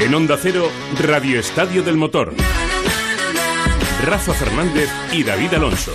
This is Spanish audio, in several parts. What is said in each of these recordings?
En Onda Cero, Radio Estadio del Motor. Rafa Fernández y David Alonso.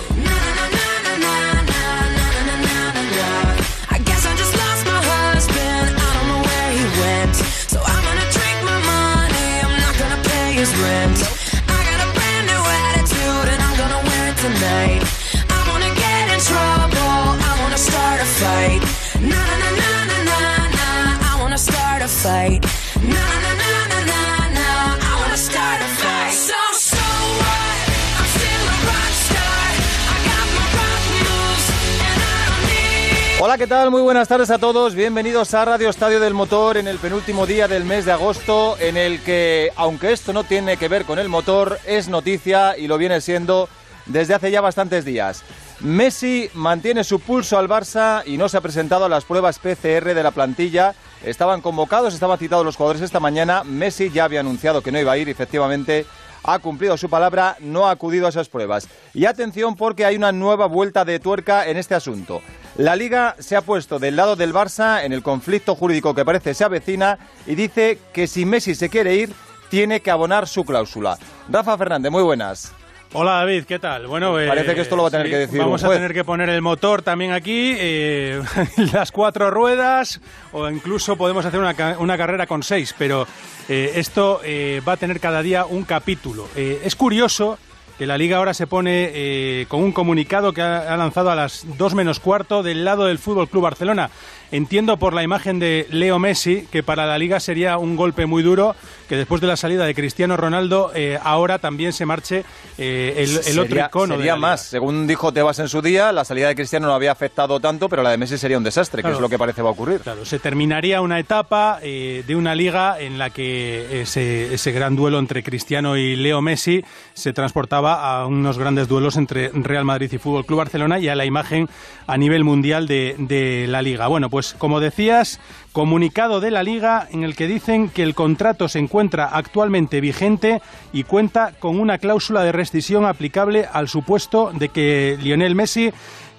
Hola, ¿qué tal? Muy buenas tardes a todos. Bienvenidos a Radio Estadio del Motor en el penúltimo día del mes de agosto, en el que, aunque esto no tiene que ver con el motor, es noticia y lo viene siendo desde hace ya bastantes días. Messi mantiene su pulso al Barça y no se ha presentado a las pruebas PCR de la plantilla. Estaban convocados, estaban citados los jugadores esta mañana. Messi ya había anunciado que no iba a ir, efectivamente ha cumplido su palabra, no ha acudido a esas pruebas. Y atención porque hay una nueva vuelta de tuerca en este asunto. La Liga se ha puesto del lado del Barça en el conflicto jurídico que parece se avecina y dice que si Messi se quiere ir, tiene que abonar su cláusula. Rafa Fernández, muy buenas. Hola David, ¿qué tal? Bueno, eh, Parece que esto lo va a tener que decir Vamos un a tener que poner el motor también aquí, eh, las cuatro ruedas, o incluso podemos hacer una, una carrera con seis, pero eh, esto eh, va a tener cada día un capítulo. Eh, es curioso que la liga ahora se pone eh, con un comunicado que ha, ha lanzado a las dos menos cuarto del lado del Fútbol Club Barcelona. Entiendo por la imagen de Leo Messi que para la liga sería un golpe muy duro que después de la salida de Cristiano Ronaldo eh, ahora también se marche eh, el, el otro icono sería más. Según dijo Tebas en su día, la salida de Cristiano no había afectado tanto, pero la de Messi sería un desastre, que es lo que parece va a ocurrir. Claro, se terminaría una etapa eh, de una liga en la que ese, ese gran duelo entre Cristiano y Leo Messi se transportaba a unos grandes duelos entre Real Madrid y Fútbol Club Barcelona y a la imagen a nivel mundial de, de la liga. Bueno, pues como decías, comunicado de la liga en el que dicen que el contrato se encuentra actualmente vigente y cuenta con una cláusula de rescisión aplicable al supuesto de que Lionel Messi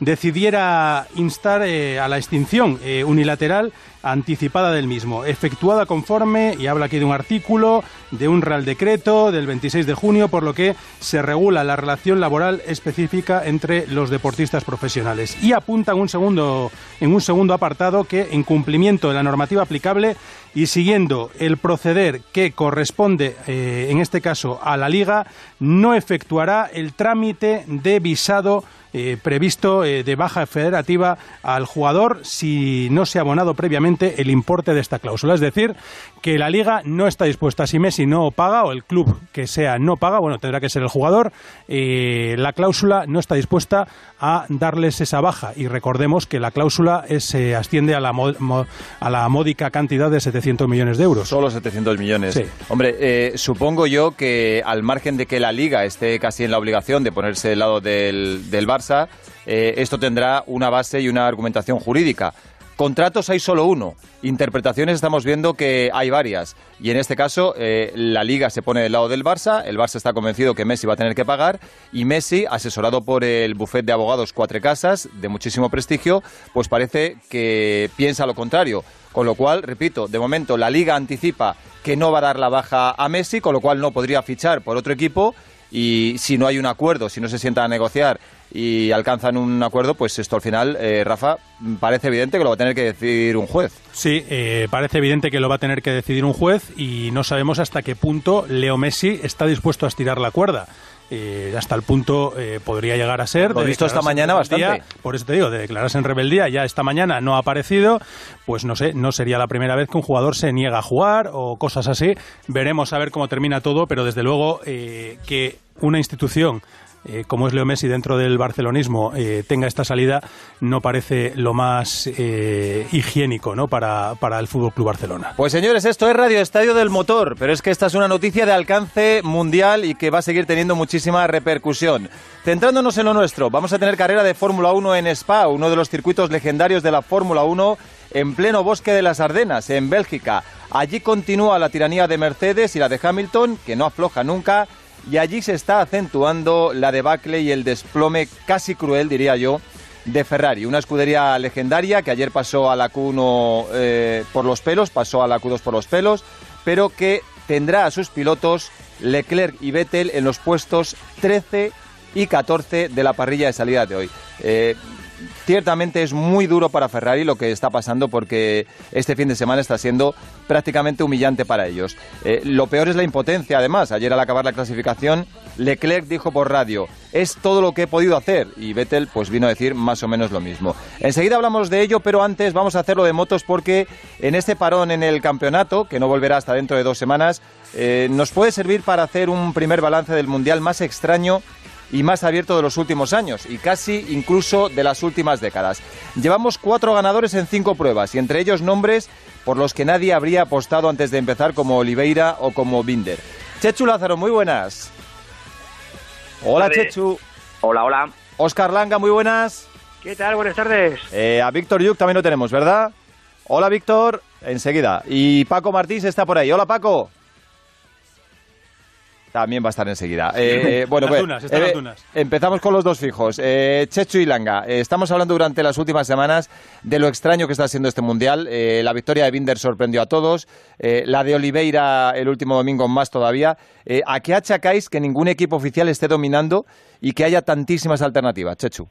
decidiera instar eh, a la extinción eh, unilateral anticipada del mismo, efectuada conforme, y habla aquí de un artículo, de un Real Decreto del 26 de junio, por lo que se regula la relación laboral específica entre los deportistas profesionales. Y apunta en un segundo, en un segundo apartado que, en cumplimiento de la normativa aplicable y siguiendo el proceder que corresponde, eh, en este caso, a la Liga, no efectuará el trámite de visado eh, previsto eh, de baja federativa al jugador si no se ha abonado previamente el importe de esta cláusula. Es decir, que la liga no está dispuesta, si Messi no paga o el club que sea no paga, bueno, tendrá que ser el jugador, eh, la cláusula no está dispuesta a darles esa baja. Y recordemos que la cláusula se asciende a la, mo- mo- a la módica cantidad de 700 millones de euros. Solo 700 millones. Sí. Hombre, eh, supongo yo que al margen de que la Liga esté casi en la obligación de ponerse del lado del, del Barça, eh, esto tendrá una base y una argumentación jurídica. Contratos hay solo uno. Interpretaciones estamos viendo que hay varias. Y en este caso, eh, la Liga se pone del lado del Barça. El Barça está convencido que Messi va a tener que pagar. Y Messi, asesorado por el bufet de abogados Cuatro Casas, de muchísimo prestigio, pues parece que piensa lo contrario. Con lo cual, repito, de momento la Liga anticipa que no va a dar la baja a Messi, con lo cual no podría fichar por otro equipo. Y si no hay un acuerdo, si no se sientan a negociar y alcanzan un acuerdo, pues esto al final, eh, Rafa, parece evidente que lo va a tener que decidir un juez. Sí, eh, parece evidente que lo va a tener que decidir un juez y no sabemos hasta qué punto Leo Messi está dispuesto a estirar la cuerda. Eh, hasta el punto eh, podría llegar a ser. Lo de visto esta mañana bastante. Por eso te digo, de declararse en rebeldía, ya esta mañana no ha aparecido, pues no sé, no sería la primera vez que un jugador se niega a jugar o cosas así. Veremos a ver cómo termina todo, pero desde luego eh, que una institución eh, como es Leo Messi dentro del barcelonismo eh, tenga esta salida no parece lo más eh, higiénico ¿no? para, para el Fútbol Club Barcelona. Pues señores, esto es Radio Estadio del Motor, pero es que esta es una noticia de alcance mundial y que va a seguir teniendo muchísima repercusión. Centrándonos en lo nuestro, vamos a tener carrera de Fórmula 1 en Spa, uno de los circuitos legendarios de la Fórmula 1 en pleno bosque de las Ardenas, en Bélgica. Allí continúa la tiranía de Mercedes y la de Hamilton, que no afloja nunca, y allí se está acentuando la debacle y el desplome casi cruel, diría yo, de Ferrari, una escudería legendaria que ayer pasó a la Q1 eh, por los pelos, pasó a la Q2 por los pelos, pero que tendrá a sus pilotos Leclerc y Vettel en los puestos 13 y 14 de la parrilla de salida de hoy. Eh, ciertamente es muy duro para Ferrari lo que está pasando porque este fin de semana está siendo prácticamente humillante para ellos. Eh, lo peor es la impotencia, además. Ayer al acabar la clasificación, Leclerc dijo por radio, es todo lo que he podido hacer. Y Vettel pues vino a decir más o menos lo mismo. Enseguida hablamos de ello, pero antes vamos a hacerlo de motos porque en este parón en el campeonato, que no volverá hasta dentro de dos semanas, eh, nos puede servir para hacer un primer balance del Mundial más extraño y más abierto de los últimos años y casi incluso de las últimas décadas. Llevamos cuatro ganadores en cinco pruebas y entre ellos nombres por los que nadie habría apostado antes de empezar como Oliveira o como Binder. Chechu Lázaro, muy buenas. Hola. Chechu. Hola, hola. Oscar Langa, muy buenas. ¿Qué tal? Buenas tardes. Eh, a Víctor Yuk también lo tenemos, ¿verdad? Hola Víctor, enseguida. Y Paco Martínez está por ahí. Hola Paco. También va a estar enseguida. Eh, eh, bueno, Las pues, dunas, están las dunas. empezamos con los dos fijos. Eh, Chechu y Langa. Eh, estamos hablando durante las últimas semanas de lo extraño que está siendo este mundial. Eh, la victoria de Binder sorprendió a todos. Eh, la de Oliveira el último domingo más todavía. Eh, ¿A qué achacáis que ningún equipo oficial esté dominando y que haya tantísimas alternativas, Chechu?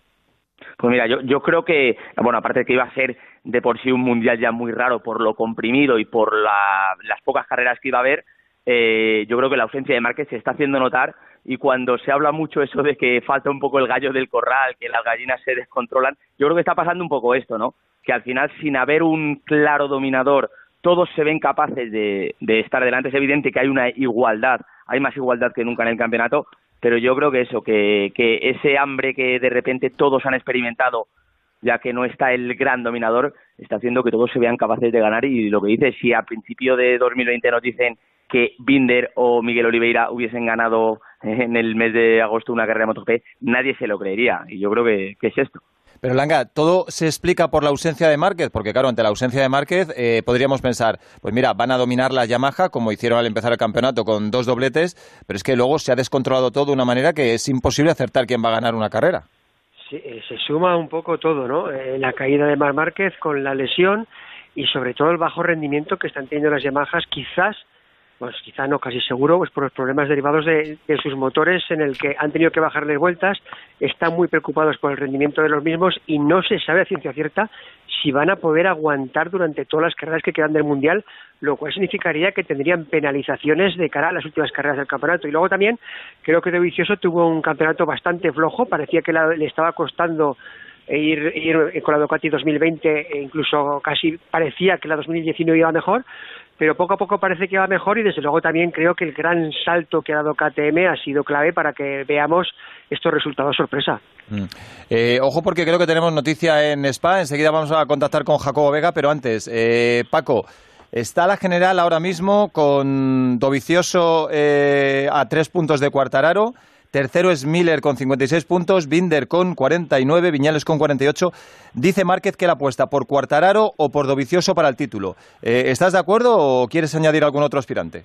Pues mira, yo, yo creo que, bueno, aparte de que iba a ser de por sí un mundial ya muy raro por lo comprimido y por la- las pocas carreras que iba a haber, eh, yo creo que la ausencia de Márquez se está haciendo notar y cuando se habla mucho eso de que falta un poco el gallo del corral, que las gallinas se descontrolan, yo creo que está pasando un poco esto, ¿no? Que al final, sin haber un claro dominador, todos se ven capaces de, de estar delante. Es evidente que hay una igualdad, hay más igualdad que nunca en el campeonato, pero yo creo que eso, que, que ese hambre que de repente todos han experimentado, ya que no está el gran dominador, está haciendo que todos se vean capaces de ganar. Y lo que dice, si a principio de 2020 nos dicen que Binder o Miguel Oliveira hubiesen ganado en el mes de agosto una carrera de MotoGP, nadie se lo creería. Y yo creo que, que es esto. Pero Langa, todo se explica por la ausencia de Márquez, porque claro, ante la ausencia de Márquez eh, podríamos pensar, pues mira, van a dominar la Yamaha como hicieron al empezar el campeonato con dos dobletes, pero es que luego se ha descontrolado todo de una manera que es imposible acertar quién va a ganar una carrera. Sí, eh, se suma un poco todo, ¿no? Eh, la caída de Mar Márquez con la lesión y sobre todo el bajo rendimiento que están teniendo las Yamahas, quizás, pues quizá no, casi seguro, pues por los problemas derivados de, de sus motores en el que han tenido que bajarles vueltas, están muy preocupados por el rendimiento de los mismos y no se sabe a ciencia cierta si van a poder aguantar durante todas las carreras que quedan del Mundial, lo cual significaría que tendrían penalizaciones de cara a las últimas carreras del campeonato. Y luego también creo que De Vicioso tuvo un campeonato bastante flojo, parecía que la- le estaba costando ir, ir con la Ducati 2020 e incluso casi parecía que la 2019 iba mejor, pero poco a poco parece que va mejor y desde luego también creo que el gran salto que ha dado KTM ha sido clave para que veamos estos resultados sorpresa. Mm. Eh, ojo porque creo que tenemos noticia en Spa, enseguida vamos a contactar con Jacobo Vega, pero antes, eh, Paco, está la general ahora mismo con Dovicioso eh, a tres puntos de Cuartararo, tercero es Miller con 56 puntos, Binder con 49, Viñales con 48. Dice Márquez que la apuesta por Cuartararo o por Dovicioso para el título. Eh, ¿Estás de acuerdo o quieres añadir algún otro aspirante?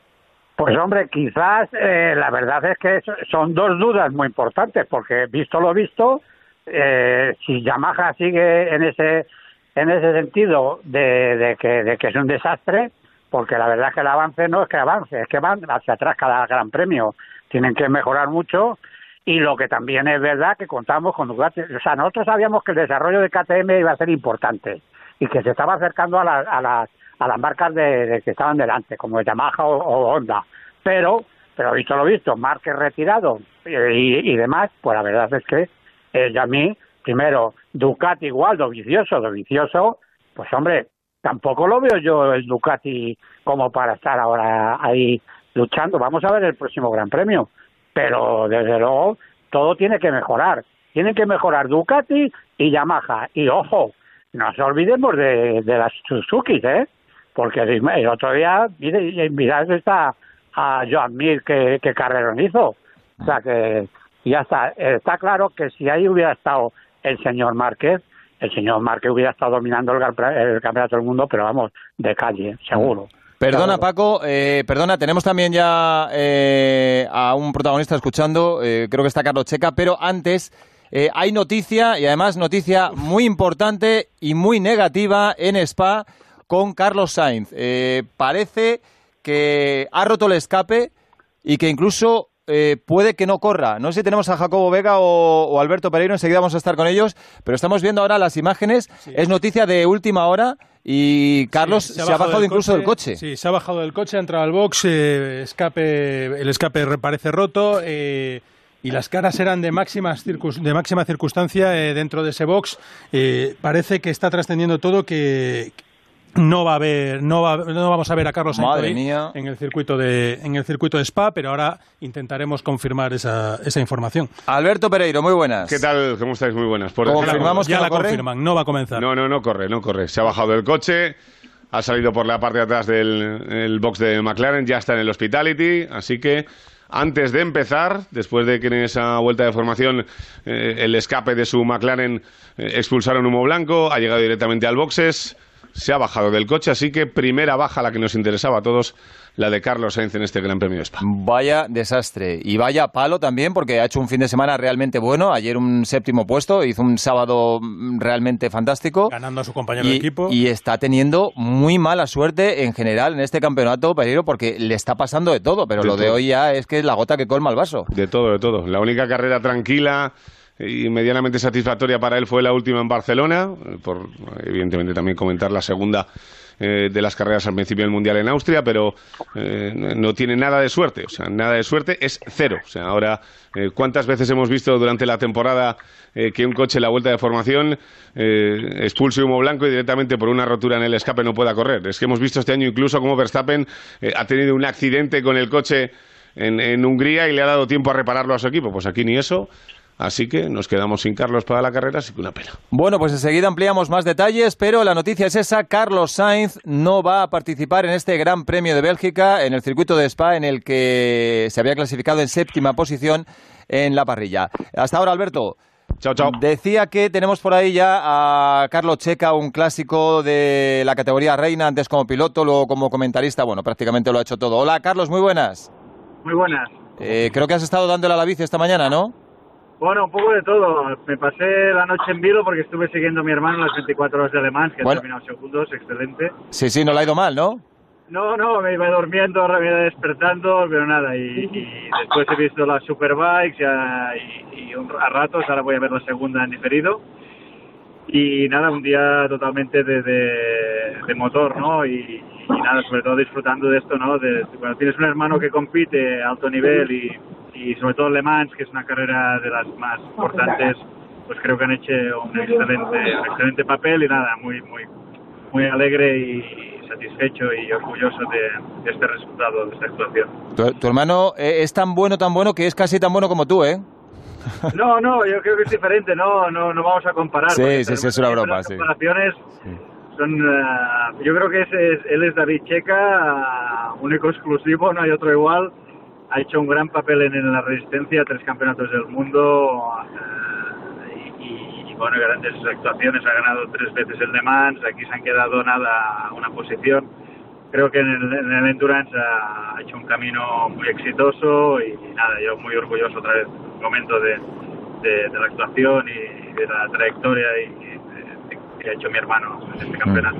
Pues hombre, quizás eh, la verdad es que so- son dos dudas muy importantes, porque visto lo visto, eh, si Yamaha sigue en ese en ese sentido de, de que, de que es un desastre, porque la verdad es que el avance no es que avance, es que van hacia atrás cada gran premio, tienen que mejorar mucho y lo que también es verdad que contamos con Ducati, o sea, nosotros sabíamos que el desarrollo de KTM iba a ser importante y que se estaba acercando a, la- a las a las marcas de, que estaban delante, como Yamaha o, Honda, pero pero visto lo visto, Márquez retirado y, demás, pues la verdad es que eh, a mí, primero, Ducati igual, Dovicioso, Dovicioso, pues hombre, tampoco lo veo yo el Ducati como para estar ahora ahí luchando. Vamos a ver el próximo Gran Premio, pero desde luego todo tiene que mejorar. Tienen que mejorar Ducati y Yamaha. Y ojo, no nos olvidemos de, las Suzuki, ¿eh? Porque el otro día, mirad esta a Joan Mir que, que carrerón hizo. O sea que ya está. Está claro que si ahí hubiera estado el señor Márquez, el señor Márquez hubiera estado dominando el, el campeonato del mundo, pero vamos, de calle, seguro. Perdona, Claro. Paco, eh, perdona, tenemos también ya eh, a un protagonista escuchando, eh, creo que está Carlos Checa, pero antes eh, hay noticia, y además noticia muy importante y muy negativa en Spa con Carlos Sainz. Eh, parece que ha roto el escape y que incluso eh, puede que no corra. No sé si tenemos a Jacobo Vega o, o Alberto Pereiro, enseguida vamos a estar con ellos, pero estamos viendo ahora las imágenes. Es noticia de última hora y Carlos Sí, se, ha bajado, incluso del coche. Sí, se ha bajado del coche, ha entrado al box, eh, escape, el escape re- parece roto eh, y las caras eran de, máximas de máxima circunstancia eh, dentro de ese box. Eh, parece que está trascendiendo todo que no va a haber, no, va- no vamos a ver a Carlos Sainz Madre hoy mía. en el circuito de en el circuito de Spa, pero ahora intentaremos confirmar esa, esa información. Alberto Pereiro, muy buenas. ¿Qué tal? ¿Cómo estáis? Muy buenas. Por ¿Cómo ejemplo- confirmamos ya que la no corre? confirman, no va a comenzar. No, no, no corre, no corre. Se ha bajado del coche, ha salido por la parte de atrás del el box de McLaren, ya está en el Hospitality, así que antes de empezar, después de que en esa vuelta de formación eh, el escape de su McLaren eh, expulsaron humo blanco, ha llegado directamente al boxes, se ha bajado del coche, así que primera baja la que nos interesaba a todos, la de Carlos Sainz en este Gran Premio de Spa. Vaya desastre. Y vaya palo también, porque ha hecho un fin de semana realmente bueno. Ayer un séptimo puesto, hizo un sábado mm, realmente fantástico. Ganando a su compañero Y, de equipo. y está teniendo muy mala suerte en general en este campeonato, Pereiro, porque le está pasando de todo. Pero De lo de hoy ya es que es la gota que colma el vaso. De todo, de todo. La única carrera tranquila y medianamente satisfactoria para él fue la última en Barcelona, por evidentemente también comentar la segunda eh, de las carreras al principio del Mundial en Austria, pero eh, no tiene nada de suerte, o sea, nada de suerte es cero. O sea, ahora, eh, ¿cuántas veces hemos visto durante la temporada que un coche en la vuelta de formación expulse humo blanco y directamente por una rotura en el escape no pueda correr? Es que hemos visto este año incluso cómo Verstappen ha tenido un accidente con el coche en, en Hungría y le ha dado tiempo a repararlo a su equipo. Pues aquí ni eso. Así que nos quedamos sin Carlos para la carrera, así que una pena. Bueno, pues enseguida ampliamos más detalles, pero la noticia es esa. Carlos Sainz no va a participar en este Gran Premio de Bélgica en el circuito de Spa, en el que se había clasificado en séptima posición en la parrilla. Hasta ahora, Alberto. Chao, chao. Decía que tenemos por ahí ya a Carlos Checa, un clásico de la categoría reina, antes como piloto, luego como comentarista. Bueno, prácticamente lo ha hecho todo. Hola, Carlos, muy buenas. Muy buenas. Eh, creo que has estado dándole a la bici esta mañana, ¿no? Bueno, un poco de todo. Me pasé la noche en vilo porque estuve siguiendo a mi hermano las 24 horas de Le Mans, que Bueno. ha terminado segundos, excelente. Sí, sí, no le ha ido mal, ¿no? No, no, me iba durmiendo, ahora me iba despertando, pero nada. Y, y después he visto las Superbikes ya, y, y un- a ratos, ahora voy a ver la segunda en diferido. Y nada, un día totalmente de, de, de motor, ¿no? Y, y nada, sobre todo disfrutando de esto, ¿no? De, cuando tienes un hermano que compite a alto nivel y, y sobre todo Le Mans, que es una carrera de las más importantes, pues creo que han hecho un excelente, un excelente papel y nada, muy, muy, muy alegre y satisfecho y orgulloso de, de este resultado, de esta actuación. Tu, tu hermano eh, es tan bueno, tan bueno, que es casi tan bueno como tú, ¿eh? No, no, yo creo que es diferente, no, no, no vamos a comparar. Sí, sí, sí, es una broma, las sí. comparaciones son, eh, yo creo que ese es- él es David Checa, eh, único exclusivo, no hay otro igual. Ha hecho un gran papel en, la resistencia, tres campeonatos del mundo eh, y, y, y, bueno, grandes actuaciones. Ha ganado tres veces el Le Mans, aquí se han quedado nada una posición. Creo que en el, en el Endurance ha hecho un camino muy exitoso y, nada, yo muy orgulloso otra vez, momento de, de, de la actuación y de la trayectoria y, de- que ha hecho mi hermano en este campeonato.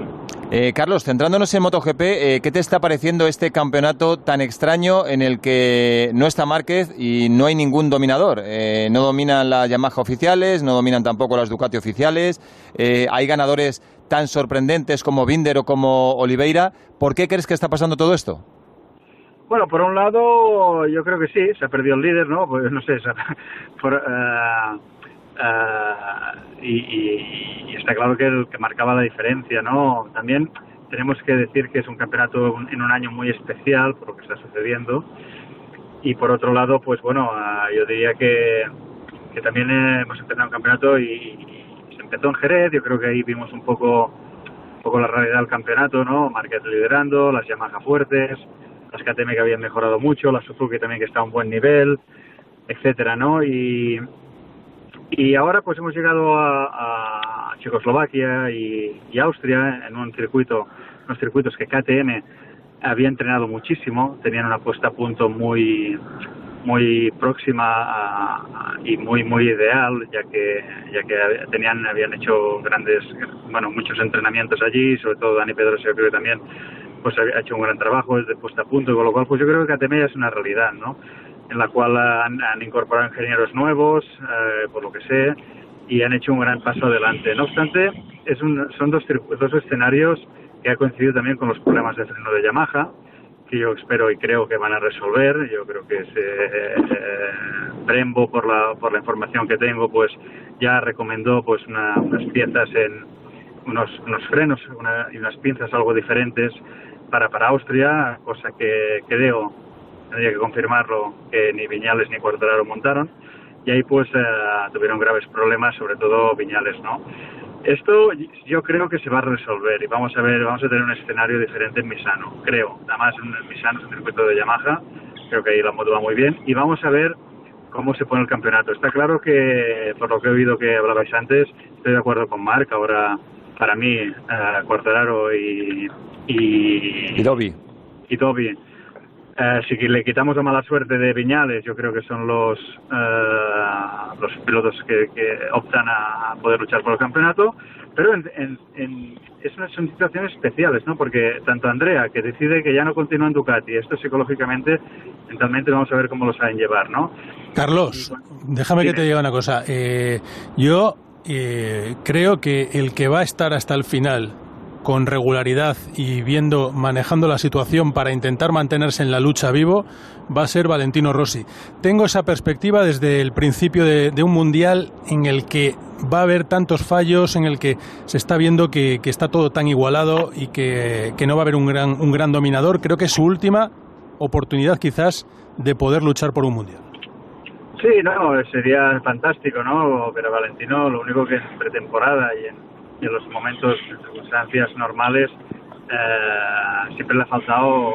Eh, Carlos, centrándonos en MotoGP, eh, ¿qué te está pareciendo este campeonato tan extraño en el que no está Márquez y no hay ningún dominador? Eh, no dominan las Yamaha oficiales, no dominan tampoco las Ducati oficiales, eh, hay ganadores tan sorprendentes como Binder o como Oliveira. ¿Por qué crees que está pasando todo esto? Bueno, por un lado, yo creo que sí, se ha perdido el líder, ¿no? Pues no sé, se ha- por, eh, y, y- y está claro que el que marcaba la diferencia, ¿no? También tenemos que decir que es un campeonato en un año muy especial por lo que está sucediendo. Y por otro lado, pues bueno, ah, yo diría que, que también hemos empezado un campeonato y, y se empezó en Jerez, yo creo que ahí vimos un poco, un poco la realidad del campeonato, ¿no? Marquez liderando, las Yamaha fuertes, las KTM que habían mejorado mucho, la Suzuki también que está a un buen nivel, etcétera, ¿no? Y, y ahora pues hemos llegado a, Checoslovaquia y, Austria en un circuito, unos circuitos que KTM había entrenado muchísimo, tenían una puesta a punto muy muy próxima a- y muy muy ideal ya que ya que tenían habían hecho grandes bueno muchos entrenamientos allí sobre todo Dani Pedrosa yo creo que también pues ha hecho un gran trabajo desde puesta a punto, con lo cual pues yo creo que KTM ya es una realidad, ¿no? En la cual han, incorporado ingenieros nuevos, eh, por lo que sé, y han hecho un gran paso adelante. No obstante, es un, son dos, dos escenarios que ha coincidido también con los problemas de freno de Yamaha, que yo espero y creo que van a resolver. Yo creo que ese, eh, Brembo, por la, por la información que tengo, pues ya recomendó pues una- unas piezas en unos, unos frenos y unas pinzas algo diferentes para, para Austria, cosa que creo, tendría que confirmarlo, que ni Viñales ni Cuartararo montaron. Y ahí pues eh, tuvieron graves problemas, sobre todo Viñales, ¿no? Esto yo creo que se va a resolver y vamos a ver, vamos a tener un escenario diferente en Misano, creo. Además, en Misano es un circuito de Yamaha, creo que ahí la moto va muy bien y vamos a ver cómo se pone el campeonato. Está claro que, por lo que he oído que hablabais antes, estoy de acuerdo con Marc, ahora para mí, eh, Quartararo y, y, Y Dobby. y Toby. Eh, si le quitamos la mala suerte de Viñales, yo creo que son los eh, los pilotos que, que optan a poder luchar por el campeonato, pero en, en, en- es una- son situaciones especiales, ¿no? Porque tanto Andrea, que decide que ya no continúa en Ducati, esto psicológicamente, mentalmente vamos a ver cómo lo saben llevar, ¿no? Carlos, déjame que te diga una cosa. Eh, yo eh, creo que el que va a estar hasta el final con regularidad y viendo, manejando la situación para intentar mantenerse en la lucha vivo, va a ser Valentino Rossi. Tengo esa perspectiva desde el principio de, de un mundial en el que va a haber tantos fallos, en el que se está viendo que, está todo tan igualado y que, no va a haber un gran, un gran dominador. Creo que es su última oportunidad quizás de poder luchar por un mundial. Sí, no, sería fantástico, ¿no? Pero Valentino, lo único que en pretemporada y en, en los momentos, en circunstancias normales, eh, siempre le ha faltado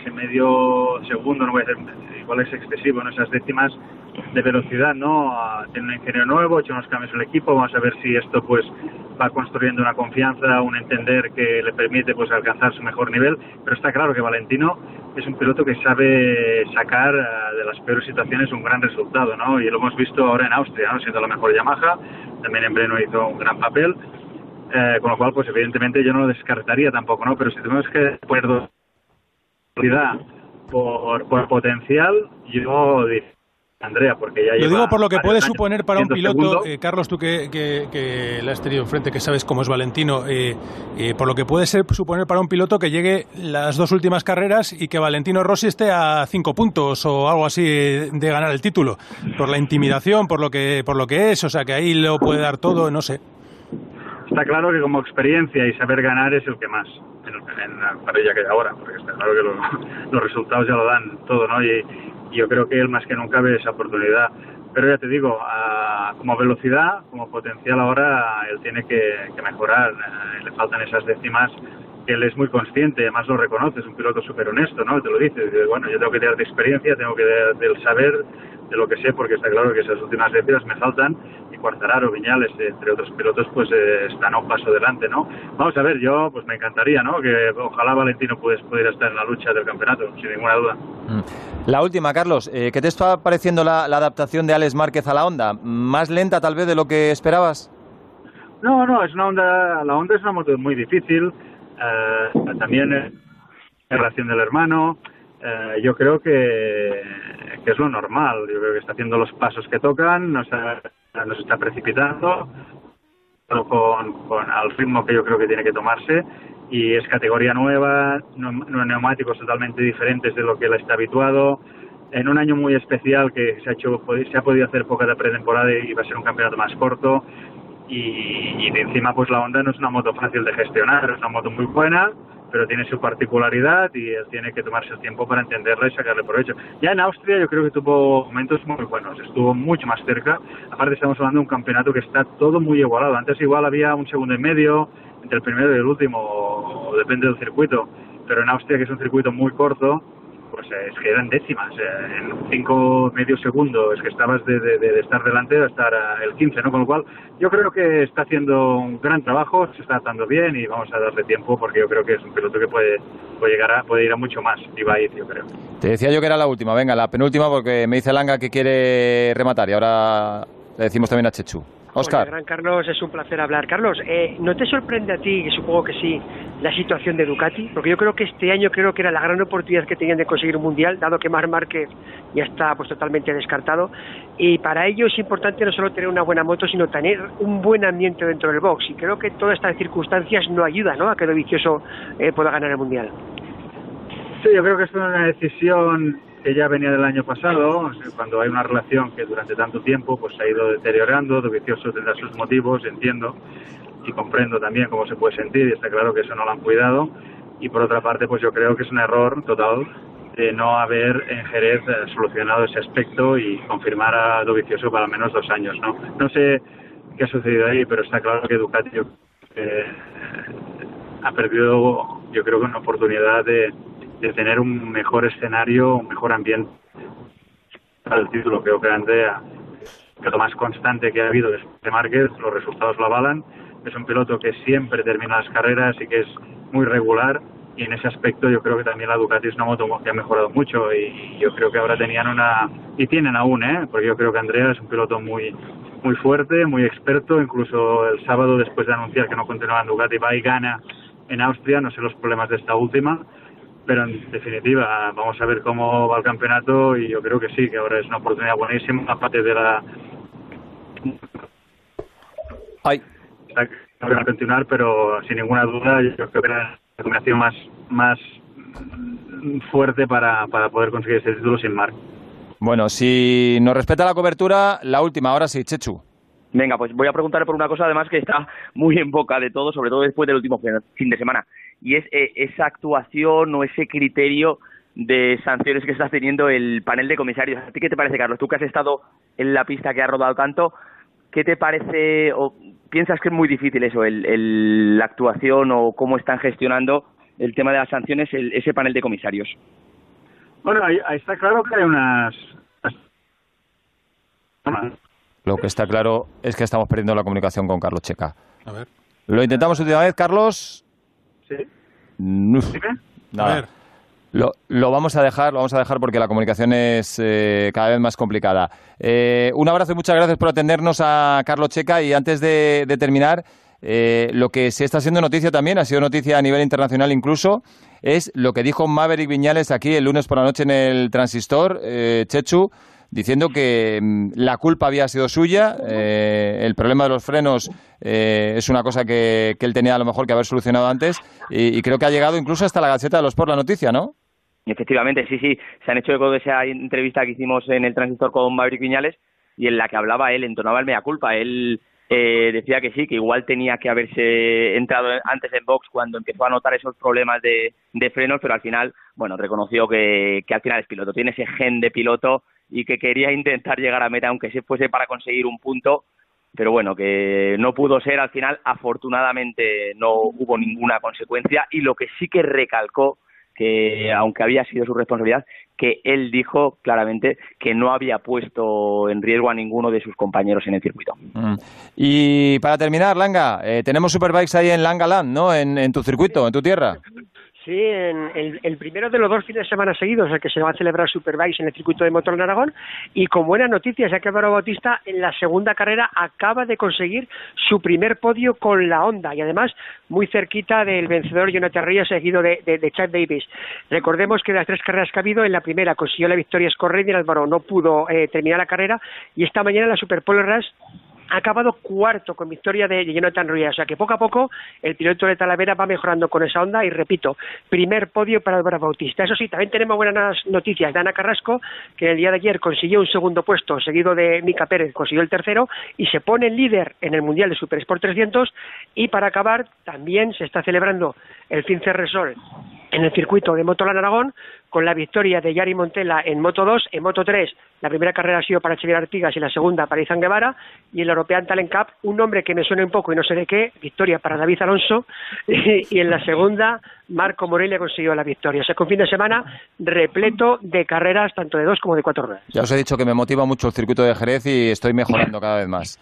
ese medio segundo, no voy a decir, igual es excesivo, ¿no? Esas décimas de velocidad, ¿no? Tiene un ingeniero nuevo, ha hecho unos cambios en el equipo, vamos a ver si esto pues va construyendo una confianza, un entender que le permite pues alcanzar su mejor nivel, pero está claro que Valentino es un piloto que sabe sacar ah, de las peores situaciones un gran resultado, ¿no? Y lo hemos visto ahora en Austria, ¿no? Siendo la mejor Yamaha, también en Breno hizo un gran papel, eh, con lo cual pues evidentemente yo no lo descartaría tampoco, ¿no? Pero si tenemos que calidad por, por potencial, yo Andrea, porque ya Lo digo por lo que puede años suponer para un piloto, eh, Carlos, tú que, que, que le has tenido enfrente, que sabes cómo es Valentino, eh, eh, por lo que puede ser suponer para un piloto que llegue las dos últimas carreras y que Valentino Rossi esté a cinco puntos o algo así de ganar el título, por la intimidación, por lo que, por lo que es, o sea que ahí lo puede dar todo, no sé. Está claro que como experiencia y saber ganar es el que más en, en la parrilla que hay ahora, porque está claro que lo- los resultados ya lo dan todo, ¿no? Y, yo creo que él más que nunca ve esa oportunidad. Pero ya te digo, ah, como velocidad, como potencial ahora, él tiene que, que mejorar. eh, le faltan esas décimas que él es muy consciente, además lo reconoce, es un piloto súper honesto, ¿no? Te lo dice, bueno, yo tengo que tener de experiencia, tengo que de- del saber de lo que sé, porque está claro que esas últimas décimas me faltan, Cuartararo, Viñales, entre otros pilotos, pues eh, están a un paso delante, ¿no? Vamos a ver, yo pues me encantaría, ¿no? Que ojalá Valentino pues, pudiera estar en la lucha del campeonato, sin ninguna duda. La última, Carlos, eh, ¿qué te está pareciendo la, la adaptación de Alex Márquez a la Honda? ¿Más lenta tal vez de lo que esperabas? No, no, es una onda, la Honda es una moto muy difícil, eh, también es la relación del hermano, eh, yo creo que, que es lo normal, yo creo que está haciendo los pasos que tocan, no está, no se está precipitando, con, con al ritmo que yo creo que tiene que tomarse y es categoría nueva, neumáticos totalmente diferentes de lo que él está habituado, en un año muy especial que se ha hecho se ha podido hacer poca de pretemporada y va a ser un campeonato más corto y, y de encima pues la Honda no es una moto fácil de gestionar, es una moto muy buena, pero tiene su particularidad y él tiene que tomarse el tiempo para entenderla y sacarle provecho. Ya en Austria yo creo que tuvo momentos muy buenos, estuvo mucho más cerca, aparte estamos hablando de un campeonato que está todo muy igualado, antes igual había un segundo y medio entre el primero y el último, depende del circuito, pero en Austria que es un circuito muy corto, pues eh, es que eran décimas, eh, en cinco medio segundo es que estabas de, de- de estar delante a estar el 15, ¿no? Con lo cual yo creo que está haciendo un gran trabajo, se está adaptando bien y vamos a darle tiempo porque yo creo que es un piloto que puede, puede llegar a, puede ir a mucho más y va a ir, yo creo. Te decía yo que era la última, venga, la penúltima porque me dice Langa que quiere rematar y ahora le decimos también a Chechu. Hola, Oscar. gran Carlos, es un placer hablar. Carlos, eh, ¿no te sorprende a ti, que supongo que sí, la situación de Ducati, porque yo creo que este año creo que era la gran oportunidad que tenían de conseguir un mundial, dado que Marc Márquez ya está pues totalmente descartado. Y para ello es importante no solo tener una buena moto, sino tener un buen ambiente dentro del box. Y creo que todas estas circunstancias no ayudan ¿no? a que Dovizioso eh, pueda ganar el mundial. Sí, yo creo que es una decisión ya venía del año pasado, cuando hay una relación que durante tanto tiempo pues se ha ido deteriorando, Dovizioso tendrá sus motivos, entiendo, y comprendo también cómo se puede sentir, y está claro que eso no lo han cuidado, y por otra parte pues yo creo que es un error total de no haber en Jerez eh, solucionado ese aspecto y confirmar a Dovizioso para al menos dos años, ¿no? No sé qué ha sucedido ahí, pero está claro que Ducati eh, ha perdido, yo creo que una oportunidad de, de tener un mejor escenario, un mejor ambiente para el título. Creo que Andrea, que lo más constante que ha habido de Márquez, los resultados lo avalan. Es un piloto que siempre termina las carreras y que es muy regular. Y en ese aspecto yo creo que también la Ducati es una moto que ha mejorado mucho y yo creo que ahora tenían una y tienen aún, ¿eh? porque yo creo que Andrea es un piloto muy muy fuerte, muy experto, incluso el sábado después de anunciar que no continuaba en Ducati va y gana en Austria, no sé los problemas de esta última, pero en definitiva vamos a ver cómo va el campeonato y yo creo que sí, que ahora es una oportunidad buenísima, aparte de la... Ay. No voy a continuar, pero sin ninguna duda yo creo que era la combinación más, más fuerte para, para poder conseguir ese título sin mar. Bueno, si nos respeta la cobertura, la última, ahora sí, Chechu. Venga, pues voy a preguntarle por una cosa además que está muy en boca de todos, sobre todo después del último fin de semana, y es eh, esa actuación o ese criterio de sanciones que está teniendo el panel de comisarios. ¿A ti qué te parece, Carlos? Tú que has estado en la pista que ha rodado tanto, ¿qué te parece o piensas que es muy difícil eso, el, el- la actuación o cómo están gestionando el tema de las sanciones el- ese panel de comisarios? Bueno, ahí, ahí está claro que hay unas... Lo que está claro es que estamos perdiendo la comunicación con Carlos Checa. A ver. Lo intentamos última vez, Carlos. Sí. Uf, nada. A ver. Lo, lo vamos a dejar, lo vamos a dejar porque la comunicación es eh, cada vez más complicada. Eh, un abrazo y muchas gracias por atendernos a Carlos Checa. Y antes de, de terminar, eh, lo que se está haciendo noticia también, ha sido noticia a nivel internacional incluso, es lo que dijo Maverick Viñales aquí el lunes por la noche en el transistor, eh, Chechu, diciendo que mm, la culpa había sido suya, eh, el problema de los frenos eh, es una cosa que, que él tenía a lo mejor que haber solucionado antes y, creo que ha llegado incluso hasta la Gaceta de los Sport la noticia, ¿no? Efectivamente, sí, sí. Se han hecho eco de esa entrevista que hicimos en el transistor con Maverick Viñales y en la que hablaba él, entonaba el mea culpa. Él eh, decía que sí, que igual tenía que haberse entrado antes en box cuando empezó a notar esos problemas de, de frenos, pero al final, bueno, reconoció que, que al final es piloto, tiene ese gen de piloto y que quería intentar llegar a meta, aunque se fuese para conseguir un punto, pero bueno, que no pudo ser al final, afortunadamente no hubo ninguna consecuencia y lo que sí que recalcó que aunque había sido su responsabilidad, que él dijo claramente que no había puesto en riesgo a ninguno de sus compañeros en el circuito. Mm. Y para terminar, Langa, eh, tenemos Superbikes ahí en Langaland, ¿no? En, en tu circuito, en tu tierra. Sí, en el, el primero de los dos fines de semana seguidos, el que se va a celebrar Superbikes en el circuito de motor en Aragón. Y con buenas noticias, ya que Álvaro Bautista en la segunda carrera acaba de conseguir su primer podio con la Honda y además muy cerquita del vencedor Jonathan Ríos, seguido de, Chad Davis. Recordemos que de las tres carreras que ha habido, en la primera consiguió la victoria Scorred y Álvaro no pudo eh, terminar la carrera. Y esta mañana en la Super Pole Rush ha acabado cuarto con victoria de Jonathan Ruiz. O sea que poco a poco el piloto de Talavera va mejorando con esa onda y repito, primer podio para Álvaro Bautista. Eso sí, también tenemos buenas noticias de Ana Carrasco, que el día de ayer consiguió un segundo puesto, seguido de Mica Pérez, consiguió el tercero y se pone líder en el Mundial de Super Sport 300. Y para acabar, también se está celebrando el Fince Resol en el circuito de Motoland Aragón con la victoria de Yari Montella en Moto 2, en Moto 3 la primera carrera ha sido para Xavier Artigas y la segunda para Izan Guevara. Y el European Talent Cup un nombre que me suena un poco y no sé de qué, victoria para David Alonso. Y, y en la segunda Marco Morelia consiguió la victoria. O sea que un fin de semana repleto de carreras tanto de dos como de cuatro ruedas. Ya os he dicho que me motiva mucho el circuito de Jerez y estoy mejorando cada vez más.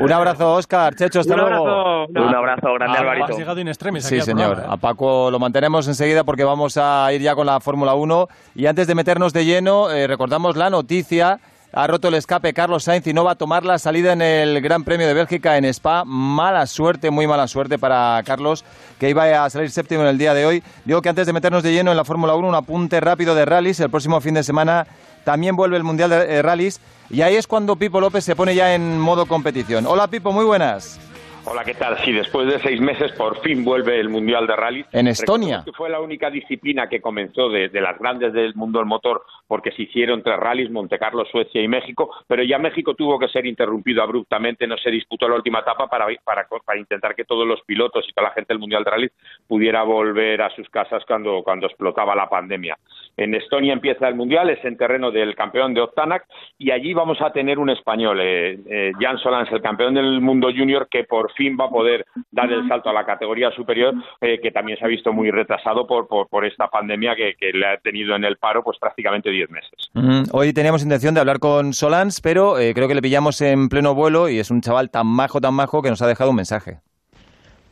Un abrazo, Oscar. Checho, hasta Un luego. abrazo. Un abrazo grande, Ah, Alvarito. Has llegado in extremis Sí, señor. programa, ¿eh? A Paco lo mantenemos enseguida porque vamos a ir ya con la Fórmula 1. Y antes de meternos de lleno, eh, recordamos la noticia ha roto el escape Carlos Sainz y no va a tomar la salida en el Gran Premio de Bélgica en Spa. Mala suerte, muy mala suerte para Carlos, que iba a salir séptimo en el día de hoy. Digo que antes de meternos de lleno en la Fórmula 1, un apunte rápido de rallies. El próximo fin de semana también vuelve el Mundial de eh, Rallies y ahí es cuando Pipo López se pone ya en modo competición. Hola Pipo, muy buenas. Hola, ¿qué tal? Sí, después de seis meses por fin vuelve el Mundial de Rallys. En Estonia. Que fue la única disciplina que comenzó de, de las grandes del mundo del motor porque se hicieron tres rallies, Monte Carlo, Suecia y México, pero ya México tuvo que ser interrumpido abruptamente, no se disputó la última etapa para, para, para intentar que todos los pilotos y toda la gente del Mundial de Rallys pudiera volver a sus casas cuando, cuando explotaba la pandemia. En Estonia empieza el Mundial, es en terreno del campeón de Octanac y allí vamos a tener un español, eh, eh, Jan Solans, el campeón del mundo junior, que por fin va a poder dar el salto a la categoría superior, eh, que también se ha visto muy retrasado por, por, por esta pandemia que, que, le ha tenido en el paro pues prácticamente 10 meses. Mm -hmm. Hoy teníamos intención de hablar con Solans, pero eh, creo que le pillamos en pleno vuelo y es un chaval tan majo, tan majo que nos ha dejado un mensaje.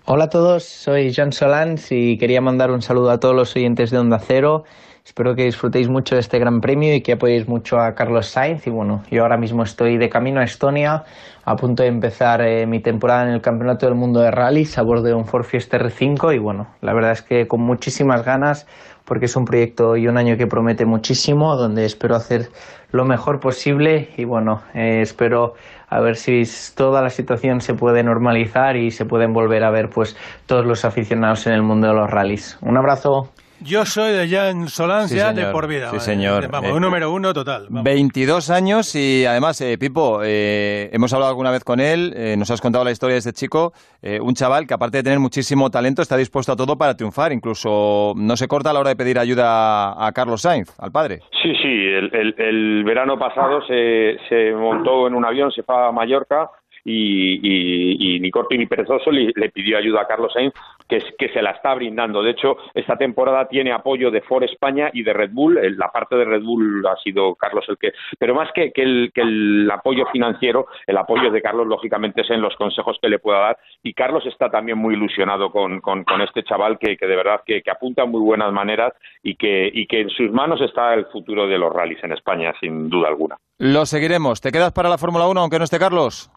Hola a todos, soy Jan Solans y quería mandar un saludo a todos los oyentes de Onda Cero. Espero que disfrutéis mucho de este gran premio y que apoyéis mucho a Carlos Sainz. Y bueno, yo ahora mismo estoy de camino a Estonia, a punto de empezar eh, mi temporada en el Campeonato del Mundo de Rallys a bordo de un Ford Fiesta R5. Y bueno, la verdad es que con muchísimas ganas, porque es un proyecto y un año que promete muchísimo, donde espero hacer lo mejor posible. Y bueno, eh, espero a ver si toda la situación se puede normalizar y se pueden volver a ver pues todos los aficionados en el mundo de los rallies. Un abrazo. Yo soy de Jan Solans Sí, ya señor. de por vida. Sí, vale. señor. Vamos, Eh, un número uno total. vamos. 22 años y además, eh, Pipo, eh, hemos hablado alguna vez con él, eh, nos has contado la historia de este chico, eh, un chaval que aparte de tener muchísimo talento está dispuesto a todo para triunfar, incluso no se corta a la hora de pedir ayuda a Carlos Sainz, al padre. Sí, sí, el, el- el verano pasado se, se montó en un avión, se fue a Mallorca y, ni corto ni perezoso le, pidió ayuda a Carlos Sainz, que, se la está brindando. De hecho, esta temporada tiene apoyo de Ford España y de Red Bull. La parte de Red Bull ha sido Carlos el que... Pero más que, el, apoyo financiero, el apoyo de Carlos, lógicamente, es en los consejos que le pueda dar. Y Carlos está también muy ilusionado con, este chaval que, que de verdad que, que apunta muy buenas maneras y que, y que en sus manos está el futuro de los rallies en España, sin duda alguna. Lo seguiremos. ¿Te quedas para la Fórmula 1 aunque no esté Carlos?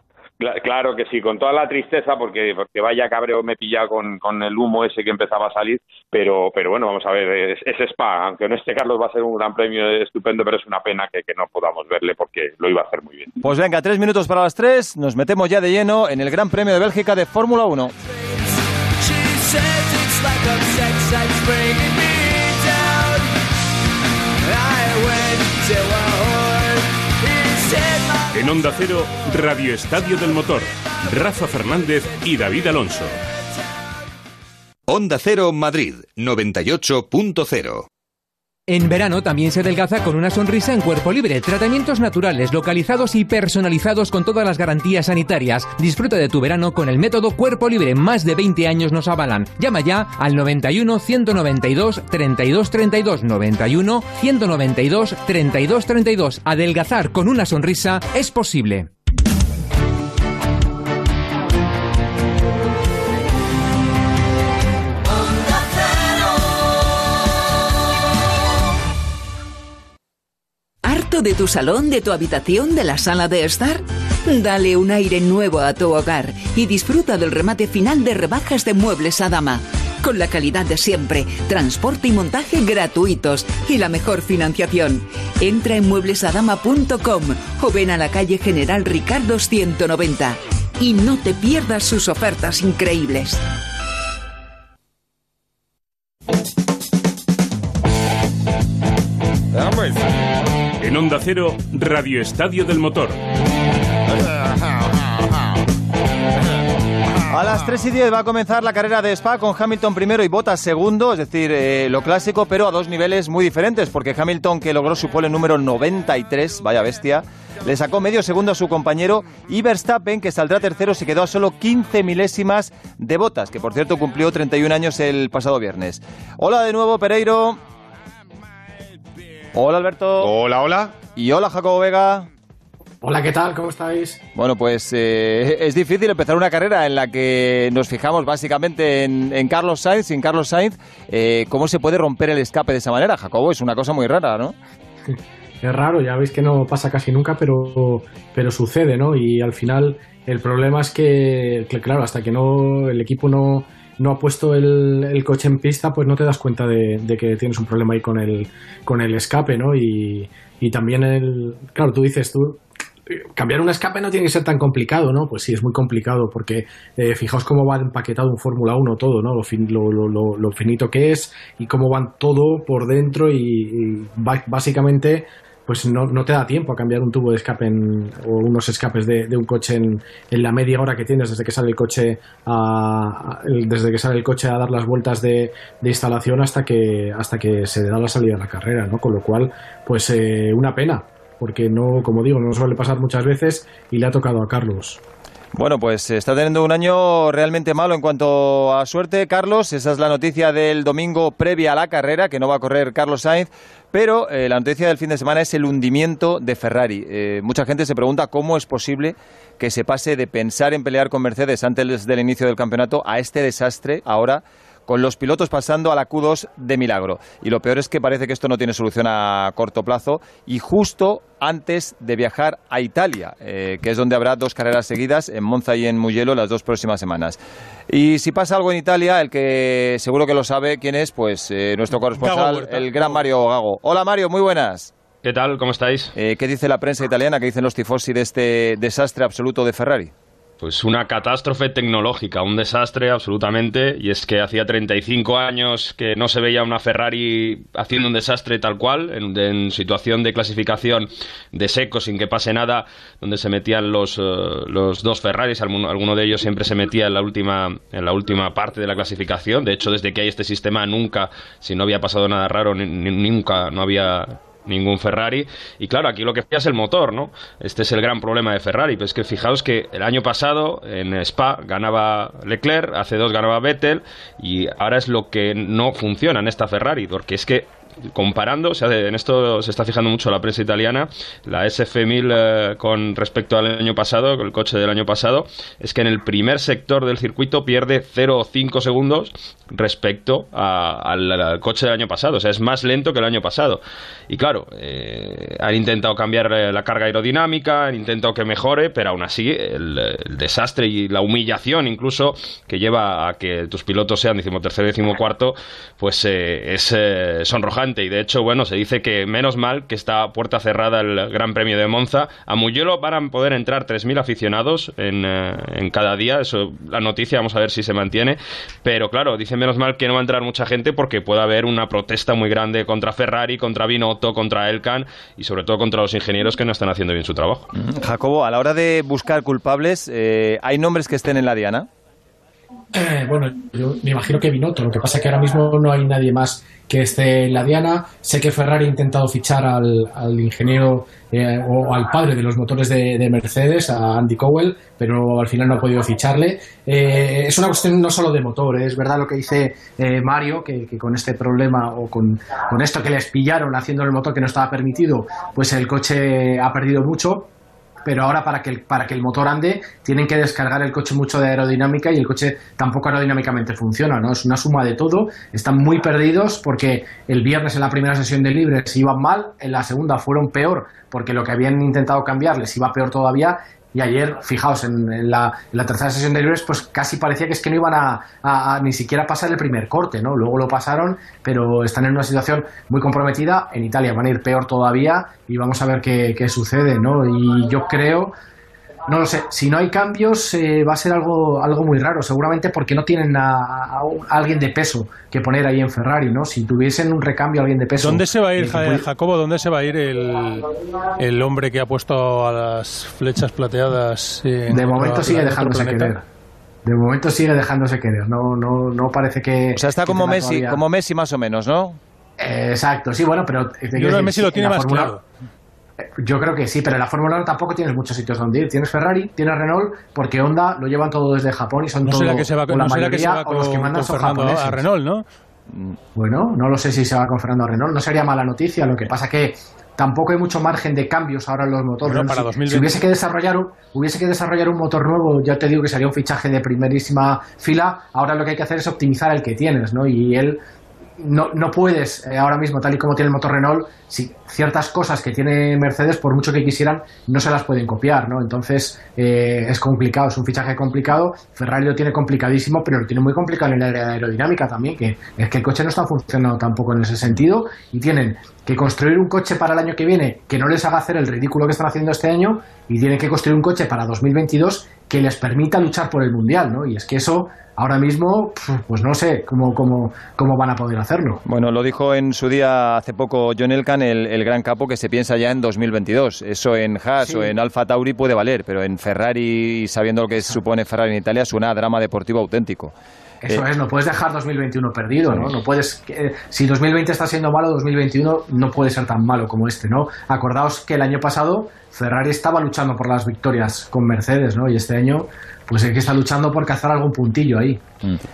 Cla- Claro que sí, con toda la tristeza, porque, porque vaya cabreo me pilla con, con el humo ese que empezaba a salir, pero, pero bueno, vamos a ver, es, es Spa, aunque no esté Carlos va a ser un gran premio estupendo, pero es una pena que, que no podamos verle porque lo iba a hacer muy bien. Pues venga, tres minutos para las tres, nos metemos ya de lleno en el Gran Premio de Bélgica de Fórmula 1. En Onda Cero, Radio Estadio del Motor. Rafa Fernández y David Alonso. Onda Cero Madrid 98.0. En verano también se adelgaza con una sonrisa en cuerpo libre. Tratamientos naturales, localizados y personalizados con todas las garantías sanitarias. Disfruta de tu verano con el método Cuerpo Libre. Más de 20 años nos avalan. Llama ya al 91 192 32 32 91 192 32 32. Adelgazar con una sonrisa es posible. De tu salón, de tu habitación, de la sala de estar? Dale un aire nuevo a tu hogar y disfruta del remate final de rebajas de muebles a dama. Con la calidad de siempre, transporte y montaje gratuitos y la mejor financiación. Entra en mueblesadama.com o ven a la calle General Ricardo 190 y no te pierdas sus ofertas increíbles. Onda Cero, Radio Estadio del Motor. A las 3 y 10 va a comenzar la carrera de Spa con Hamilton primero y Bottas segundo, es decir, eh, lo clásico, pero a dos niveles muy diferentes, porque Hamilton, que logró su pole número 93, vaya bestia, le sacó medio segundo a su compañero y Verstappen, que saldrá tercero, se quedó a solo 15 milésimas de Bottas, que por cierto cumplió 31 años el pasado viernes. Hola de nuevo, Pereiro. Hola, Alberto. Hola, hola. Y hola, Jacobo Vega. Hola, ¿qué tal? ¿Cómo estáis? Bueno, pues eh, es difícil empezar una carrera en la que nos fijamos básicamente en, en Carlos Sainz. Sin Carlos Sainz, eh, ¿cómo se puede romper el escape de esa manera, Jacobo? Es una cosa muy rara, ¿no? es raro, ya veis que no pasa casi nunca, pero, pero sucede, ¿no? Y al final el problema es que, que, claro, hasta que no el equipo no, no ha puesto el, coche en pista, pues no te das cuenta de, que tienes un problema ahí con el, con el escape, ¿no? Y, y también el, claro, tú dices, tú cambiar un escape no tiene que ser tan complicado, ¿no? Pues sí, es muy complicado porque eh, fijaos cómo va empaquetado un Fórmula 1 todo, ¿no? Lo, fin, lo, lo, lo, finito que es y cómo van todo por dentro y, y básicamente pues no, no, te da tiempo a cambiar un tubo de escape en, o unos escapes de, de un coche en, en, la media hora que tienes desde que sale el coche a, desde que sale el coche a dar las vueltas de, de, instalación hasta que hasta que se da la salida de la carrera, ¿no? Con lo cual, pues eh, una pena, porque no, como digo, no suele pasar muchas veces y le ha tocado a Carlos. Bueno, pues está teniendo un año realmente malo en cuanto a suerte, Carlos. Esa es la noticia del domingo previa a la carrera, que no va a correr Carlos Sainz. Pero eh, la noticia del fin de semana es el hundimiento de Ferrari. Eh, mucha gente se pregunta cómo es posible que se pase de pensar en pelear con Mercedes antes del inicio del campeonato a este desastre ahora con los pilotos pasando a la Q2 de milagro. Y lo peor es que parece que esto no tiene solución a corto plazo y justo antes de viajar a Italia, eh, que es donde habrá dos carreras seguidas, en Monza y en Mugello, las dos próximas semanas. Y si pasa algo en Italia, el que seguro que lo sabe quién es, pues eh, nuestro corresponsal, el gran Mario Gago. Hola Mario, muy buenas. ¿Qué tal? ¿Cómo estáis? Eh, ¿Qué dice la prensa italiana? ¿Qué dicen los tifosi de este desastre absoluto de Ferrari? Pues una catástrofe tecnológica, un desastre absolutamente, y es que hacía 35 años que no se veía una Ferrari haciendo un desastre tal cual, en, situación de clasificación de seco, sin que pase nada, donde se metían los, uh, los dos Ferraris, alguno, alguno, de ellos siempre se metía en la, última, en la última parte de la clasificación, de hecho desde que hay este sistema nunca, si no había pasado nada raro, ni, ni, nunca, no había ningún Ferrari. Y claro, aquí lo que falla es el motor, ¿no? Este es el gran problema de Ferrari. Pues que fijaos que el año pasado en Spa ganaba Leclerc, hace dos ganaba Vettel, y ahora es lo que no funciona en esta Ferrari, porque es que comparando, o sea, en esto se está fijando mucho la prensa italiana, la SF1000 eh, con respecto al año pasado, con el coche del año pasado, es que en el primer sector del circuito pierde 0,5 segundos respecto a, al, coche del año pasado, o sea, es más lento que el año pasado. Y claro, eh, han intentado cambiar eh, la carga aerodinámica, han intentado que mejore, pero aún así el, el desastre y la humillación incluso que lleva a que tus pilotos sean decimotercero y decimocuarto, pues eh, es sonrojante y de hecho, bueno, se dice que menos mal que está puerta cerrada el Gran Premio de Monza. A Mugello van a poder entrar 3.000 aficionados en, en cada día, eso la noticia, vamos a ver si se mantiene, pero claro, dice menos mal que no va a entrar mucha gente porque puede haber una protesta muy grande contra Ferrari, contra Binotto, contra Elkan y sobre todo contra los ingenieros que no están haciendo bien su trabajo. Jacobo, a la hora de buscar culpables, eh, ¿hay nombres que estén en la diana? Eh, bueno, yo me imagino que Binotto, lo que pasa es que ahora mismo no hay nadie más que esté en la diana. Sé que Ferrari ha intentado fichar al, ingeniero eh, o al padre de los motores de, de, Mercedes, a Andy Cowell, pero al final no ha podido ficharle. Eh, es una cuestión no solo de motor, es verdad lo que dice eh, Mario, que, con este problema o con esto que les pillaron haciendo el motor que no estaba permitido, pues el coche ha perdido mucho pero ahora para que, el, para que el motor ande tienen que descargar el coche mucho de aerodinámica y el coche tampoco aerodinámicamente funciona, ¿no? Es una suma de todo, están muy perdidos porque el viernes en la primera sesión de libres iban mal, en la segunda fueron peor porque lo que habían intentado cambiar les iba peor todavía y ayer, fijaos, en, en, la, en, la, tercera sesión de libres, pues casi parecía que es que no iban a, a, ni siquiera pasar el primer corte, ¿no? Luego lo pasaron, pero están en una situación muy comprometida. En Italia van a ir peor todavía y vamos a ver qué, qué sucede, ¿no? Y yo creo no lo sé, si no hay cambios eh, va a ser algo, algo muy raro, seguramente porque no tienen a, a, a, alguien de peso que poner ahí en Ferrari, ¿no? Si tuviesen un recambio alguien de peso. ¿Dónde se va a ir, eh, Jacobo? ¿Dónde se va a ir el, el hombre que ha puesto a las flechas plateadas? de momento sigue dejándose querer. De momento sigue dejándose querer, no, no, no parece que. O sea, está como Messi, todavía... como Messi más o menos, ¿no? Eh, exacto, sí, bueno, pero. Yo creo que Messi lo tiene más claro. Yo creo que sí, pero en la Fórmula 1 tampoco tienes muchos sitios donde ir. Tienes Ferrari, tienes Renault, porque Honda lo llevan todo desde Japón y son no todo, será que se va, la no mayoría, que se va con, o los que mandan son Fernando japoneses. a Renault, ¿no? Bueno, no lo sé si se va con Fernando a Renault. No sería mala noticia. Lo que pasa que tampoco hay mucho margen de cambios ahora en los motores. Bueno, para 2020. Si hubiese que desarrollar un, hubiese que desarrollar un motor nuevo, ya te digo que sería un fichaje de primerísima fila. Ahora lo que hay que hacer es optimizar el que tienes, ¿no? Y él no, no puedes eh, ahora mismo, tal y como tiene el motor Renault, si ciertas cosas que tiene Mercedes, por mucho que quisieran, no se las pueden copiar, ¿no? Entonces eh, es complicado, es un fichaje complicado. Ferrari lo tiene complicadísimo, pero lo tiene muy complicado en el área aerodinámica también, que es que el coche no está funcionando tampoco en ese sentido y tienen que construir un coche para el año que viene que no les haga hacer el ridículo que están haciendo este año y tienen que construir un coche para 2022 que les permita luchar por el mundial, ¿no? Y es que eso ahora mismo, pues no sé cómo, cómo, cómo van a poder hacerlo. Bueno, lo dijo en su día hace poco John Elkan, el, el gran capo, que se piensa ya en 2022. Eso en Haas Sí. o en Alfa Tauri puede valer, pero en Ferrari, sabiendo lo que supone Ferrari en Italia, suena a drama deportivo auténtico. Eso Eh, es, no puedes dejar 2021 perdido, ¿no? No puedes, eh, si 2020 está siendo malo, 2021 no puede ser tan malo como este, ¿no? Acordaos que el año pasado Ferrari estaba luchando por las victorias con Mercedes, ¿no? Y este año, pues hay que estar luchando por cazar algún puntillo ahí.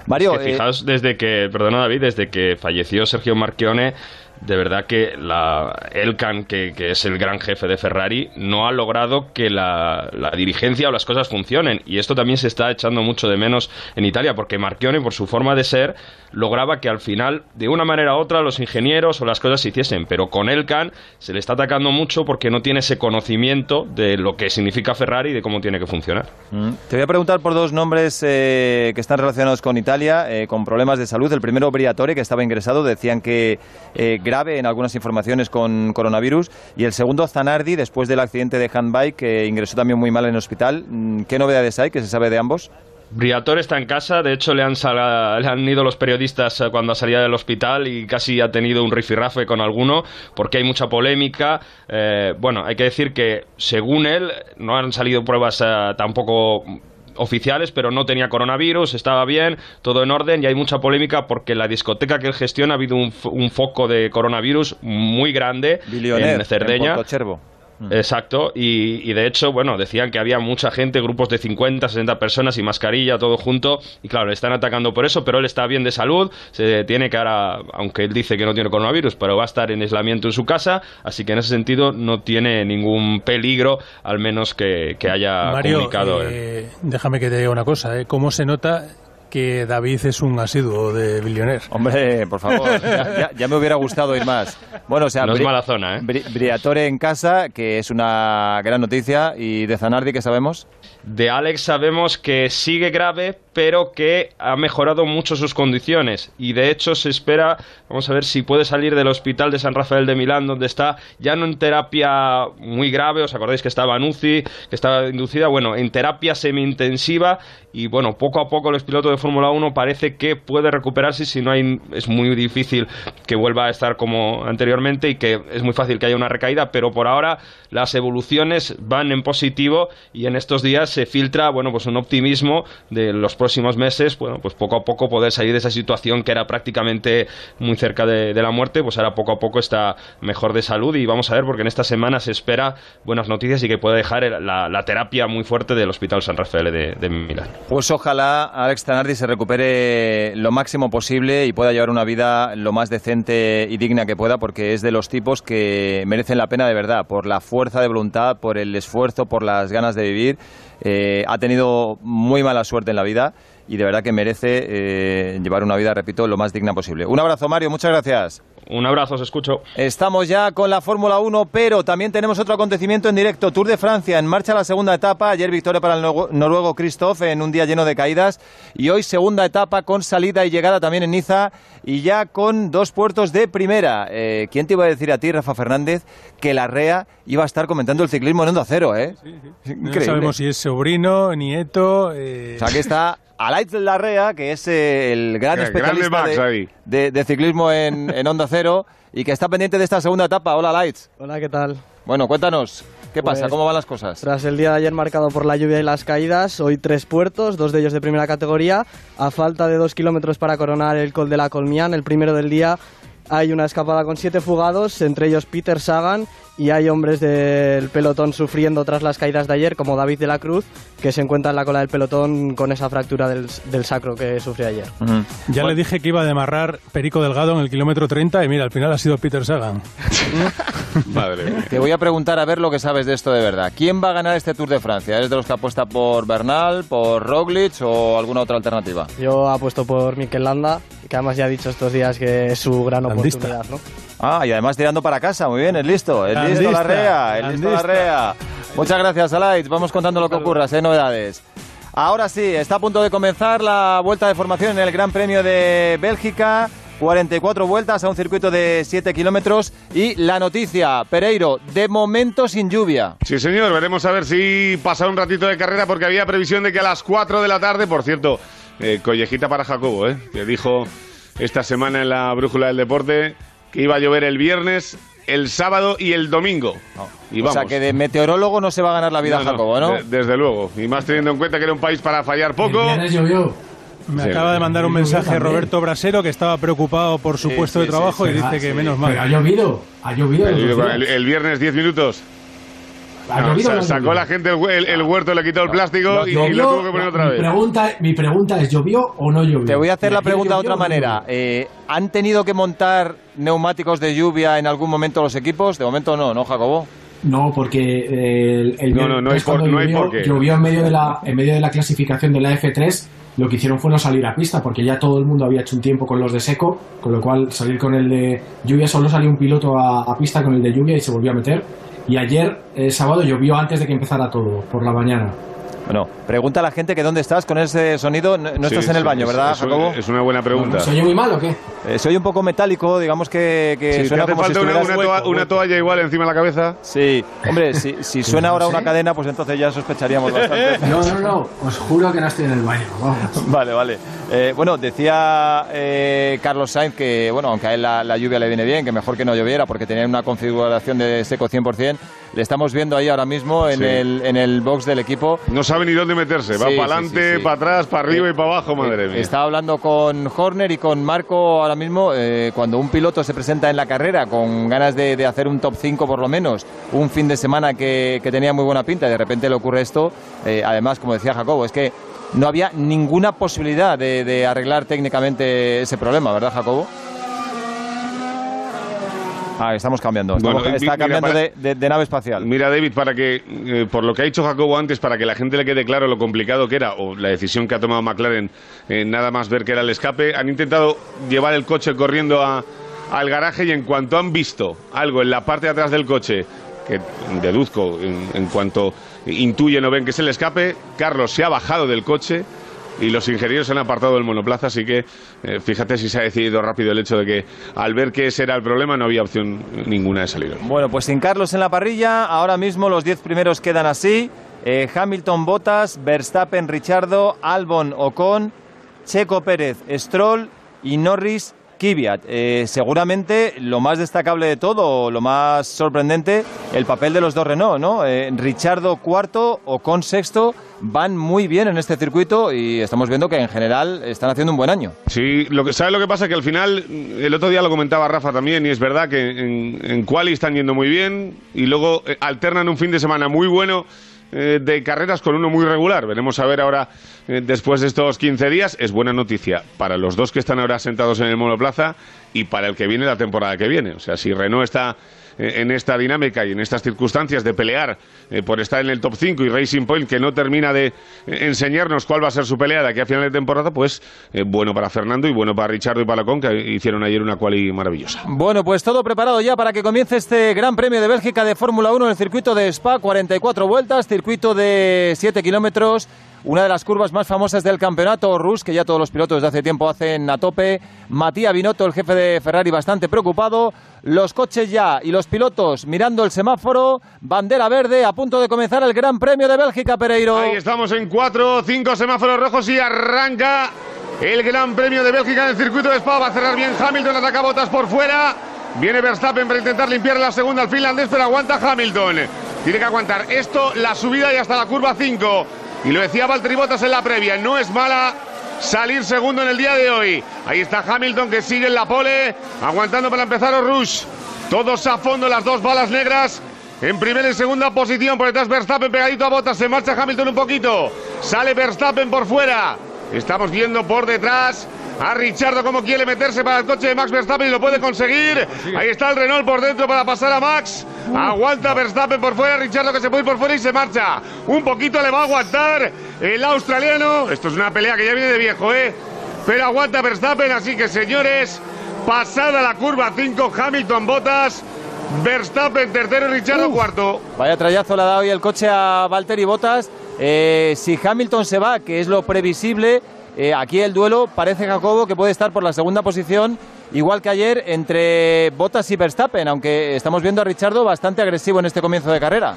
Mario, Es que fijaos, desde que, perdona David, desde que falleció Sergio Marchione, de verdad que la Elkan, que, que es el gran jefe de Ferrari, no ha logrado que la, la dirigencia o las cosas funcionen. Y esto también se está echando mucho de menos en Italia, porque Marchione, por su forma de ser, lograba que al final, de una manera u otra, los ingenieros o las cosas se hiciesen. Pero con Elkan se le está atacando mucho porque no tiene ese conocimiento de lo que significa Ferrari y de cómo tiene que funcionar. Mm. Te voy a preguntar por dos nombres eh, que están relacionados con Italia, eh, con problemas de salud. El primero, Briatore, que estaba ingresado, decían que eh, grave en algunas informaciones con coronavirus. Y el segundo, Zanardi, después del accidente de handbike, que ingresó también muy mal en el hospital. Mm, ¿Qué novedades hay? ¿Qué se sabe de ambos? Briatore está en casa, de hecho le han, le han ido los periodistas eh, cuando salía del hospital y casi ha tenido un rifirrafe con alguno porque hay mucha polémica. Eh, bueno, hay que decir que según él no han salido pruebas eh, tampoco oficiales, pero no tenía coronavirus, estaba bien, todo en orden y hay mucha polémica porque en la discoteca que él gestiona ha habido un, foco de coronavirus muy grande Billionaire, en Cerdeña. en. Exacto, y, y de hecho, bueno, decían que había mucha gente, grupos de 50, 60 personas y mascarilla, todo junto, y claro, le están atacando por eso, pero él está bien de salud, se tiene que ahora, aunque él dice que no tiene coronavirus, pero va a estar en aislamiento en su casa, así que en ese sentido no tiene ningún peligro, al menos que, que haya Mario, comunicado. él. eh, déjame que te diga una cosa. ¿eh? ¿Cómo se nota que David es un asiduo de Billionaire? Hombre, por favor, ya, ya- ya me hubiera gustado ir más. Bueno, o sea, No es mala zona, ¿eh? Bri- Briatore en casa, que es una gran noticia. ¿Y de Zanardi qué sabemos? De Alex sabemos que sigue grave, pero que ha mejorado mucho sus condiciones. Y de hecho se espera, vamos a ver si puede salir del hospital de San Rafael de Milán, donde está ya no en terapia muy grave, os acordáis que estaba en UCI, que estaba inducida, bueno, en terapia semi-intensiva. Y bueno, poco a poco los pilotos de Fórmula 1 parece que puede recuperarse, si no hay, es muy difícil que vuelva a estar como anteriormente y que es muy fácil que haya una recaída, pero por ahora las evoluciones van en positivo y en estos días se filtra, bueno, pues un optimismo de los próximos meses, bueno, pues poco a poco poder salir de esa situación que era prácticamente muy cerca de, de la muerte, pues ahora poco a poco está mejor de salud y vamos a ver porque en esta semana se espera buenas noticias y que puede dejar la, la terapia muy fuerte del Hospital San Rafael de, de Milán. Pues ojalá Alex Zanardi se recupere lo máximo posible y pueda llevar una vida lo más decente y digna que pueda, porque es de los tipos que merecen la pena de verdad, por la fuerza de voluntad, por el esfuerzo, por las ganas de vivir. Eh, ha tenido muy mala suerte en la vida y de verdad que merece eh, llevar una vida, repito, lo más digna posible. Un abrazo, Mario, muchas gracias. Un abrazo, os escucho. Estamos ya con la Fórmula 1, pero también tenemos otro acontecimiento en directo. Tour de Francia, en marcha la segunda etapa. Ayer victoria para el noruego- Christoph en un día lleno de caídas. Y hoy segunda etapa con salida y llegada también en Niza y ya con dos puertos de primera. Eh, ¿Quién te iba a decir a ti, Rafa Fernández, que la REA iba a estar comentando el ciclismo en Onda Cero, eh? No Increíble. sabemos si es sobrino, nieto. eh, O sea, aquí está Alaitz Larrea, que es eh, el gran especialista Max de, ahí. de- de ciclismo en, en Onda Cero y que está pendiente de esta segunda etapa. Hola, Alaitz. Hola, ¿qué tal? Bueno, cuéntanos, ¿qué pasa? Pues, ¿Cómo van las cosas? Tras el día de ayer marcado por la lluvia y las caídas, hoy tres puertos, dos de ellos de primera categoría. A falta de dos kilómetros para coronar el Col de la Colmián, el primero del día, hay una escapada con siete fugados, entre ellos Peter Sagan, y hay hombres del pelotón sufriendo tras las caídas de ayer, como David de la Cruz, que se encuentra en la cola del pelotón con esa fractura del, del sacro que sufrió ayer. Ya le dije que iba a demarrar Perico Delgado en el kilómetro 30 y mira, al final ha sido Peter Sagan. Madre mía. Te voy a preguntar a ver lo que sabes de esto de verdad. ¿Quién va a ganar este Tour de Francia? ¿Eres de los que apuesta por Bernal, por Roglic o alguna otra alternativa? Yo apuesto por Mikel Landa, que además ya ha dicho estos días que es su gran Landista. oportunidad, ¿no? Ah, y además tirando para casa, muy bien, es listo, es listo Landista, la rea, es listo la landista. rea. Muchas gracias, Alaitz, vamos contando lo que ocurra, hay novedades. Ahora sí, está a punto de comenzar la vuelta de formación en el Gran Premio de Bélgica. 44 vueltas a un circuito de 7 kilómetros. Y la noticia, Pereiro, de momento sin lluvia. Sí, señor, veremos a ver si pasa un ratito de carrera porque había previsión de que a las 4 de la tarde, por cierto, eh, collejita para Jacobo, ¿eh? que dijo esta semana en la Brújula del Deporte que iba a llover el viernes, el sábado y el domingo. Y o vamos. sea que de meteorólogo no se va a ganar la vida No, no, Jacobo, ¿no? de- desde luego. Y más teniendo en cuenta que era un país para fallar poco. Me Sí. acaba de mandar un mensaje. Roberto Brasero que estaba preocupado por su Sí, puesto sí, de trabajo sí, y dice Ah, que sí. menos mal. Pero ha llovido, ha llovido. El, el- el viernes 10 minutos. ¿Ha No, llovido o sa- no ha sacó la gente el, hue- el- el huerto, le quitó el plástico y, y lo tuvo que poner otra mi vez. Pregunta, mi pregunta es, ¿llovió o no llovió? Te voy a hacer ¿Y la pregunta de otra manera. Eh, ¿Han tenido que montar neumáticos de lluvia en algún momento los equipos? De momento no, ¿no, Jacobo? No, porque eh, el, el No, no, no hay viernes por- cuando no hay llovió, por qué. llovió en medio de la en medio de la clasificación de la F3, lo que hicieron fue no salir a pista porque ya todo el mundo había hecho un tiempo con los de seco, con lo cual salir con el de lluvia solo salió un piloto a, a pista con el de lluvia y se volvió a meter. Y ayer, el sábado, llovió antes de que empezara todo, por la mañana. Bueno, pregunta a la gente que dónde estás con ese sonido. No, no Sí, estás en el sí, baño, es- ¿verdad, es- Jacobo? Es una buena pregunta. ¿Se oye muy mal o qué? Eh, soy un poco metálico, digamos que, que Sí, ¿te suena hace como si falta una, estuvieras una hueco, toa- una hueco. toalla igual encima de la cabeza? Sí, hombre, si, si suena ahora una cadena, pues entonces ya sospecharíamos bastante. No, no, no, os juro que no estoy en el baño. Vamos. Vale, vale. Eh, bueno, decía eh, Carlos Sainz que, bueno, aunque a él la, la lluvia le viene bien, que mejor que no lloviera porque tenía una configuración de seco 100%, le estamos viendo ahí ahora mismo en, Sí. el, en el box del equipo. No sabe ni dónde meterse. Va Sí, para adelante, sí, para atrás, para arriba Eh, y para abajo, madre mía. Estaba hablando con Horner y con Marco ahora mismo. eh, cuando un piloto se presenta en la carrera con ganas de, de hacer un top 5 por lo menos, un fin de semana que, que tenía muy buena pinta y de repente le ocurre esto, además, como decía Jacobo, es que no había ninguna posibilidad de, de arreglar técnicamente ese problema, ¿verdad, Jacobo? Ah, estamos cambiando. Estamos- Bueno, está mira, cambiando para- de, de- de nave espacial. Mira, David, para que, eh, por lo que ha dicho Jacobo antes, para que la gente le quede claro lo complicado que era, o la decisión que ha tomado McLaren, eh, nada más ver que era el escape, han intentado llevar el coche corriendo a- al garaje y en cuanto han visto algo en la parte de atrás del coche, que deduzco en, en cuanto intuyen o ven que es el escape, Carlos se ha bajado del coche y los ingenieros han apartado del monoplaza, así que eh, fíjate si se ha decidido rápido el hecho de que al ver que ese era el problema no había opción ninguna de salir. Bueno, pues sin Carlos en la parrilla, ahora mismo los 10 primeros quedan así. Eh, Hamilton, Bottas, Verstappen, Richardo, Albon, Ocon, Checo Pérez, Stroll y Norris, Kvyat. Eh, seguramente lo más destacable de todo, o lo más sorprendente, el papel de los dos Renault, ¿no? Eh, Richardo cuarto, Ocon sexto, van muy bien en este circuito y estamos viendo que en general están haciendo un buen año. Sí, lo que, ¿sabes lo que pasa? Que al final, el otro día lo comentaba Rafa también, y es verdad que en, en quali están yendo muy bien y luego eh, alternan un fin de semana muy bueno eh, de carreras con uno muy regular. Veremos a ver ahora, eh, después de estos 15 días, es buena noticia para los dos que están ahora sentados en el monoplaza y para el que viene la temporada que viene. O sea, si Renault está en esta dinámica y en estas circunstancias de pelear eh, por estar en el top 5 y Racing Point que no termina de eh, enseñarnos cuál va a ser su pelea de aquí a final de temporada, pues eh, bueno para Fernando y bueno para Richardo y para Lacón que hicieron ayer una quali maravillosa. Bueno, pues todo preparado ya para que comience este Gran Premio de Bélgica de Fórmula 1 en el circuito de Spa, 44 vueltas, circuito de 7 kilómetros, una de las curvas más famosas del campeonato, Rus, que ya todos los pilotos de hace tiempo hacen a tope, Matías Binotto, el jefe de Ferrari, bastante preocupado, los coches ya y los pilotos mirando el semáforo, bandera verde, a punto de comenzar el Gran Premio de Bélgica, Pereiro. Ahí estamos en cuatro, cinco semáforos rojos y arranca el Gran Premio de Bélgica en el circuito de Spa. Va a cerrar bien Hamilton, ataca botas por fuera. Viene Verstappen para intentar limpiar la segunda al finlandés, pero aguanta Hamilton. Tiene que aguantar esto, la subida y hasta la curva 5. Y lo decía Valtteri Bottas en la previa, no es mala salir segundo en el día de hoy. Ahí está Hamilton que sigue en la pole, aguantando para empezar Rush. Todos a fondo, las dos balas negras. En primera y segunda posición, por detrás Verstappen pegadito a Bottas, se marcha Hamilton un poquito. Sale Verstappen por fuera. Estamos viendo por detrás a Richardo cómo quiere meterse para el coche de Max Verstappen y lo puede conseguir. Ahí está el Renault por dentro para pasar a Max. Aguanta Verstappen por fuera, Richardo que se puede ir por fuera y se marcha. Un poquito le va a aguantar el australiano. Esto es una pelea que ya viene de viejo, ¿eh? Pero aguanta Verstappen, así que señores, Pasada la curva 5, Hamilton Botas. Verstappen tercero y Richardo cuarto. Vaya trayazo le ha dado hoy el coche a Valtteri Bottas. Eh, si Hamilton se va, que es lo previsible, eh, aquí el duelo parece Jacobo que puede estar por la segunda posición, igual que ayer entre Bottas y Verstappen, aunque estamos viendo a Richardo bastante agresivo en este comienzo de carrera.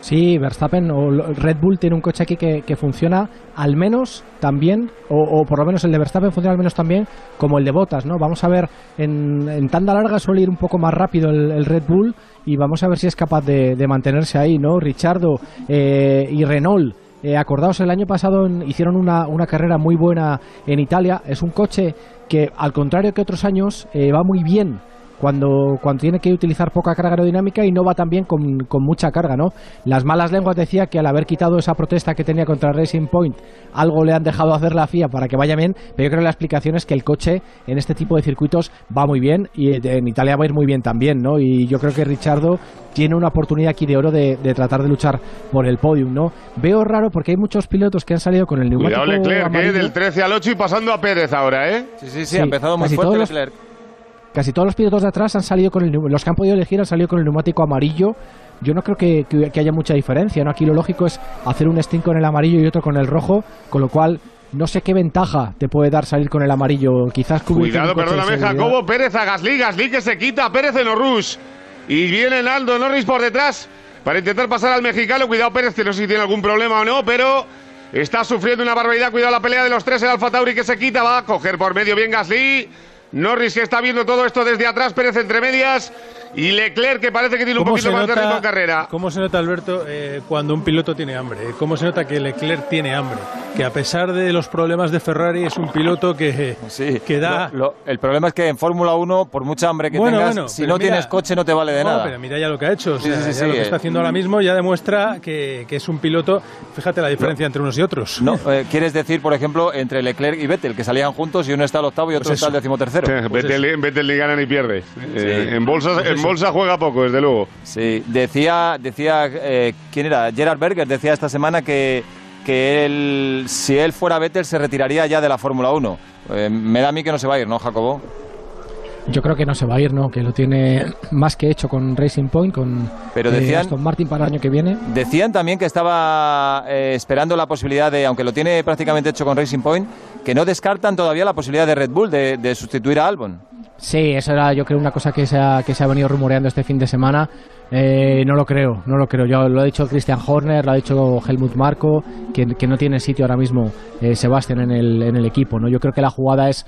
Sí, Verstappen o Red Bull tiene un coche aquí que, funciona al menos también, o, o, por lo menos el de Verstappen funciona al menos también como el de Bottas, ¿no? Vamos a ver, en, en tanda larga suele ir un poco más rápido el, Red Bull y vamos a ver si es capaz de, de mantenerse ahí, ¿no? Richardo eh, y Renault. Eh, acordaos, el año pasado en, hicieron una, una, carrera muy buena en Italia. Es un coche que, al contrario que otros años, eh, va muy bien cuando, cuando tiene que utilizar poca carga aerodinámica y no va también con, con mucha carga, ¿no? Las malas lenguas decía que al haber quitado esa protesta que tenía contra Racing Point, algo le han dejado hacer la FIA para que vaya bien, pero yo creo que la explicación es que el coche en este tipo de circuitos va muy bien y en Italia va a ir muy bien también, ¿no? Y yo creo que Richardo tiene una oportunidad aquí de oro de, de tratar de luchar por el podium, ¿no? Veo raro porque hay muchos pilotos que han salido con el neumático Cuidado Leclerc, amarillo. ¿eh? del 13 al 8 y pasando a Pérez ahora, ¿eh? Sí, sí, sí, ha empezado muy fuerte todos los- Leclerc. Casi todos los pilotos de atrás han salido con el los que han podido elegir han salido con el neumático amarillo. Yo no creo que, que- que haya mucha diferencia, ¿no? Aquí lo lógico es hacer un stint con el amarillo y otro con el rojo, con lo cual no sé qué ventaja te puede dar salir con el amarillo. Quizás Cuidado, perdóname. Jacobo Pérez a Gasly, Gasly que se quita a Pérez en Rush. Y viene Naldo Norris por detrás para intentar pasar al mexicano. Cuidado Pérez, que no sé si tiene algún problema o no, pero está sufriendo una barbaridad. Cuidado la pelea de los tres, el Alfa Tauri que se quita, va a coger por medio bien Gasly. Norris que está viendo todo esto desde atrás, Pérez entre medias. Y Leclerc que parece que tiene un ¿Cómo poquito se más de nota- ritmo en carrera. ¿Cómo se nota, Alberto, eh, cuando un piloto tiene hambre? ¿Cómo se nota que Leclerc tiene hambre? Que a pesar de los problemas de Ferrari es un piloto que, que da... Lo- lo- el problema es que en Fórmula 1, por mucha hambre que Bueno, tengas, bueno, si no mira- tienes coche no te vale de No, nada. pero mira ya lo que ha hecho. O Sí, sea, sí, ya sí, lo que eh. está haciendo ahora mismo ya demuestra que, que es un piloto. Fíjate la diferencia entre unos y otros. No, eh, quieres decir, por ejemplo, entre Leclerc y Vettel, que salían juntos y uno está al octavo y otro Pues está al decimotercero. Pues Vettel, Vettel ni gana ni pierde. Eh, en, bolsa, en bolsa juega poco, desde luego. Sí, decía, decía eh, ¿quién era? Gerard Berger decía esta semana que, que él, si él fuera Vettel se retiraría ya de la Fórmula 1. Eh, me da a mí que no se va a ir, ¿no, Jacobo? Yo creo que no se va a ir, ¿no? Que lo tiene más que hecho con Racing Point, con Pero eh, decían- Aston Martin para el año que viene. Decían también que estaba eh, esperando la posibilidad de, aunque lo tiene prácticamente hecho con Racing Point, que no descartan todavía la posibilidad de Red Bull de, de sustituir a Albon. Sí, eso era yo creo una cosa que se ha, que se ha venido rumoreando este fin de semana. Eh, no lo creo, no lo creo. Yo lo ha dicho Christian Horner, lo ha dicho Helmut Marko, que, que no tiene sitio ahora mismo eh, Sebastián en el, en el equipo. ¿no? Yo creo que la jugada es,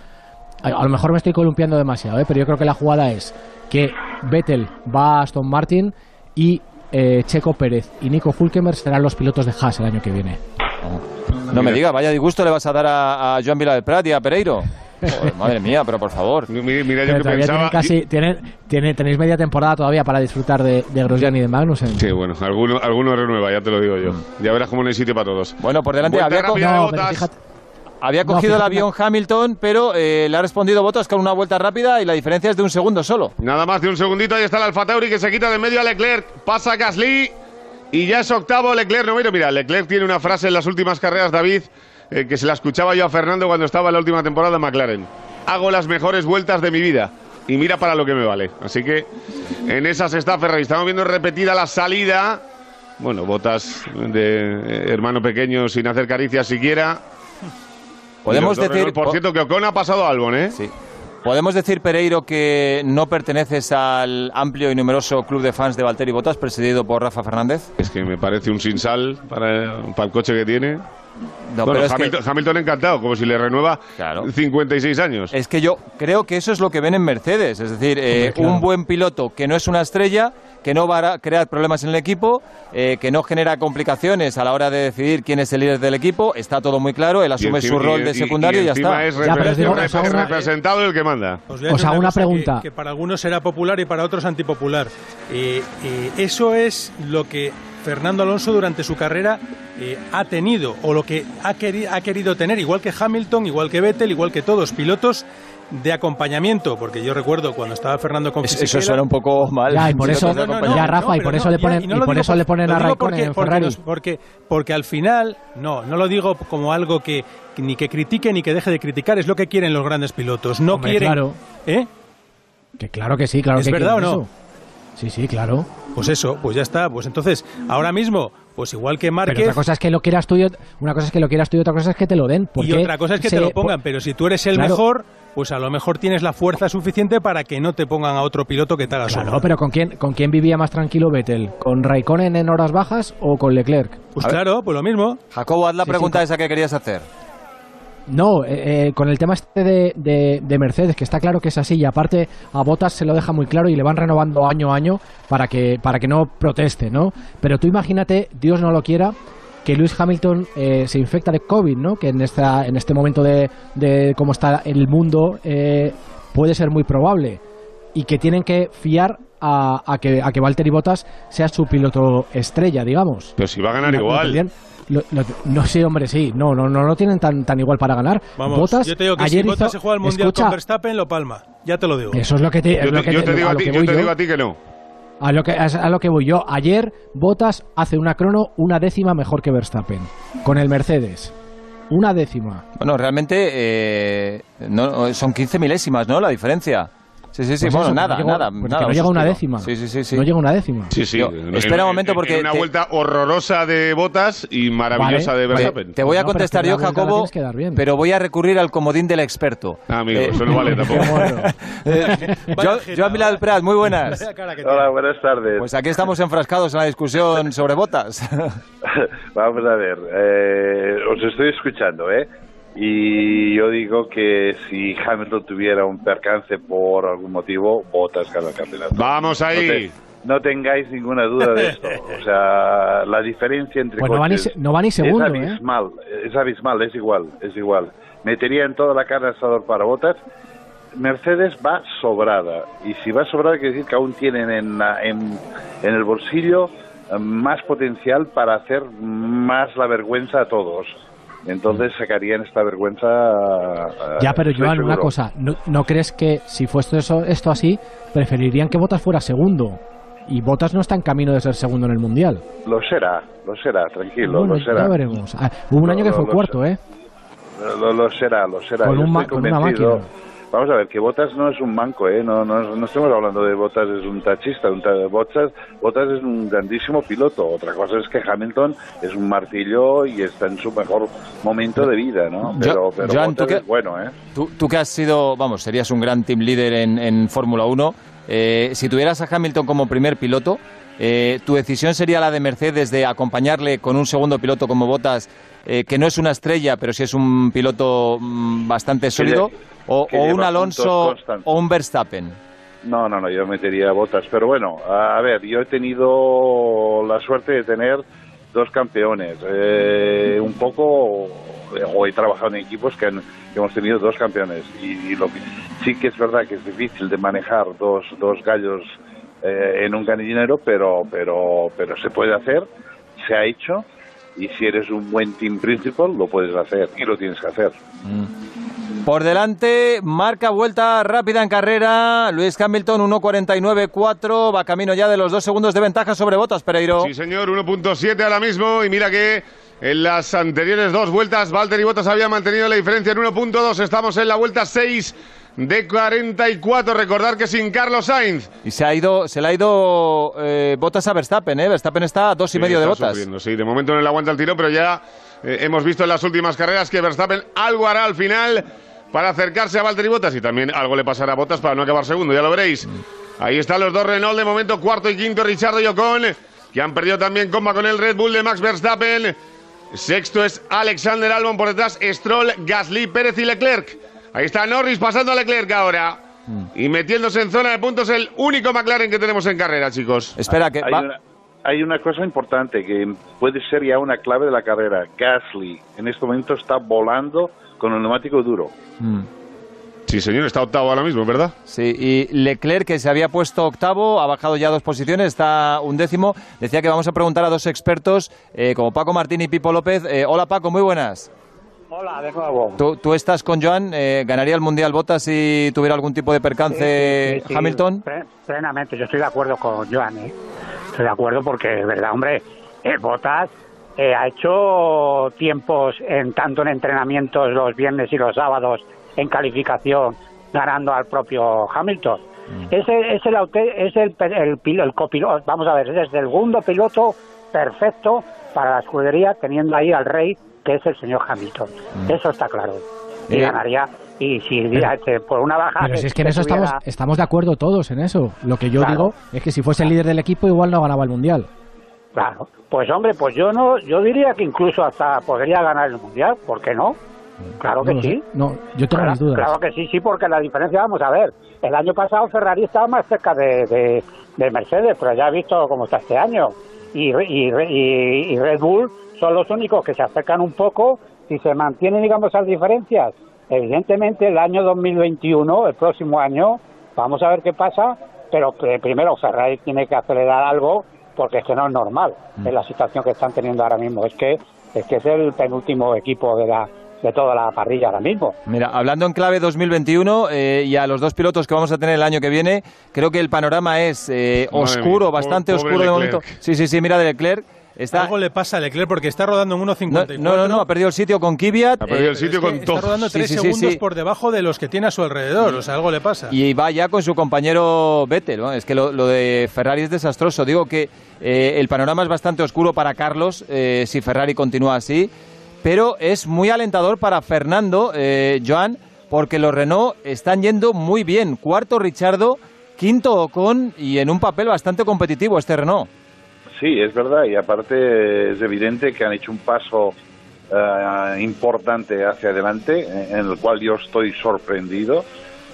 a, lo mejor me estoy columpiando demasiado, ¿eh? pero yo creo que la jugada es que Vettel va a Aston Martin y eh, Checo Pérez y Nico Hulkenberg serán los pilotos de Haas el año que viene. No me diga, vaya disgusto le vas a dar a, a Joan Vila del Prat y a Pereiro. Joder, madre mía, pero por favor. Mira, Pero todavía tienen casi, tienen- tienen- tenéis media temporada todavía para disfrutar de, de Grosjean y de Magnussen. Sí, bueno, alguno, alguno renueva, ya te lo digo yo. Ya verás cómo no hay sitio para todos. Bueno, por delante había, co- de No, Bottas. fíjate, había No, cogido el fíjate- avión Hamilton, pero eh, le ha respondido Bottas con una vuelta rápida y la diferencia es de un segundo solo. Nada más de un segundito, ahí está el Alfa Tauri que se quita de medio a Leclerc, pasa Gasly y ya es octavo Leclerc noveno. Mira, Leclerc tiene una frase en las últimas carreras, David, eh, que se la escuchaba yo a Fernando cuando estaba en la última temporada en McLaren. Hago las mejores vueltas de mi vida y mira para lo que me vale. Así que en esas está Ferrari. Estamos viendo repetida la salida. Bueno, botas de eh, hermano pequeño sin hacer caricias siquiera. Podemos decir- Renault, por cierto, que Ocon ha pasado a Albon, ¿eh? Sí. Podemos decir, Pereiro, que no perteneces al amplio y numeroso club de fans de Valtteri Bottas, presidido por Rafa Fernández. Es que me parece un sinsal para, para el coche que tiene. No, bueno, pero es que- Hamilton, Hamilton encantado, como si le renueva 56 años. Es que yo creo que eso es lo que ven en Mercedes, es decir, eh, Hombre, claro. un buen piloto que no es una estrella, que no va a crear problemas en el equipo, eh, que no genera complicaciones a la hora de decidir quién es el líder del equipo, está todo muy claro, él asume su rol y- de secundario y, y ya encima está. es repre- repre- representado el que manda. Os voy a Os decir hago una que- pregunta. Que, para algunos será popular y para otros antipopular. Eh, eh, eso es lo que Fernando Alonso durante su carrera eh, ha tenido o lo que ha, queri- ha querido tener, igual que Hamilton, igual que Vettel, igual que todos, pilotos de acompañamiento, porque yo recuerdo cuando estaba Fernando con Es- eso suena un poco mal. Ya, y por eso, No, no, no, ya no, Rafa, y por eso no, le ya, ponen, y y por digo eso por- le ponen a Raikkonen porque, en porque Ferrari. porque, porque al final, no, no lo digo como algo que ni que critique ni que deje de criticar, es lo que quieren los grandes pilotos. No Hombre, quieren. claro. ¿Eh? Que claro que sí, claro ¿Es que verdad o no? eso. Sí, sí, claro. Pues eso, pues ya está. Pues entonces, ahora mismo, pues igual que Márquez. Pero otra cosa es que lo quieras tú y una cosa es que lo quieras tú y otra cosa es que te lo den. Y otra cosa es que te lo pongan, pero si tú eres el Claro. mejor, pues a lo mejor tienes la fuerza suficiente para que no te pongan a otro piloto que te haga Claro, sombra. pero ¿con quién, ¿con quién vivía más tranquilo Vettel? ¿Con Raikkonen en horas bajas o con Leclerc? Pues claro, pues lo mismo. Jacobo, haz la Sí, pregunta sí. esa que querías hacer. No, eh, eh, con el tema este de, de- de Mercedes, que está claro que es así, y aparte a Bottas se lo deja muy claro y le van renovando año a año para que, para que no proteste, ¿no? Pero tú imagínate, Dios no lo quiera, que Lewis Hamilton eh, se infecta de COVID, ¿no? Que en, esta, en este momento de, de cómo está el mundo eh, puede ser muy probable y que tienen que fiar a, a que, a que Valtteri Bottas sea su piloto estrella, digamos. Pero si va a ganar ¿Lo- lo igual. Lo- lo- no sé, hombre, sí. No, no, no lo tienen tan, tan igual para ganar. Vamos, Bottas, yo te digo que ayer si Bottas hizo- se juega el Mundial Escucha, con Verstappen, lo palma. Ya te lo digo. Eso es lo que te, Yo lo te, que yo te digo a lo ti, que yo te yo. digo a ti que no. A lo que, a a lo que voy yo. Ayer Bottas hace una crono una décima mejor que Verstappen. Con el Mercedes. Una décima. Bueno, realmente eh, no, son 15 milésimas, ¿no? La diferencia. Sí, sí, sí. Pues bueno, eso, nada, no llega- nada. pues que nada, no llega una décima. Sí, sí, sí. sí. No llega una décima. Sí, sí. Yo- espera un en- momento en- porque en una te- vuelta horrorosa de botas y maravillosa Vale, de vale. Verstappen. Te voy a No, pero contestar es que yo, Jacobo, tienes que dar bien. pero voy a recurrir al comodín del experto. Ah, amigo, Eh, eso no vale tampoco. Eh, yo, Joan Milà del Prat, muy buenas. Hola, buenas tardes. Pues aquí estamos enfrascados en la discusión sobre botas. Vamos a ver, eh, os estoy escuchando, ¿eh? Y yo digo que si Hamilton tuviera un percance por algún motivo, Bottas gana el campeonato. Vamos ahí. No, te- no tengáis ninguna duda de esto. O sea, la diferencia entre Pues no va ni coches se- no va ni segundo, es ¿eh? abismal, es abismal, es igual, es igual. Metería en toda la carne al asador para Bottas. Mercedes va sobrada y si va sobrada quiere decir que aún tienen en, la- en, en el bolsillo eh, más potencial para hacer más la vergüenza a todos. Entonces sacarían esta vergüenza. eh, Ya, pero Joan, una cosa. ¿no, no crees que si fuese eso, esto así, preferirían que Bottas fuera segundo? Y Bottas no está en camino de ser segundo en el Mundial. Lo será, lo será, tranquilo, Bueno, lo será. ya veremos. Ah, hubo un año que fue cuarto, ¿eh? Lo, lo será, lo será. Con Yo un ma- estoy con una máquina. Vamos a ver, que Botas no es un manco, ¿eh? No, no, no estamos hablando de Botas es un tachista. Un ta- Bottas, Bottas es un grandísimo piloto. Otra cosa es que Hamilton es un martillo y está en su mejor momento de vida, ¿no? Pero, pero Joan, ¿tú Bottas qué- es bueno, ¿eh? Tú, tú que has sido, vamos, serías un gran team leader en, en Fórmula 1. eh, si tuvieras a Hamilton como primer piloto, eh, ¿tu decisión sería la de Mercedes de acompañarle con un segundo piloto como Bottas, eh, que no es una estrella, pero sí es un piloto mm, bastante sólido? o, que o un Alonso o un Verstappen? No, no, no, yo metería botas. Pero bueno, a ver, yo he tenido la suerte de tener dos campeones. Eh, un poco, o he trabajado en equipos que, han- que hemos tenido dos campeones. Y, y lo que, sí que es verdad que es difícil de manejar dos, dos gallos eh, en un canillero, pero, pero, pero se puede hacer, se ha hecho. Y si eres un buen team principal, lo puedes hacer y lo tienes que hacer. Por delante, marca vuelta rápida en carrera. Luis Hamilton 1.49.4. Va camino ya de los dos segundos de ventaja sobre Botas, Pereiro. Sí, señor, 1.7 ahora mismo. Y mira que en las anteriores dos vueltas, Valtteri Bottas había mantenido la diferencia en 1.2. Estamos en la vuelta 6 de 44. Recordar que sin Carlos Sainz. Y se ha ido, se le ha ido eh, Botas a Verstappen, ¿eh? Verstappen está a dos y Sí, medio de Botas. sufriendo, sí, de momento no le aguanta el tiro, pero ya eh, hemos visto en las últimas carreras que Verstappen algo hará al final para acercarse a Valtteri Bottas y también algo le pasará a Bottas para no acabar segundo, ya lo veréis. Ahí están los dos Renault de momento, cuarto y quinto Richardo y Ocon, que han perdido también comba con el Red Bull de Max Verstappen. Sexto es Alexander Albon por detrás, Stroll, Gasly, Pérez y Leclerc. Ahí está Norris pasando a Leclerc ahora. Y metiéndose en zona de puntos el único McLaren que tenemos en carrera, chicos. Espera, que hay, una, hay una cosa importante que puede ser ya una clave de la carrera. Gasly en este momento está volando con el neumático duro. Sí, señor, está octavo ahora mismo, ¿verdad? Sí, y Leclerc, que se había puesto octavo, ha bajado ya dos posiciones, está un décimo. Decía que vamos a preguntar a dos expertos, eh, como Paco Martín y Pipo López. Eh, hola Paco, muy buenas. Hola, de nuevo. ¿Tú, tú estás con Joan? Eh, ¿Ganaría el Mundial Botas si tuviera algún tipo de percance Sí, sí, sí, Hamilton? Plenamente, yo estoy de acuerdo con Joan, ¿eh? Estoy de acuerdo porque, verdad, hombre, eh, Botas eh, ha hecho tiempos en tanto en entrenamientos los viernes y los sábados en calificación ganando al propio Hamilton. Es el, es el, es el, el, pil- el copiloto, vamos a ver, es el segundo piloto perfecto para la escudería teniendo ahí al rey que es el señor Hamilton. Eso está claro. Y Eh, ganaría, y si este, por una baja... Pero si es que en eso tuviera- estamos, estamos de acuerdo todos en eso. Lo que yo Claro. digo es que si fuese el líder del equipo igual no ganaba el Mundial. Claro. Pues hombre, pues yo no, yo diría que incluso hasta podría ganar el mundial, ¿por qué no? Claro que No sí. No, yo tengo Claro, mis dudas. claro que sí, sí, porque la diferencia, vamos a ver, el año pasado Ferrari estaba más cerca de, de- de Mercedes, pero ya he visto cómo está este año. Y, y, y- y Red Bull son los únicos que se acercan un poco y se mantienen, digamos, las diferencias. Evidentemente, el año 2021, el próximo año, vamos a ver qué pasa, pero primero Ferrari tiene que acelerar algo porque es que no es normal en la situación que están teniendo ahora mismo. Es que es que es el penúltimo equipo de la de toda la parrilla ahora mismo. Mira, hablando en clave 2021 eh, y a los dos pilotos que vamos a tener el año que viene, creo que el panorama es eh, oscuro, mía, bastante pobre oscuro de momento. Sí, sí, sí, mira de Leclerc. Está, Algo le pasa a Leclerc porque está rodando en 1.54. no, no, no, ha perdido el sitio con Kvyat. Ha perdido el sitio eh, con es que Está rodando Sí, tres sí, sí, segundos sí. por debajo de los que tiene a su alrededor. O sea, algo le pasa. Y va ya con su compañero Vettel. ¿no? Es que lo, lo de Ferrari es desastroso. Digo que eh, el panorama es bastante oscuro para Carlos eh, si Ferrari continúa así. Pero es muy alentador para Fernando, eh, Joan, porque los Renault están yendo muy bien. Cuarto Richardo, quinto Ocon y en un papel bastante competitivo este Renault. Sí, es verdad, y aparte es evidente que han hecho un paso eh, importante hacia adelante, en en el cual yo estoy sorprendido,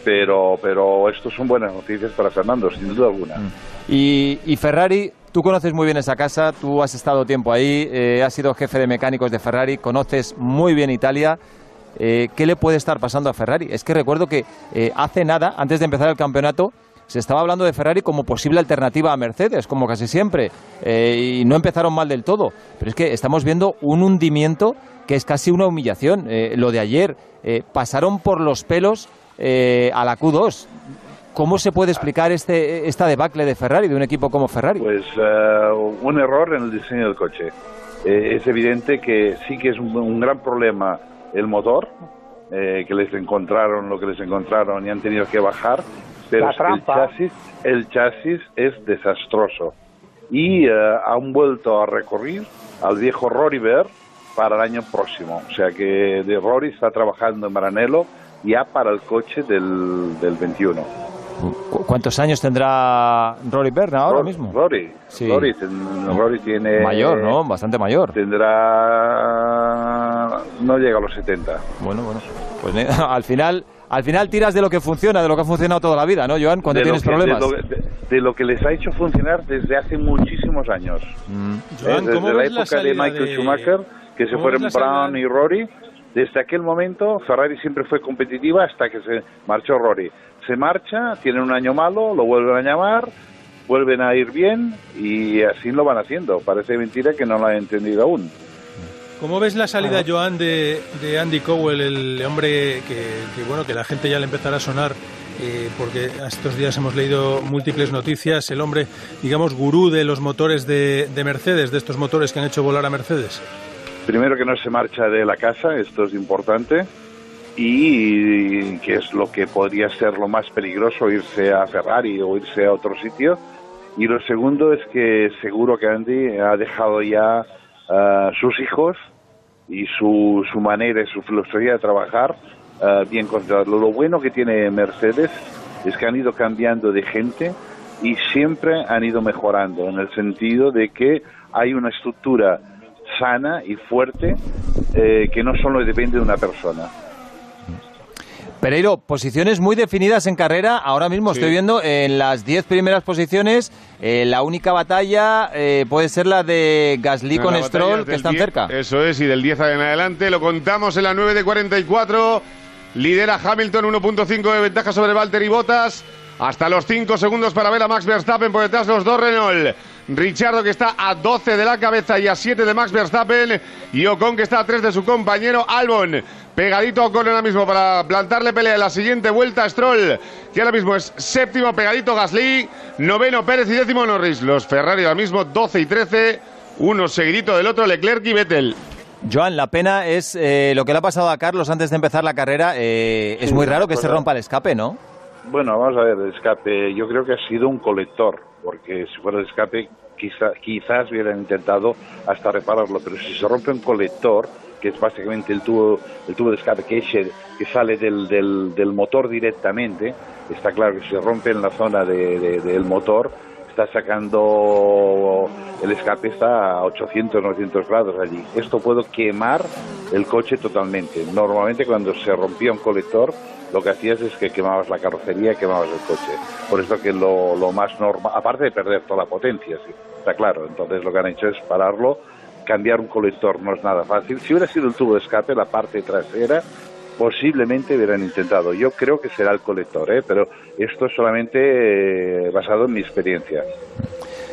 pero, pero esto son buenas noticias para Fernando, sin duda alguna. Y, y Ferrari, tú conoces muy bien esa casa, tú has estado tiempo ahí, eh, has sido jefe de mecánicos de Ferrari, conoces muy bien Italia. Eh, ¿Qué le puede estar pasando a Ferrari? Es que recuerdo que eh, hace nada, antes de empezar el campeonato, se estaba hablando de Ferrari como posible alternativa a Mercedes, como casi siempre, eh, y no empezaron mal del todo. Pero es que estamos viendo un hundimiento que es casi una humillación. Eh, lo de ayer, eh, pasaron por los pelos a la Q2. ¿Cómo se puede explicar este, esta debacle de Ferrari, de un equipo como Ferrari? Pues eh, un error en el diseño del coche. Es evidente que sí que es un gran problema el motor, eh, que les encontraron lo que les encontraron y han tenido que bajar, pero el chasis, el chasis es desastroso. Y eh, han vuelto a recurrir al viejo Rory Ver para el año próximo. O sea que de Rory está trabajando en Maranello ya para el coche del, del 21. ¿Cu- ¿Cuántos años tendrá Rory Berna ahora Rory, mismo? Rory, Sí. Rory, tiene... Mayor, ¿no? Bastante mayor. Tendrá... no llega a los 70. Bueno, bueno. Pues al final, al final tiras de lo que funciona, de lo que ha funcionado toda la vida, ¿no, Joan? Cuando De tienes que- problemas. De lo, de- de lo que les ha hecho funcionar desde hace muchísimos años. Mm. Joan, desde ¿cómo la ves la época de Michael de- Schumacher, que se ¿Cómo fueron Brown y Rory. Desde aquel momento, Ferrari siempre fue competitiva hasta que se marchó Rory. Se marcha, tienen un año malo, lo vuelven a llamar, vuelven a ir bien y así lo van haciendo. Parece mentira que no lo han entendido aún. ¿Cómo ves la salida, Joan, de, de Andy Cowell, el hombre que, que, bueno que la gente ya le empezará a sonar? eh, porque estos días hemos leído múltiples noticias, el hombre, digamos, gurú de los motores de, de Mercedes, de estos motores que han hecho volar a Mercedes. Primero que no se marcha de la casa, esto es importante, y que es lo que podría ser lo más peligroso, irse a Ferrari o irse a otro sitio. Y lo segundo es que seguro que Andy ha dejado ya ah, sus hijos y su, su manera y su filosofía de trabajar ah, bien controlado. Lo bueno que tiene Mercedes es que han ido cambiando de gente y siempre han ido mejorando en el sentido de que hay una estructura sana y fuerte eh, que no solo depende de una persona. Pereiro, posiciones muy definidas en carrera. Ahora mismo Sí. estoy viendo en las 10 primeras posiciones. eh, la única batalla eh, puede ser la de Gasly con Stroll, que están 10, cerca. Eso es, y del 10 en adelante lo contamos en la 9 de 44. Lidera Hamilton 1.5 de ventaja sobre Valtteri Bottas. Hasta los 5 segundos para ver a Max Verstappen por detrás los dos Renault. Richardo que está a 12 de la cabeza y a 7 de Max Verstappen. Y Ocon que está a 3 de su compañero Albon. Pegadito a Ocon ahora mismo para plantarle pelea en la siguiente vuelta. Stroll, que ahora mismo es séptimo, pegadito Gasly. Noveno Pérez y décimo Norris. Los Ferrari ahora mismo 12 y 13. Uno seguidito del otro, Leclerc y Vettel. Joan, la pena es eh, lo que le ha pasado a Carlos antes de empezar la carrera. eh, es Sí, muy raro que se rompa el escape, ¿no? Bueno, vamos a ver, el escape, yo creo que ha sido un colector, porque si fuera el escape quizá, quizás hubieran intentado hasta repararlo, pero si se rompe un colector, que es básicamente el tubo, el tubo de escape que, que sale del, del, del motor directamente, está claro que se rompe en la zona de- de- del motor, está sacando el escape está a 800 900 grados allí. Esto puede quemar el coche totalmente. Normalmente cuando se rompía un colector lo que hacías es que quemabas la carrocería quemabas el coche. Por eso que lo, lo más normal aparte de perder toda la potencia sí, está claro. Entonces lo que han hecho es pararlo cambiar un colector no es nada fácil si hubiera sido el tubo de escape la parte trasera posiblemente hubieran intentado. Yo creo que será el colector, ¿eh? pero esto es solamente eh, basado en mi experiencia.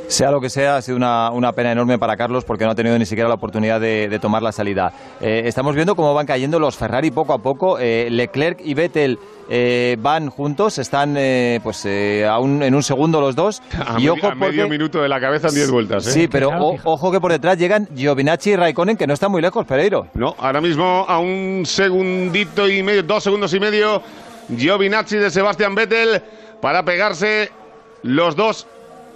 Sea lo que sea, ha sido una, una pena enorme para Carlos porque no ha tenido ni siquiera la oportunidad de, de tomar la salida. Eh, estamos viendo cómo van cayendo los Ferrari poco a poco. Eh, Leclerc y Vettel eh, van juntos, están eh, pues eh, a un- en un segundo los dos. A, y medi- ojo a medio porque- minuto de la cabeza en 10 vueltas. ¿eh? Sí, pero o- ojo que por detrás llegan Giovinacci y Raikkonen, que no están muy lejos, Pereiro. No, ahora mismo a un segundito y medio, dos segundos y medio, Giovinazzi de Sebastián Vettel para pegarse los dos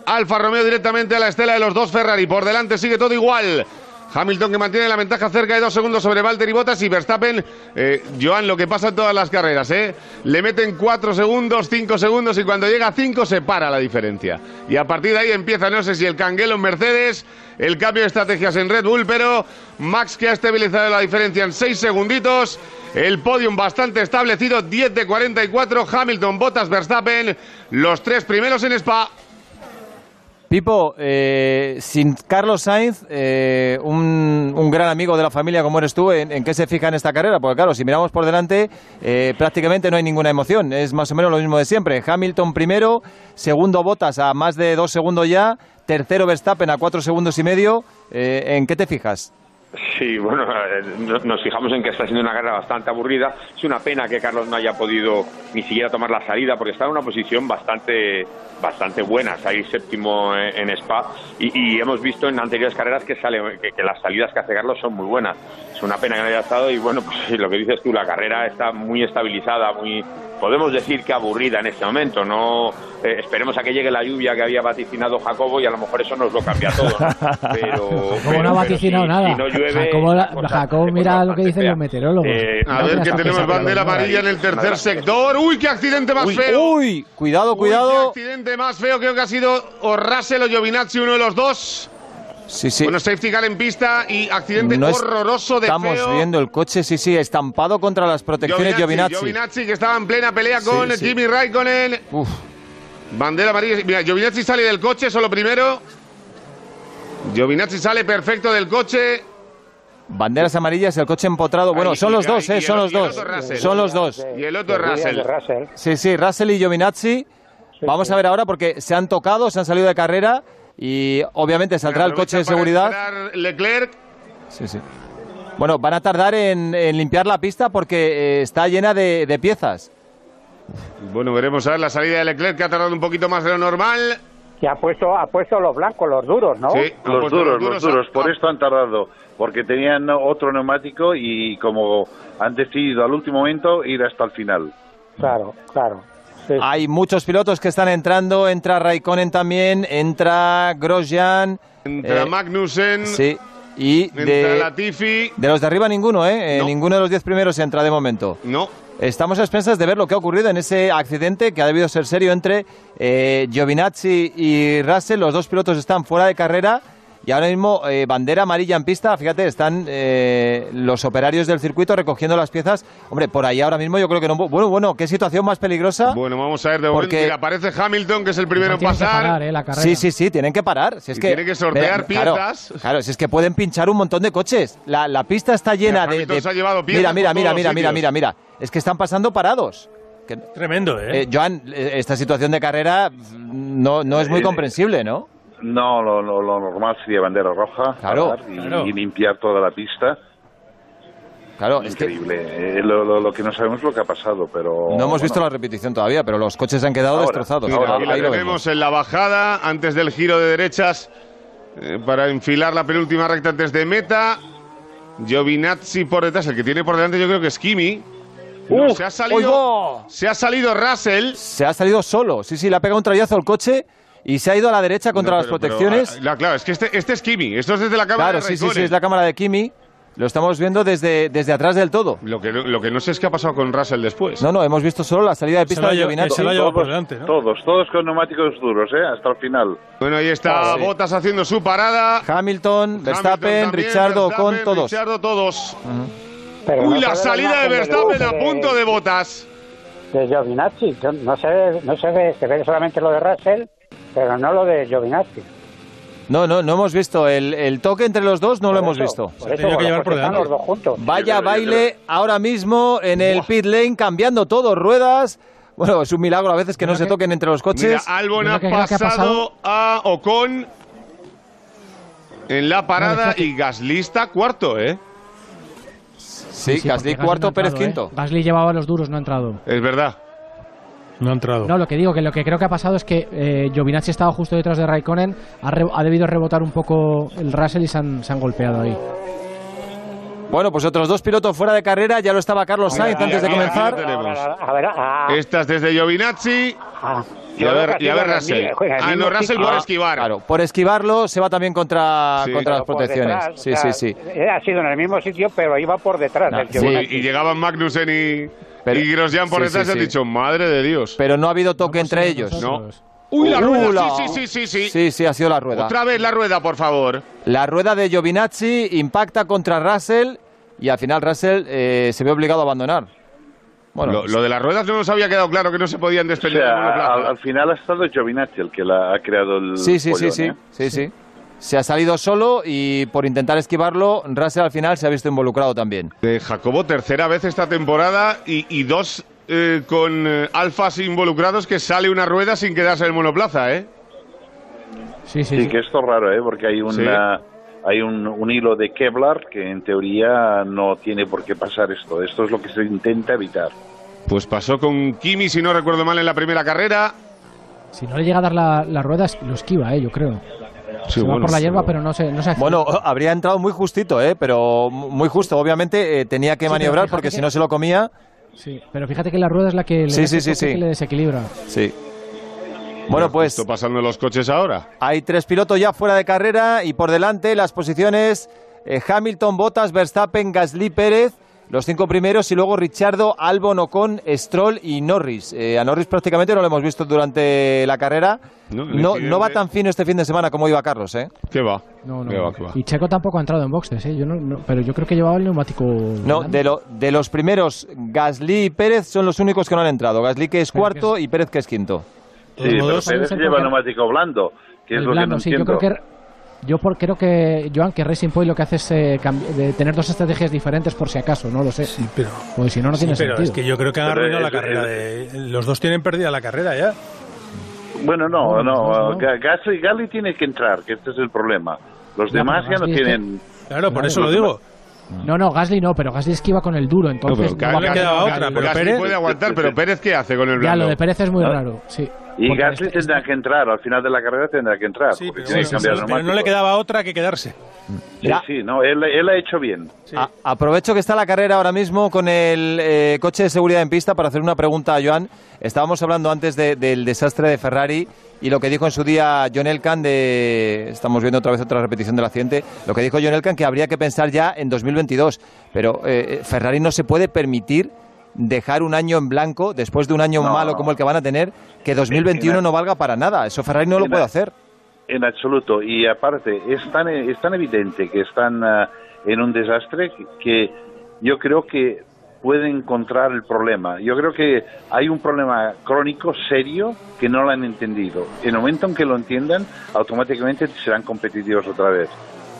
Alfa Romeo directamente a la estela de los dos Ferrari. Por delante sigue todo igual. Hamilton que mantiene la ventaja cerca de dos segundos sobre Valtteri Bottas y Verstappen, eh, Joan, lo que pasa en todas las carreras, ¿eh? Le meten cuatro segundos, cinco segundos y cuando llega a cinco se para la diferencia. Y a partir de ahí empieza, no sé si el canguelo en Mercedes, el cambio de estrategias en Red Bull, pero Max que ha estabilizado la diferencia en seis segunditos. El podium bastante establecido, 10 de 44, Hamilton, Bottas, Verstappen, los tres primeros en Spa. Pipo, eh, sin Carlos Sainz, eh, un, un gran amigo de la familia como eres tú, ¿en, qué se fija en esta carrera? Porque claro, si miramos por delante, eh, prácticamente no hay ninguna emoción. Es más o menos lo mismo de siempre. Hamilton primero, segundo Bottas a más de dos segundos ya, tercero Verstappen a cuatro segundos y medio. Eh, ¿En qué te fijas? Sí, bueno, no- nos fijamos en que está siendo una carrera bastante aburrida. Es una pena que Carlos no haya podido ni siquiera tomar la salida porque está en una posición bastante bastante buena, está ahí séptimo en, Spa y, hemos visto en anteriores carreras que sale que, que las salidas que hace Carlos son muy buenas. Es una pena que no haya estado y bueno, pues lo que dices tú, la carrera está muy estabilizada, muy podemos decir que aburrida en este momento. No eh, esperemos a que llegue la lluvia que había vaticinado Jacobo y a lo mejor eso nos lo cambia todo. ¿no? Pero, Como pero- no ha vaticinado si- nada. si no llueve, Jacobo, la- cosa Jacobo mira lo que dicen fea. los meteorólogos. Eh, A ver que tenemos bandera amarilla en el tercer sector. ¡Uy, qué accidente más Uy, feo! uy, cuidado, Uy, cuidado. qué accidente más feo. Creo que ha sido o Russell o Giovinazzi, uno de los dos. Sí, sí. Bueno, safety car en pista y accidente No es- horroroso de Estamos feo. viendo el coche, sí, sí, estampado contra las protecciones Giovinazzi. Giovinazzi, que estaba en plena pelea con Sí, sí. Kimi Raikkonen. Bandera amarilla. Mira, Giovinazzi sale del coche, solo primero. Giovinazzi sale perfecto del coche. Banderas amarillas, el coche empotrado. Bueno, Ahí, son y- los dos, eh, son los dos. Russell. Son los dos. Y el otro Russell. Sí, sí, Russell y Giovinazzi. Vamos a ver ahora porque se han tocado, se han salido de carrera y obviamente saldrá el coche de seguridad. Leclerc. Sí, sí. Bueno, van a tardar en, en limpiar la pista porque eh, está llena de, de piezas. Bueno, veremos a ver la salida de Leclerc, que ha tardado un poquito más de lo normal. Que ha puesto, ha puesto los blancos, los duros, ¿no? los duros, los duros. Por esto han tardado, porque tenían otro neumático y como han decidido al último momento ir hasta el final. Claro, claro. Hay muchos pilotos que están entrando, entra Raikkonen también, entra Grosjean. Entra eh, Magnussen. Sí, y Entra de, Latifi. de los de arriba ninguno, ¿eh? Eh, No. Ninguno de los diez primeros entra de momento. No. Estamos a expensas de ver lo que ha ocurrido en ese accidente que ha debido ser serio entre eh, Giovinazzi y Russell. Los dos pilotos están fuera de carrera y ahora mismo eh, bandera amarilla en pista. Fíjate, están eh, los operarios del circuito recogiendo las piezas. Hombre, por ahí ahora mismo yo creo que no. Bueno, bueno, qué situación más peligrosa. Bueno, vamos a ver de momento. Porque- Mira, aparece Hamilton, que es el primero en Tienen que pasar. parar, eh, la carrera. Sí, sí, sí, tienen que parar. Si es que, tiene que sortear claro, piezas. Claro, si es que pueden pinchar un montón de coches. La, la pista está llena Mira, de, Hamilton de- se ha llevado piezas Mira, mira, mira, mira, mira, mira, mira. Es que están pasando parados. Tremendo, ¿eh? Eh, Joan, eh, esta situación de carrera mm, no, no es muy Eh, comprensible, ¿no? No, lo, lo- lo normal sería bandera roja Claro, y, claro. y limpiar toda la pista. Claro, es que Increíble. Eh, lo, lo- lo que no sabemos es lo que ha pasado, pero... no hemos visto bueno, la repetición todavía, pero los coches han quedado Ahora, destrozados. Mira, Ahí aquí la lo vemos. en la bajada, antes del giro de derechas, eh, para enfilar la penúltima recta antes de meta. Giovinazzi por detrás, el que tiene por delante yo creo que es Kimi. No, ¡Uf! se, ha salido, se ha salido Russell. Se ha salido solo. Sí, sí, le ha pegado un trayazo al coche y se ha ido a la derecha contra No, las pero- pero, protecciones. ah, la- claro, es que este, este es Kimi, esto es desde la cámara claro, de sí, sí, sí, Raikkonen. es la cámara de Kimi. Lo estamos viendo desde, desde atrás del todo. Lo que, no- lo que no sé es qué ha pasado con Russell después. No, no, hemos visto solo la salida de pista de Giovinazzi. todos, todos, todos con neumáticos duros, ¿eh? Hasta el final. Bueno, ahí está Ah, sí. Bottas haciendo su parada. Hamilton, Verstappen, también, Richardo, Verstappen, con todos. Richardo, todos. Pero Uy, no la se salida de Verstappen a punto de Bottas. de Giovinazzi. No se, ve, no se ve, se ve solamente lo de Russell, pero no lo de Giovinazzi. No, no, no hemos visto. El, el toque entre los dos no lo hemos visto. eso, Tenía que llevar por delante. los dos juntos. Vaya baile ahora mismo en el pit lane, cambiando todo, ruedas. Bueno, es un milagro a veces que no se toquen entre los coches. Mira, Albon ha pasado a Ocon en la parada y Gasly está cuarto, ¿eh? Sí, Gasly cuarto, no ha Pérez entrado, quinto. ¿eh? Gasly llevaba los duros, no ha entrado. Es verdad. No ha entrado. No, lo que digo, que lo que creo que ha pasado es que eh, Giovinazzi estaba justo detrás de Raikkonen, ha, re- ha debido rebotar un poco el Russell y se han, se han golpeado ahí. Bueno, pues otros dos pilotos fuera de carrera. Ya lo estaba Carlos Sainz antes de comenzar. ah, Esta es desde Giovinazzi. y a ver, y a ver Russell. Ah, no, Russell por esquivar. Claro, por esquivarlo se va también contra, Sí. contra las protecciones. detrás, sí, o sea, sí, sí. eh, Ha sido en el mismo sitio, pero iba por detrás del sí. Y llegaban Magnussen y, y Grosjean por sí, detrás sí, han dicho, madre de Dios. Pero no ha habido toque entre ellos. No. Uy, la rueda. Uh, la- Sí, sí, sí, sí, sí. Sí, sí, ha sido la rueda. Otra vez la rueda, por favor. La rueda de Giovinazzi impacta contra Russell y al final Russell eh, se ve obligado a abandonar. Bueno, lo, lo de las ruedas no nos había quedado claro que no se podían O sea, monoplaza. al, al final ha estado Giovinazzi el que la ha creado el sí, sí, sí, follón, sí, ¿eh? sí, sí. Se ha salido solo y por intentar esquivarlo, Russell al final se ha visto involucrado también. De Jacobo, tercera vez esta temporada y, y dos eh, con eh, alfas involucrados que sale una rueda sin quedarse en el monoplaza, ¿eh? Sí, Sí, que esto es raro, ¿eh? Porque hay una, hay un, un hilo de Kevlar que en teoría no tiene por qué pasar esto. Esto es lo que se intenta evitar. Pues pasó con Kimi, si no recuerdo mal, en la primera carrera. Si no le llega a dar la, la rueda, lo esquiva, eh, yo creo. Se va bueno, por la hierba, pero- pero no se, no se Bueno, habría entrado muy justito, ¿eh? pero muy justo. Obviamente eh, tenía que Sí, maniobrar porque que- si no se lo comía. Sí, pero fíjate que la rueda es la que le, Sí, que le desequilibra. Sí. Bueno, pues Esto pasando los coches ahora. hay tres pilotos ya fuera de carrera y por delante las posiciones eh, Hamilton, Bottas, Verstappen, Gasly, Pérez. Los cinco primeros y luego Richardo, Albon, Ocon, Stroll y Norris. Eh, a Norris prácticamente no lo hemos visto durante la carrera. No, No, va tan fino este fin de semana como iba Carlos, ¿eh? ¿Qué va? No, no. ¿Qué va, qué va? Y Checo tampoco ha entrado en boxes, ¿eh? Yo no, no- pero yo creo que llevaba el neumático. No, de, lo- de los primeros, Gasly y Pérez son los únicos que no han entrado. Gasly que es cuarto y Pérez que es quinto. Sí, pero Pérez lleva neumático blando, que es lo blando, que no sí, yo creo que. Yo por- creo que, Joan, que Racing Point lo que hace es eh, de tener dos estrategias diferentes por si acaso, no lo sé. pero, Porque si no, no Sí, tiene pero sentido. es que yo creo que han Pero arruinado la carrera. De, los dos tienen perdida la carrera ya. Bueno, no, No, no, no, no. Ga- Gasly, Gasly tiene que entrar, que este es el problema. Los Ya, demás pero ya no que- tienen... Claro, por Claro, eso lo digo. No, no, Gasly no, pero Gasly esquiva con el duro, entonces. pero no poder- Ga- otra, pero Gasly Pérez- puede aguantar, pero Pérez ¿qué hace con el Ya, blando? lo de Pérez es muy ¿No? raro, sí. Y Porque Gasly este- tendrá que entrar, al final de la carrera tendrá que entrar. Sí, porque pero, tiene que sí, cambiar sí, pero no le quedaba otra que quedarse. Sí, sí, no, él, él ha hecho bien. A- aprovecho que está la carrera ahora mismo con el eh, coche de seguridad en pista para hacer una pregunta a Joan. Estábamos hablando antes de- del desastre de Ferrari y lo que dijo en su día John Elkan de... Estamos viendo otra vez otra repetición del accidente. Lo que dijo John Elkan que habría que pensar ya en 2022. Pero eh, Ferrari no se puede permitir dejar un año en blanco después de un año No, malo como el que van a tener, que 2021 no valga para nada. Eso Ferrari no lo En- puede hacer. En absoluto. Y aparte, es tan, es tan evidente que están ah, en un desastre que yo creo que pueden encontrar el problema. Yo creo que hay un problema crónico serio que no lo han entendido. En el momento en que lo entiendan, automáticamente serán competitivos otra vez.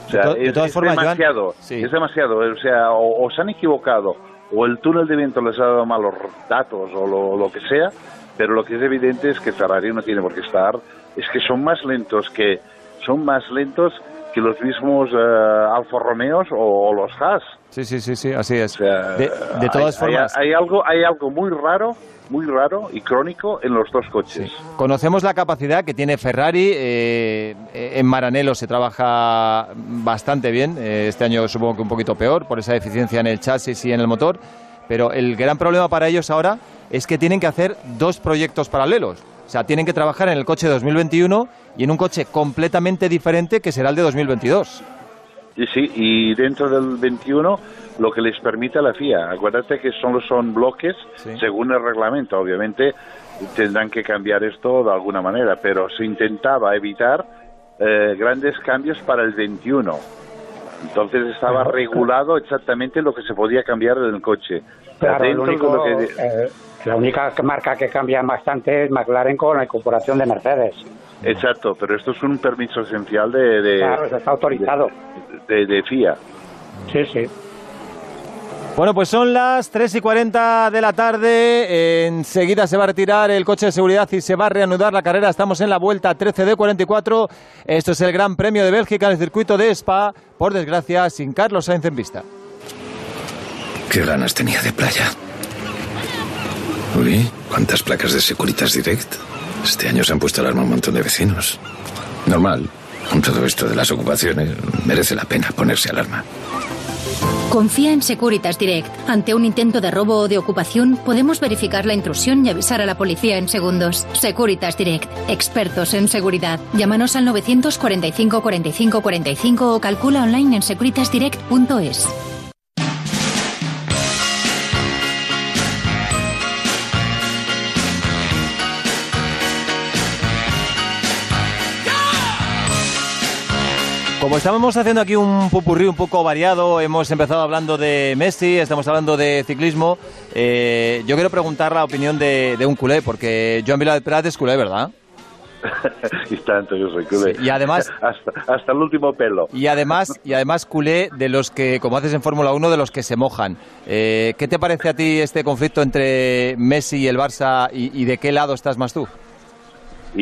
O sea, De to- de es, todas es formas, Joan, demasiado. sí. Es demasiado. O sea, o, o se han equivocado, o el túnel de viento les ha dado malos datos, o lo, que sea, pero lo que es evidente es que Ferrari no tiene por qué estar. Es que son más lentos que son más lentos que los mismos eh, Alfa Romeos o, o los Haas. Sí, sí, sí, sí, así es. O sea, de, de todas hay, formas, hay algo, hay algo muy raro, muy raro y crónico en los dos coches. conocemos la capacidad que tiene Ferrari. eh, en Maranello se trabaja bastante bien. eh, este año supongo que un poquito peor por esa deficiencia en el chasis y en el motor. Pero el gran problema para ellos ahora es que tienen que hacer dos proyectos paralelos. O sea, tienen que trabajar en el coche de 2021 y en un coche completamente diferente que será el de 2022. Y sí, y dentro del 21 lo que les permite la FIA. Acuérdate que solo son bloques según el reglamento. Obviamente tendrán que cambiar esto de alguna manera, pero se intentaba evitar eh, grandes cambios para el 21. Entonces estaba regulado exactamente lo que se podía cambiar en el coche. Claro, el único, lo que- eh, la única marca que cambia bastante es McLaren con la incorporación de Mercedes. Exacto, pero esto es un permiso esencial de, de, Claro, eso está autorizado. de, de FIA. Sí, sí. Bueno, pues son las 3 y 40 de la tarde. Enseguida se va a retirar el coche de seguridad y se va a reanudar la carrera. Estamos en la vuelta 13 de 44. Esto es el Gran Premio de Bélgica en el circuito de Spa. Por desgracia, sin Carlos Sainz en pista. Qué ganas tenía de playa. Uy, ¿cuántas placas de Securitas Direct? Este año se han puesto alarma un montón de vecinos. Normal. Con todo esto de las ocupaciones, merece la pena ponerse alarma. Confía en Securitas Direct. Ante un intento de robo o de ocupación, podemos verificar la intrusión y avisar a la policía en segundos. Securitas Direct. Expertos en seguridad. Llámanos al 945 45 45 o calcula online en securitasdirect.es. Como estábamos haciendo aquí un popurrí un poco variado, hemos empezado hablando de Messi, estamos hablando de ciclismo. eh, yo quiero preguntar la opinión de, de un culé, porque Joan Vila del Prat es culé, ¿verdad? y tanto yo soy culé. Sí, y además- hasta, hasta el último pelo. Y además, y además culé de los que, como haces en Fórmula 1, de los que se mojan. Eh, ¿Qué te parece a ti este conflicto entre Messi y el Barça y, y de qué lado estás más tú?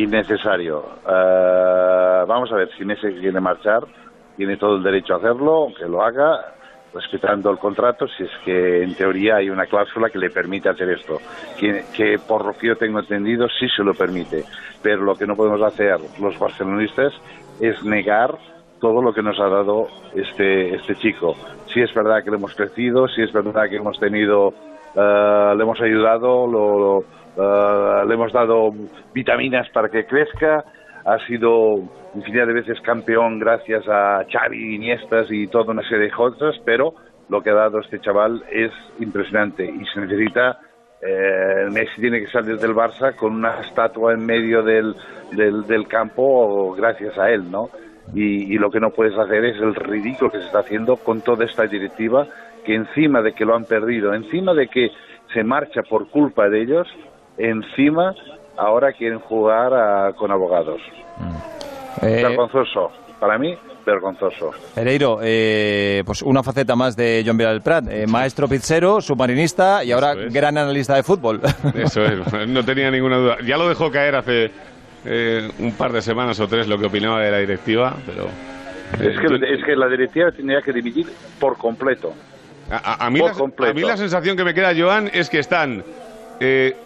Innecesario. Eh, vamos a ver, si Messi quiere marchar, tiene todo el derecho a hacerlo, que lo haga, respetando el contrato, si es que en teoría hay una cláusula que le permite hacer esto, que, por lo que yo tengo entendido sí se lo permite, pero lo que no podemos hacer los barcelonistas es negar todo lo que nos ha dado este, este chico. Si es verdad que le hemos crecido, si es verdad que hemos tenido, eh, le hemos ayudado, lo, lo- eh, le hemos dado vitaminas para que crezca, ha sido infinidad de veces campeón gracias a Xavi, Iniestas y toda una serie de cosas, pero lo que ha dado este chaval es impresionante y se necesita eh, Messi tiene que salir del Barça con una estatua en medio del, del, del campo gracias a él, ¿no? Y, y lo que no puedes hacer es el ridículo que se está haciendo con toda esta directiva, que encima de que lo han perdido, encima de que se marcha por culpa de ellos, encima ahora quieren jugar a- con abogados. Eh, Vergonzoso, para mí, vergonzoso. Pereiro, eh, pues una faceta más de Joan Vila del Prat, eh, maestro pizzero, submarinista y ahora gran analista de fútbol. Eso es, no tenía ninguna duda. Ya lo dejó caer hace eh, un par de semanas o tres lo que opinaba de la directiva, pero... eh, Es que, es que la directiva tendría que dimitir por completo. A, a mí Por la, completo. a mí la sensación que me queda, Joan, es que están eh,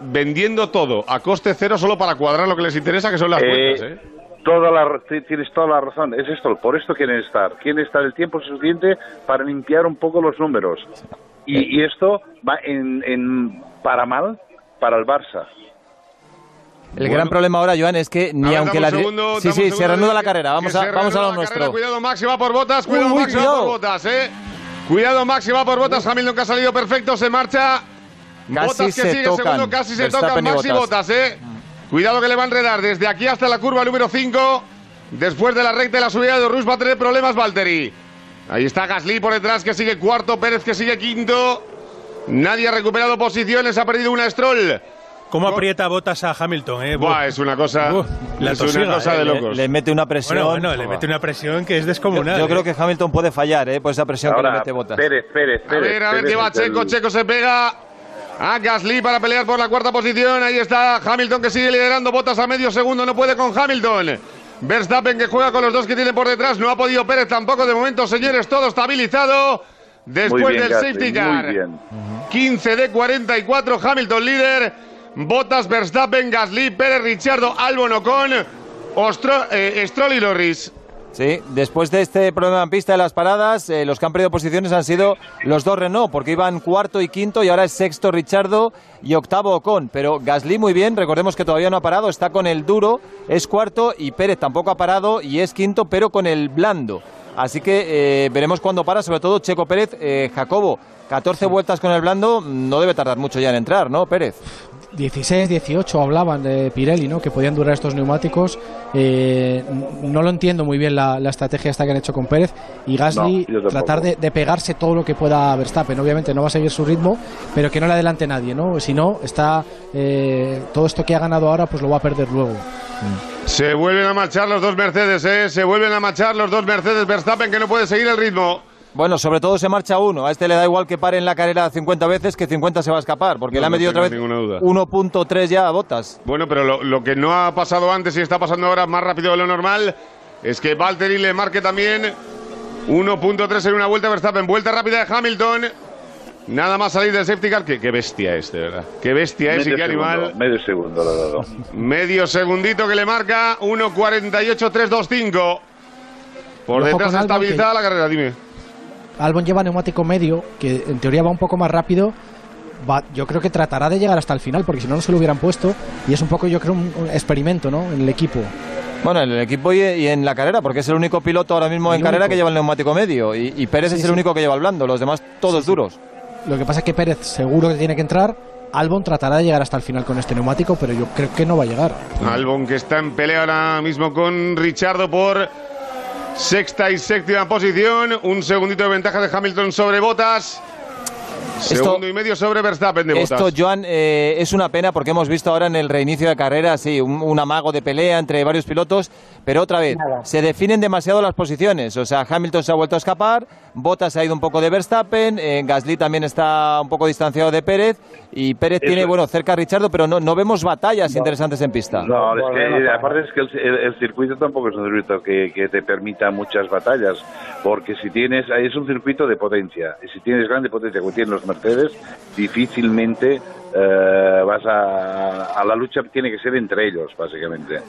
vendiendo todo a coste cero solo para cuadrar lo que les interesa, que son las Eh, cuentas, ¿eh? Toda la, ti- tienes toda la razón. Es esto, por esto quieren estar. Quieren estar el tiempo suficiente para limpiar un poco los números. Y, y esto va en, en para mal para el Barça. El gran problema ahora, Joan, es que ni ver, aunque la... un segundo, sí, sí, se reanuda la carrera. Vamos a, vamos a lo nuestro. carrera. Cuidado, Maxi va por botas, cuidado, Uy, uy, Maxi va por botas, eh. Cuidado, Maxi va por botas, Hamilton que ha salido perfecto, se marcha. Casi botas que se sigue tocan, segundo, casi se Verstappen tocan y Maxi Bottas. botas, eh. Cuidado que le va a enredar desde aquí hasta la curva número 5. Después de la recta de la subida de Rus va a tener problemas Valtteri. Ahí está Gasly por detrás que sigue cuarto, Pérez que sigue quinto. Nadie ha recuperado posiciones, ha perdido una Stroll. ¿Cómo aprieta botas a Hamilton? Eh? Buah, es una cosa, la es una tosiga, cosa eh. de Le, locos. le mete una presión. Bueno, bueno, le mete una presión que es Yo, descomunal. yo eh. creo que Hamilton puede fallar, ¿eh? Por esa presión que le Ahora, mete botas. Pérez, Pérez, A Pérez. ver, a ver Pérez qué va Checo. Checo se pega a Gasly para pelear por la cuarta posición. Ahí está Hamilton que sigue liderando. Botas a medio segundo. No puede con Hamilton. Verstappen que juega con los dos que tiene por detrás. No ha podido Pérez tampoco de momento, señores. Todo estabilizado. Después bien, del Gasly, safety car. Muy bien. 15 de 44. Hamilton líder. Bottas, Verstappen, Gasly, Pérez, Richardo, Albon, Ocon, Ostro, eh, Stroll y Norris. Sí, después de este problema en pista de las paradas, eh, los que han perdido posiciones han sido los dos Renault, porque iban cuarto y quinto y ahora es sexto Richardo y octavo Ocon. Pero Gasly muy bien, recordemos que todavía no ha parado, está con el duro, es cuarto y Pérez tampoco ha parado y es quinto, pero con el blando. Así que eh, veremos cuándo para, sobre todo Checo Pérez, eh, Jacobo. 14 vueltas con el blando, no debe tardar mucho ya en entrar, ¿no, Pérez? 16, 18 hablaban de Pirelli, ¿no? Que podían durar estos neumáticos. Eh, no lo entiendo muy bien la, la estrategia esta que han hecho con Pérez y Gasly No, tratar de, de pegarse todo lo que pueda a Verstappen. Obviamente no va a seguir su ritmo, pero que no le adelante nadie, ¿no? Si no, está eh, todo esto que ha ganado ahora, pues lo va a perder luego. Se vuelven a marchar los dos Mercedes, ¿eh? Se vuelven a marchar los dos Mercedes. Verstappen que no puede seguir el ritmo. Bueno, sobre todo se marcha uno. A este le da igual que pare en la carrera 50 veces que 50 se va a escapar, porque No, le ha no metido otra vez tengo ninguna duda. 1.3 ya a botas. Bueno, pero lo, lo que no ha pasado antes y está pasando ahora más rápido de lo normal es que Valtteri le marque también 1.3 en una vuelta Verstappen. Vuelta rápida de Hamilton. Nada más salir del safety car. Qué, qué bestia es, de verdad. Qué bestia es y qué animal. medio segundo le ha dado. Medio segundito que le marca 1.48.325. Por Y ojo detrás estabilizada que- la carrera, dime. Albon lleva neumático medio, que en teoría va un poco más rápido. Va, yo creo que tratará de llegar hasta el final, porque si no, no se lo hubieran puesto. Y es un poco, yo creo, un, un experimento, ¿no? En el equipo. Bueno, en el equipo y, y en la carrera, porque es el único piloto ahora mismo El en carrera único. que lleva el neumático medio. Y, y Pérez Sí, es el sí. único que lleva el blando, los demás todos duros. Lo que pasa es que Pérez seguro que tiene que entrar. Albon tratará de llegar hasta el final con este neumático, pero yo creo que no va a llegar. Albon que está en pelea ahora mismo con Richardo por sexta y séptima posición. Un segundito de ventaja de Hamilton sobre Botas. Segundo y medio sobre Verstappen de Botas. Esto, Joan, eh, es una pena porque hemos visto ahora en el reinicio de carrera, sí, un, un amago de pelea entre varios pilotos, pero otra vez, se definen demasiado las posiciones. O sea, Hamilton se ha vuelto a escapar, Bottas se ha ido un poco de Verstappen, eh, Gasly también está un poco distanciado de Pérez, y Pérez Eso- tiene, bueno, cerca a Richardo, pero no, no vemos batallas interesantes en pista. No, es que aparte es que el, el- el circuito tampoco es un circuito que, que te permita muchas batallas, porque si tienes, es un circuito de potencia, y si tienes grande potencia como tienen los Mercedes, difícilmente eh, vas a, a la lucha tiene que ser entre ellos, básicamente.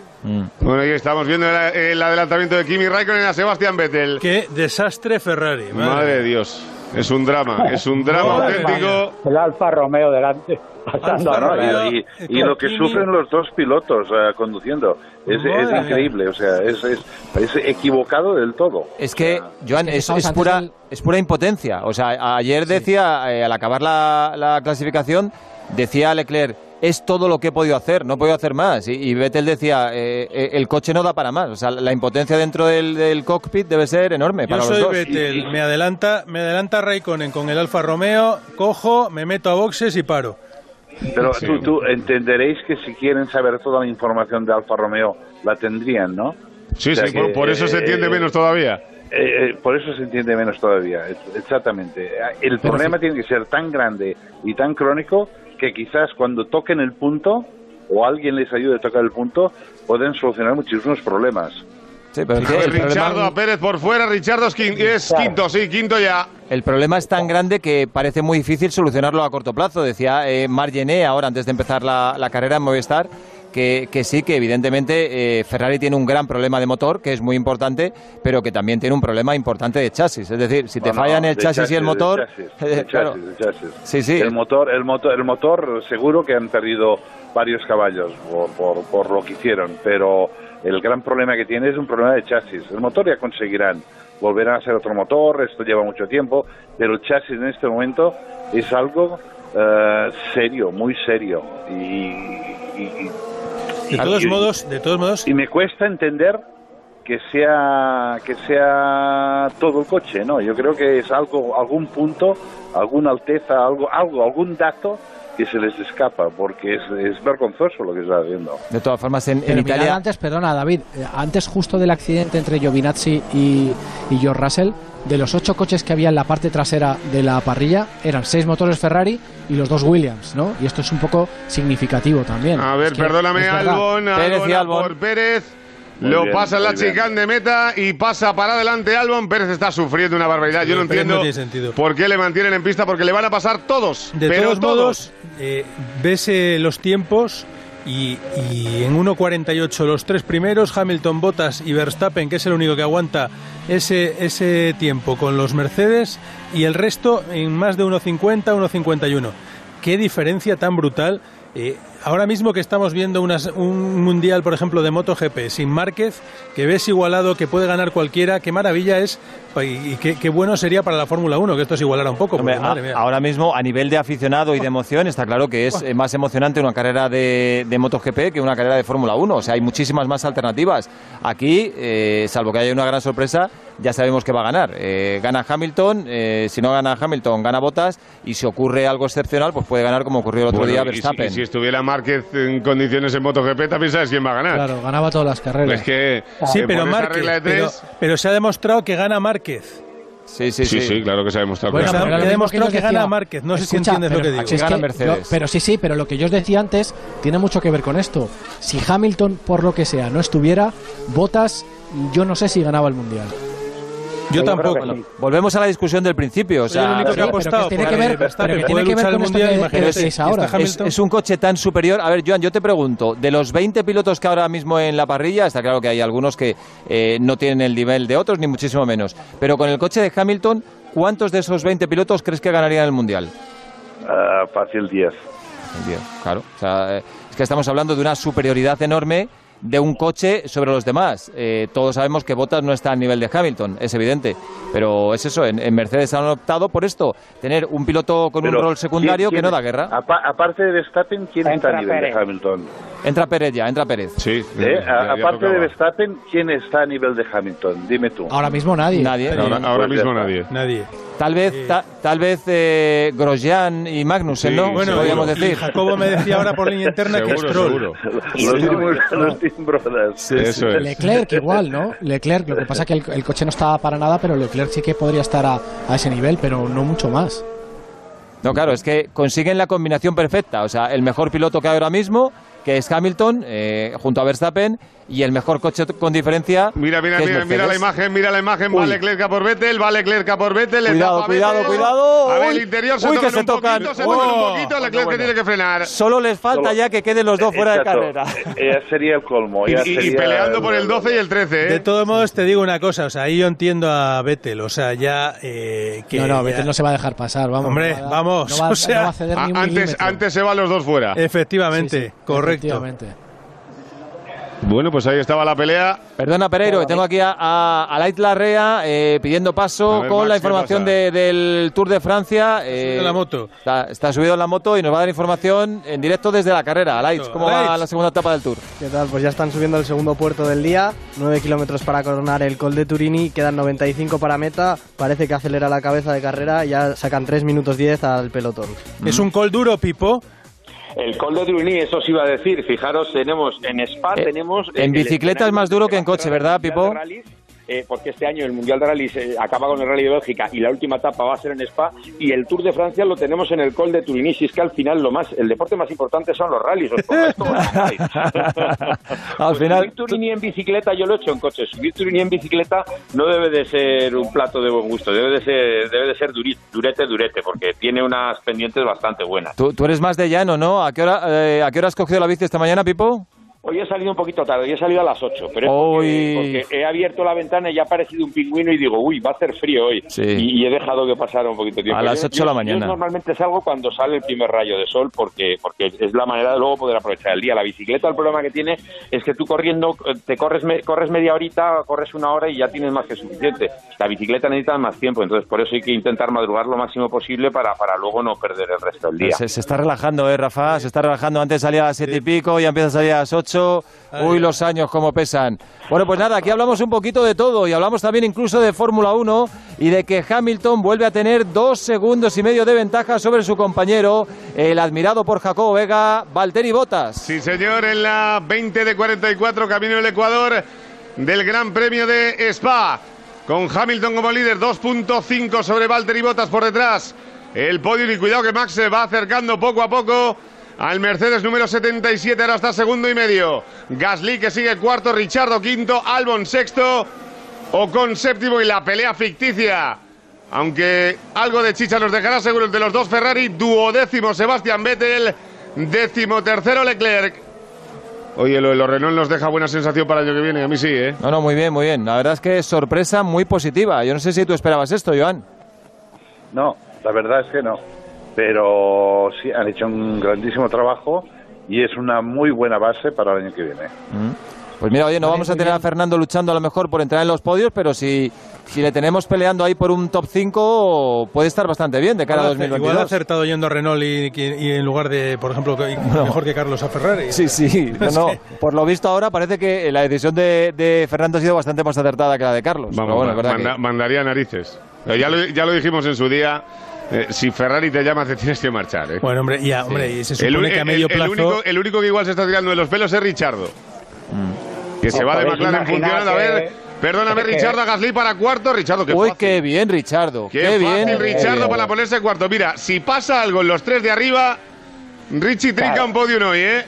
Bueno, ahí estamos viendo el, el adelantamiento de Kimi Raikkonen a Sebastián Vettel. Qué desastre Ferrari. Madre de Dios. Es un drama, es un drama Madre auténtico. El Alfa Romeo delante. pasando, No, no, ¿no? y, y- y lo que sufren los dos pilotos eh, conduciendo es, es Madre increíble, o sea, es, es, es equivocado del todo. Es que, Joan, es, es pura, del- es pura impotencia. O sea, ayer decía, eh, al acabar la, la clasificación, decía Leclerc, es todo lo que he podido hacer, no he podido hacer más. Y, y Vettel decía, eh, eh, el coche no da para más. O sea, la impotencia dentro del, del cockpit debe ser enorme Yo para soy los dos. Vettel, me adelanta, me adelanta Raikkonen con el Alfa Romeo, cojo, me meto a boxes y paro. Pero tú, tú entenderéis que si quieren saber toda la información de Alfa Romeo, la tendrían, ¿no? Sí, O sea sí, que, por, por eso se entiende eh, menos todavía. Eh, eh, por eso se entiende menos todavía, exactamente. El Pero problema sí. tiene que ser tan grande y tan crónico que quizás cuando toquen el punto o alguien les ayude a tocar el punto, pueden solucionar muchísimos problemas. Sí, pero es que el Richardo Pérez por fuera, Richardo es, quin- es quinto, sí, quinto ya. El problema es tan grande que parece muy difícil solucionarlo a corto plazo. Decía eh, Margené ahora, antes de empezar la, la carrera en Movistar, que, que sí, que evidentemente eh, Ferrari tiene un gran problema de motor, que es muy importante, pero que también tiene un problema importante de chasis. Es decir, si te No, no, fallan el de chasis, y el de motor... chasis, de claro. chasis, de chasis. Sí, sí. El motor, el motor, el motor, seguro que han perdido varios caballos por, por, por lo que hicieron, pero el gran problema que tiene es un problema de chasis. El motor ya conseguirán, volverán a ser otro motor, esto lleva mucho tiempo, pero el chasis en este momento es algo eh, serio, muy serio. Y, y- De todos modos, de todos modos, y me cuesta entender que sea que sea todo el coche, ¿no? Yo creo que es algo algún punto, alguna alteza, algo algo algún dato que se les escapa porque es, es vergonzoso lo que está haciendo. De todas formas, en, en Italia... antes, perdona David, eh, antes justo del accidente entre Giovinazzi y, y George Russell, de los ocho coches que había en la parte trasera de la parrilla, eran seis motores Ferrari y los dos Williams, ¿no? Y esto es un poco significativo también. A ver, Es que perdóname, verdad. Albon, Pérez y Albon a Albon. por Pérez. Muy lo bien, pasa en la chicane de meta y pasa para adelante Albon. Pérez está sufriendo una barbaridad. Yo no entiendo no tiene sentido. por qué le mantienen en pista, porque le van a pasar todos. De pero todos modos, eh, ves eh, los tiempos y, y en 1.48 los tres primeros, Hamilton, Bottas y Verstappen, que es el único que aguanta ese, ese tiempo con los Mercedes, y el resto en más de 1.50, 1.51. Qué diferencia tan brutal. Eh, ahora mismo que estamos viendo un mundial, por ejemplo, de MotoGP sin Márquez, que ves igualado, que puede ganar cualquiera, qué maravilla es y, y qué, qué bueno sería para la Fórmula 1 que esto se igualara un poco. Hombre, porque, madre a- mía. ahora mismo, a nivel de aficionado y de emoción, está claro que es más emocionante una carrera de, de MotoGP que una carrera de Fórmula 1. O sea, hay muchísimas más alternativas. Aquí, eh, salvo que haya una gran sorpresa, ya sabemos que va a ganar. Eh, gana Hamilton, eh, si no gana Hamilton, gana Bottas, y si ocurre algo excepcional, pues puede ganar como ocurrió el otro Bueno, día y si- Verstappen. y si estuviera Márquez en condiciones en MotoGP, también sabes quién va a ganar. Claro, ganaba todas las carreras. Es que Sí, pero Márquez, regla de pero, tres- pero se ha demostrado que gana Márquez. Sí, sí, sí, claro que se ha demostrado. Bueno, claro. pero yo que os gana decía- Márquez. No sé si Escucha, entiendes lo que digo. si es que yo- pero sí, sí, pero lo que yo os decía antes tiene mucho que ver con esto. Si Hamilton, por lo que sea, no estuviera, Botas, yo no sé si ganaba el Mundial. Yo tampoco. Bueno, volvemos a la discusión del principio. O sea, único que ha pero que apostado tiene que ver- pero que tiene que ver con esto mundial, que- decís ahora. Es, Hamilton. es un coche tan superior. A ver, Joan, yo te pregunto, de los 20 pilotos que ahora mismo en la parrilla, está claro que hay algunos que eh, no tienen el nivel de otros, ni muchísimo menos. Pero con el coche de Hamilton, ¿cuántos de esos 20 pilotos crees que ganarían el Mundial? Ah, fácil 10. Bien, claro. O sea, eh, es que estamos hablando de una superioridad enorme de un coche sobre los demás. Eh, todos sabemos que Bottas no está al nivel de Hamilton, es evidente. Pero es eso, en, en Mercedes han optado por esto, tener un piloto con Pero, un rol secundario ¿quién- que no da guerra. apa- aparte de Verstappen, ¿quién está a Entra nivel Pérez. de Hamilton? Entra Pérez ya, entra Pérez. Sí, ¿Eh? Aparte de Verstappen, ¿quién está a nivel de Hamilton? Dime tú. Ahora mismo nadie. Nadie. Ahora, ahora Pues mismo nadie. Nadie. Tal vez, ta- tal vez eh, Grosjean y Magnussen, Sí, ¿no? Bueno, podríamos y decir. Jacobo me decía ahora por línea interna que Seguro, Stroll. seguro. Los, Team- los Team Brothers. Eso es. Leclerc igual, ¿no? Leclerc, lo que pasa es que el, el coche no estaba para nada, pero Leclerc sí que podría estar a, a ese nivel, pero no mucho más. No, claro, es que consiguen la combinación perfecta. O sea, el mejor piloto que hay ahora mismo, que es Hamilton, eh, junto a Verstappen, y el mejor coche con diferencia. Mira, mira, que es mira, mira la imagen, mira la imagen, Uy. va Leclerc a por Vettel, va Leclerc a por Vettel, Cuidado, cuidado, Vettel. cuidado. A ver, el interior se uy, que tocan se un tocan. poquito, se tocan un Oh. poquito, Bueno, que tiene que frenar. Solo les falta Solo- ya que queden los dos fuera de carrera. Eh, Ya sería el colmo. Y, ya y- y sería peleando el- por el 12 y el 13, ¿eh? De todos modos, te digo una cosa, o sea, ahí yo entiendo a Vettel, o sea, ya eh, que... no, no, ya- Vettel no se va a dejar pasar, vamos. Hombre, no va vamos, no va, o sea, no va a ceder A- ni un antes, milímetro. antes se van los dos fuera. Efectivamente, Sí, sí, correcto. efectivamente. Bueno, pues ahí estaba la pelea. Perdona, Pereiro, que tengo aquí a, a, a Light Larrea eh, pidiendo paso ver, con Max, la ¿qué información de- del Tour de Francia. eh, subido en la moto. Está, está subido en la moto y nos va a dar información en directo desde la carrera. Light, ¿cómo va la segunda etapa del Tour? ¿Qué tal? Pues ya están subiendo el segundo puerto del día, 9 kilómetros para coronar el Col de Turini, quedan 95 para meta, parece que acelera la cabeza de carrera, ya sacan 3 minutos 10 al pelotón. Es un col duro, Pipo. El Col de Druny, eso os iba a decir. Fijaros, tenemos en Spa, Eh, tenemos. en bicicleta es más duro que en coche, ¿verdad, Pipo? Eh, porque este año el Mundial de Rallys eh, acaba con el Rally de Bélgica y la última etapa va a ser en Spa y el Tour de Francia lo tenemos en el Col de Turini. Si es que al final lo más, el deporte más importante son los rallies. Os pongáis como. Al Pues final, Subir Turini en bicicleta, yo lo he hecho en coche. Subir Turini en bicicleta no debe de ser un plato de buen gusto, debe de ser, debe de ser duri- durete, durete, porque tiene unas pendientes bastante buenas. tú, tú eres más de llano, ¿no? ¿A qué, hora, eh, ¿A qué hora has cogido la bici esta mañana, Pipo? Hoy he salido un poquito tarde, hoy he salido a las 8, pero es porque, Uy. porque he abierto la ventana y ya ha parecido un pingüino y digo, uy, va a hacer frío hoy. Sí. Y, y he dejado que pasara un poquito de tiempo. A las Yo- 8 de la mañana. Yo normalmente salgo cuando sale el primer rayo de sol porque, porque es la manera de luego poder aprovechar el día. La bicicleta, el problema que tiene es que tú corriendo, eh, te corres, me- corres media horita, corres una hora y ya tienes más que suficiente. La bicicleta necesita más tiempo, entonces por eso hay que intentar madrugar lo máximo posible para, para luego no perder el resto del día. Se, se está relajando, ¿eh, Rafa? Se está relajando. Antes salía a las siete y pico, ya empieza a salir a las 8. Uy, los años cómo pesan. Bueno, pues nada, aquí hablamos un poquito de todo y hablamos también incluso de Fórmula 1 y de que Hamilton vuelve a tener dos segundos y medio de ventaja sobre su compañero, el admirado por Jacobo Vega, Valtteri Bottas. Sí, señor, en la 20 de 44, camino del Ecuador del Gran Premio de Spa. Con Hamilton como líder, 2.5 sobre Valtteri Bottas por detrás. El podio y cuidado que Max se va acercando poco a poco al Mercedes número 77, ahora está segundo y medio. Gasly que sigue cuarto, Richardo quinto, Albon sexto, Ocon séptimo y la pelea ficticia. Aunque algo de chicha nos dejará seguro de los dos Ferrari, duodécimo Sebastián Vettel, décimo tercero Leclerc. Oye, lo de los Renault nos deja buena sensación para el año que viene, a mí sí, ¿eh? No, no, muy bien, muy bien. La verdad es que es sorpresa muy positiva. Yo no sé si tú esperabas esto, Joan. No, la verdad es que no. Pero sí, han hecho un grandísimo trabajo y es una muy buena base para el año que viene. Pues mira, oye, no vamos a tener a Fernando luchando a lo mejor por entrar en los podios, pero si, si le tenemos peleando ahí por un top 5, puede estar bastante bien de cara a Igual ha- 2022. Igual ha acertado yendo a Renault y, y en lugar de, por ejemplo, que- mejor que Carlos a Ferrari. Sí, sí, no, no. Por lo visto ahora parece que la decisión de, de Fernando ha sido bastante más acertada que la de Carlos. Vamos, Pero bueno, manda- que- mandaría narices. Ya lo, ya lo dijimos en su día. Eh, si Ferrari te llama, te tienes que marchar. ¿eh? Bueno, hombre, ya, hombre, y se supone el, que a medio el- el único, el único que igual se está tirando de los pelos es Richardo. Que se ¿Os va de McLaren funcionando. A que- ver, perdóname, Richardo a Gasly para cuarto. Richardo, qué Uy, fácil. qué bien, Richardo. Qué, Qué, fácil, bien. Richardo, para ponerse cuarto. Mira, si pasa algo en los tres de arriba, Richie trinca Claro. un podium hoy, ¿eh?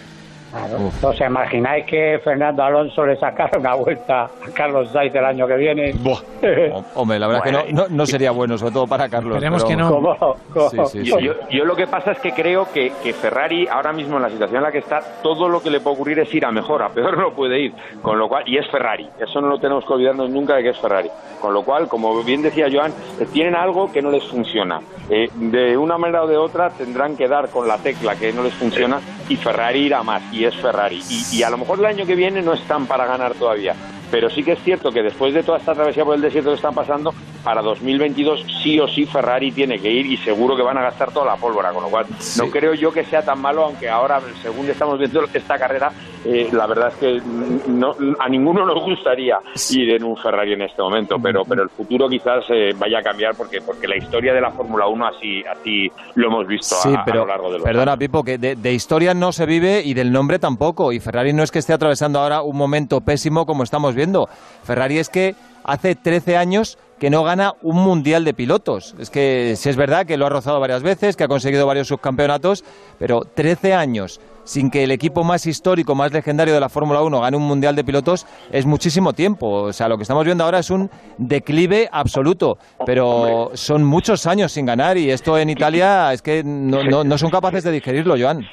Claro. ¿Os imagináis que Fernando Alonso le sacara una vuelta a Carlos Sainz el año que viene? Hombre, la verdad Bueno, que no, no, no sería bueno, sobre todo para Carlos. Esperemos pero que no. vamos. ¿Cómo? ¿Cómo? Sí, sí, Yo, sí. yo- yo lo que pasa es que creo que, que Ferrari ahora mismo en la situación en la que está, todo lo que le puede ocurrir es ir a mejor, a peor no puede ir. Con lo cual, y es Ferrari, eso no lo tenemos que olvidarnos nunca de que es Ferrari. Con lo cual, como bien decía Joan, eh, tienen algo que no les funciona. Eh, de una manera o de otra tendrán que dar con la tecla que no les funciona y Ferrari irá más, y es Ferrari. Y, y a lo mejor el año que viene no están para ganar todavía. Pero sí que es cierto que después de toda esta travesía por el desierto que están pasando, para 2022 sí o sí Ferrari tiene que ir y seguro que van a gastar toda la pólvora, con lo cual no creo yo que sea tan malo, aunque ahora, según estamos viendo esta carrera, eh, la verdad es que no, a ninguno nos gustaría ir en un Ferrari en este momento, pero, pero el futuro quizás eh, vaya a cambiar porque, porque la historia de la Fórmula 1 así, así lo hemos visto a- Sí, a, pero lo largo de los perdona, Pipo, que de, de historia no se vive y del nombre tampoco. Y Ferrari no es que esté atravesando ahora un momento pésimo como estamos viendo. Ferrari es que hace 13 años que no gana un mundial de pilotos. Es que si es verdad que lo ha rozado varias veces, que ha conseguido varios subcampeonatos, pero 13 años sin que el equipo más histórico, más legendario de la Fórmula 1 gane un mundial de pilotos es muchísimo tiempo. O sea, lo que estamos viendo ahora es un declive absoluto, pero son muchos años sin ganar y esto en Italia es que no, no, no son capaces de digerirlo, Joan.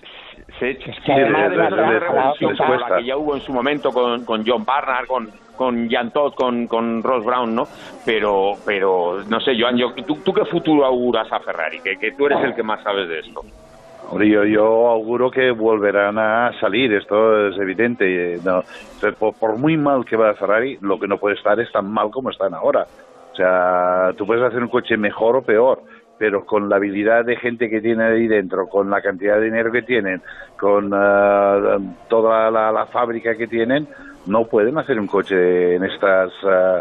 Sí, sí, que además de- la- de- la- de la- revolución la- como la- la que ya hubo en su momento con, con John Barnard, con, con Jan Todd, con, con Ross Brown, ¿no? Pero, pero no sé, Joan, yo, ¿tú, tú qué futuro auguras a Ferrari? Que, que tú eres el que más sabes de esto. Hombre, yo, yo auguro que volverán a salir, esto es evidente. eh, No, por, por muy mal que va Ferrari, lo que no puede estar es tan mal como están ahora. O sea, tú puedes hacer un coche mejor o peor, pero con la habilidad de gente que tiene ahí dentro, con la cantidad de dinero que tienen, con ah, toda la, la fábrica que tienen, no pueden hacer un coche en estas eh,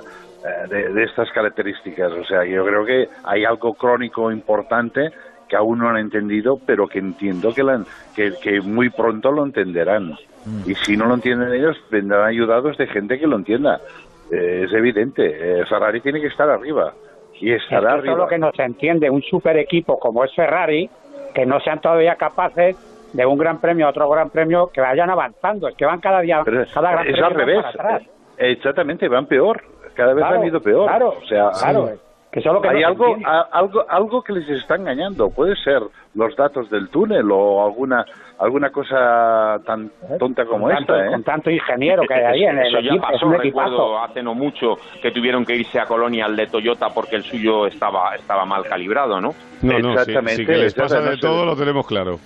de, de estas características. O sea, yo creo que hay algo crónico importante que aún no han entendido, pero que entiendo que, la- que, que muy pronto lo entenderán. Y si no lo entienden ellos, vendrán ayudados de gente que lo entienda. Eh, es evidente, eh, Ferrari tiene que estar arriba. Y estará eso es lo que no se entiende, un super equipo como es Ferrari, que no sean todavía capaces de un gran premio a otro gran premio que vayan avanzando, es que van cada día, Pero cada gran es premio al revés. para atrás. Exactamente, van peor. Cada vez Claro, han ido peor. claro, o sea, claro, sí. Que eso es lo que hay no algo, a- algo, algo que les está engañando. Puede ser los datos del túnel o alguna alguna cosa tan tonta como con, tanto, esta. ¿eh? con tanto ingeniero que hay ahí en el Eso ya equipo, es pasó, un recuerdo equipazo. hace no mucho que tuvieron que irse a Colonia al de Toyota porque el suyo estaba, estaba mal calibrado, ¿no? No, no, Exactamente, sí que les pasa de exactamente. todo, lo tenemos claro.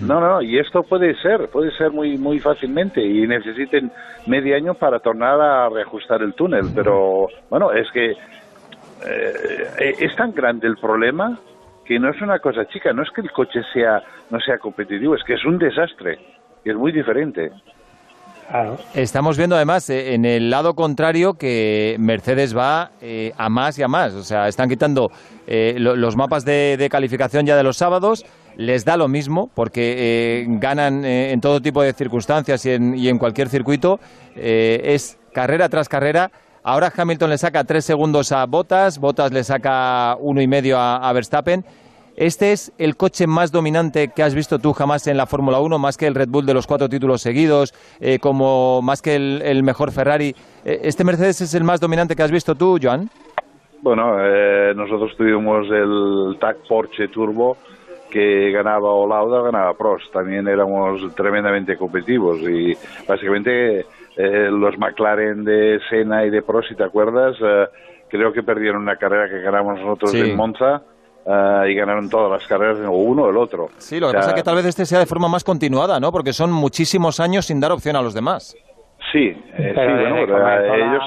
No, no, y esto puede ser, puede ser muy muy fácilmente y necesiten medio año para tornar a reajustar el túnel, pero bueno, es que eh, es tan grande el problema que no es una cosa chica, no es que el coche sea no sea competitivo, es que es un desastre, y es muy diferente. Estamos viendo además eh, en el lado contrario que Mercedes va eh, a más y a más. O sea, están quitando eh, lo- los mapas de, de calificación ya de los sábados. Les da lo mismo porque eh, ganan eh, en todo tipo de circunstancias y en, y en cualquier circuito. Eh, es carrera tras carrera. Ahora Hamilton le saca tres segundos a Bottas, Bottas le saca uno y medio a, Verstappen. ¿Este es el coche más dominante que has visto tú jamás en la Fórmula 1, más que el Red Bull de los cuatro títulos seguidos, eh, como más que el, mejor Ferrari? Eh, ¿Este Mercedes es el más dominante que has visto tú, Joan? Bueno, eh, nosotros tuvimos el TAC Porsche Turbo que ganaba o Lauda o ganaba Prost. También éramos tremendamente competitivos y básicamente eh, los McLaren de Senna y de Prost, si te acuerdas, eh, creo que perdieron una carrera que ganamos nosotros Sí. en Monza eh, y ganaron todas las carreras, o uno o el otro. Sí, lo que O sea, pasa es que tal vez este sea de forma más continuada, ¿no? Porque son muchísimos años sin dar opción a los demás. Sí, eh, sí, bueno, pero, eh, ellos,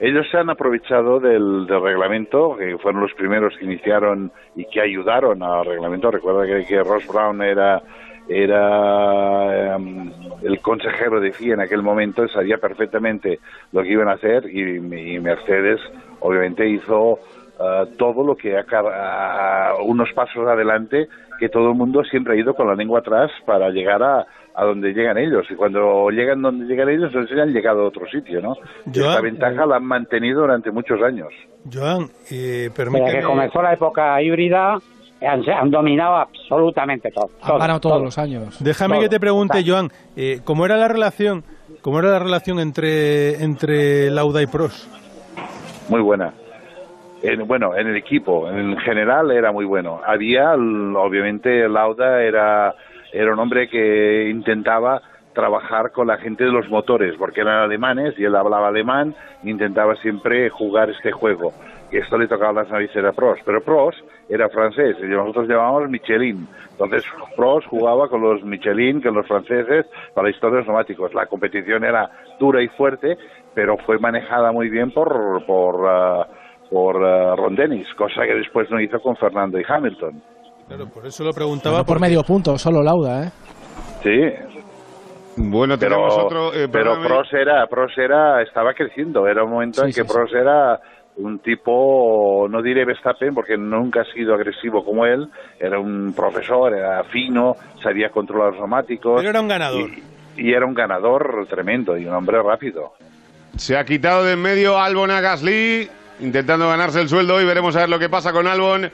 ellos se han aprovechado del, del reglamento, que fueron los primeros que iniciaron y que ayudaron al reglamento. Recuerda que, que Ross Brown era era em, el consejero de FIA en aquel momento, sabía perfectamente lo que iban a hacer y, y Mercedes obviamente hizo eh, todo lo que ha car- a- a unos pasos adelante que todo el mundo siempre ha ido con la lengua atrás para llegar a, a donde llegan ellos y cuando llegan donde llegan ellos entonces ya han llegado a otro sitio ¿no? Joan, esta ventaja la han mantenido durante muchos años Joan, eh, Desde permíteme... que comenzó la época híbrida, han, han dominado absolutamente todo. todo, ganado todos todo. los años. Déjame Todo. que te pregunte, Joan, eh, ¿cómo era la relación, cómo era la relación entre entre Lauda y Prost? muy buena. En- bueno, en el equipo, en general era muy bueno. Había, obviamente, Lauda era, era un hombre que intentaba trabajar con la gente de los motores, porque eran alemanes y él hablaba alemán, e intentaba siempre jugar este juego. Y esto le tocaba las narices a Prost, pero Prost era francés y nosotros llamábamos Michelin. Entonces Prost jugaba con los Michelin, con los franceses, para la historia de los neumáticos. La competición era dura y fuerte, pero fue manejada muy bien por, por, ah, por ah, Ron Dennis, cosa que después no hizo con Fernando y Hamilton. Claro, por eso lo preguntaba. No por medio punto, solo Lauda, ¿eh? Sí. Bueno, pero, tenemos otro, eh, pero. Prost era, Prost era, estaba creciendo. Era un momento Sí, en que sí, sí. Prost era un tipo, no diré Verstappen, porque nunca ha sido agresivo como él. Era un profesor, era fino, sabía controlar los neumáticos. Pero era un ganador. Y, y era un ganador tremendo y un hombre rápido. Se ha quitado de en medio Albon a Gasly, intentando ganarse el sueldo y veremos a ver lo que pasa con Albon.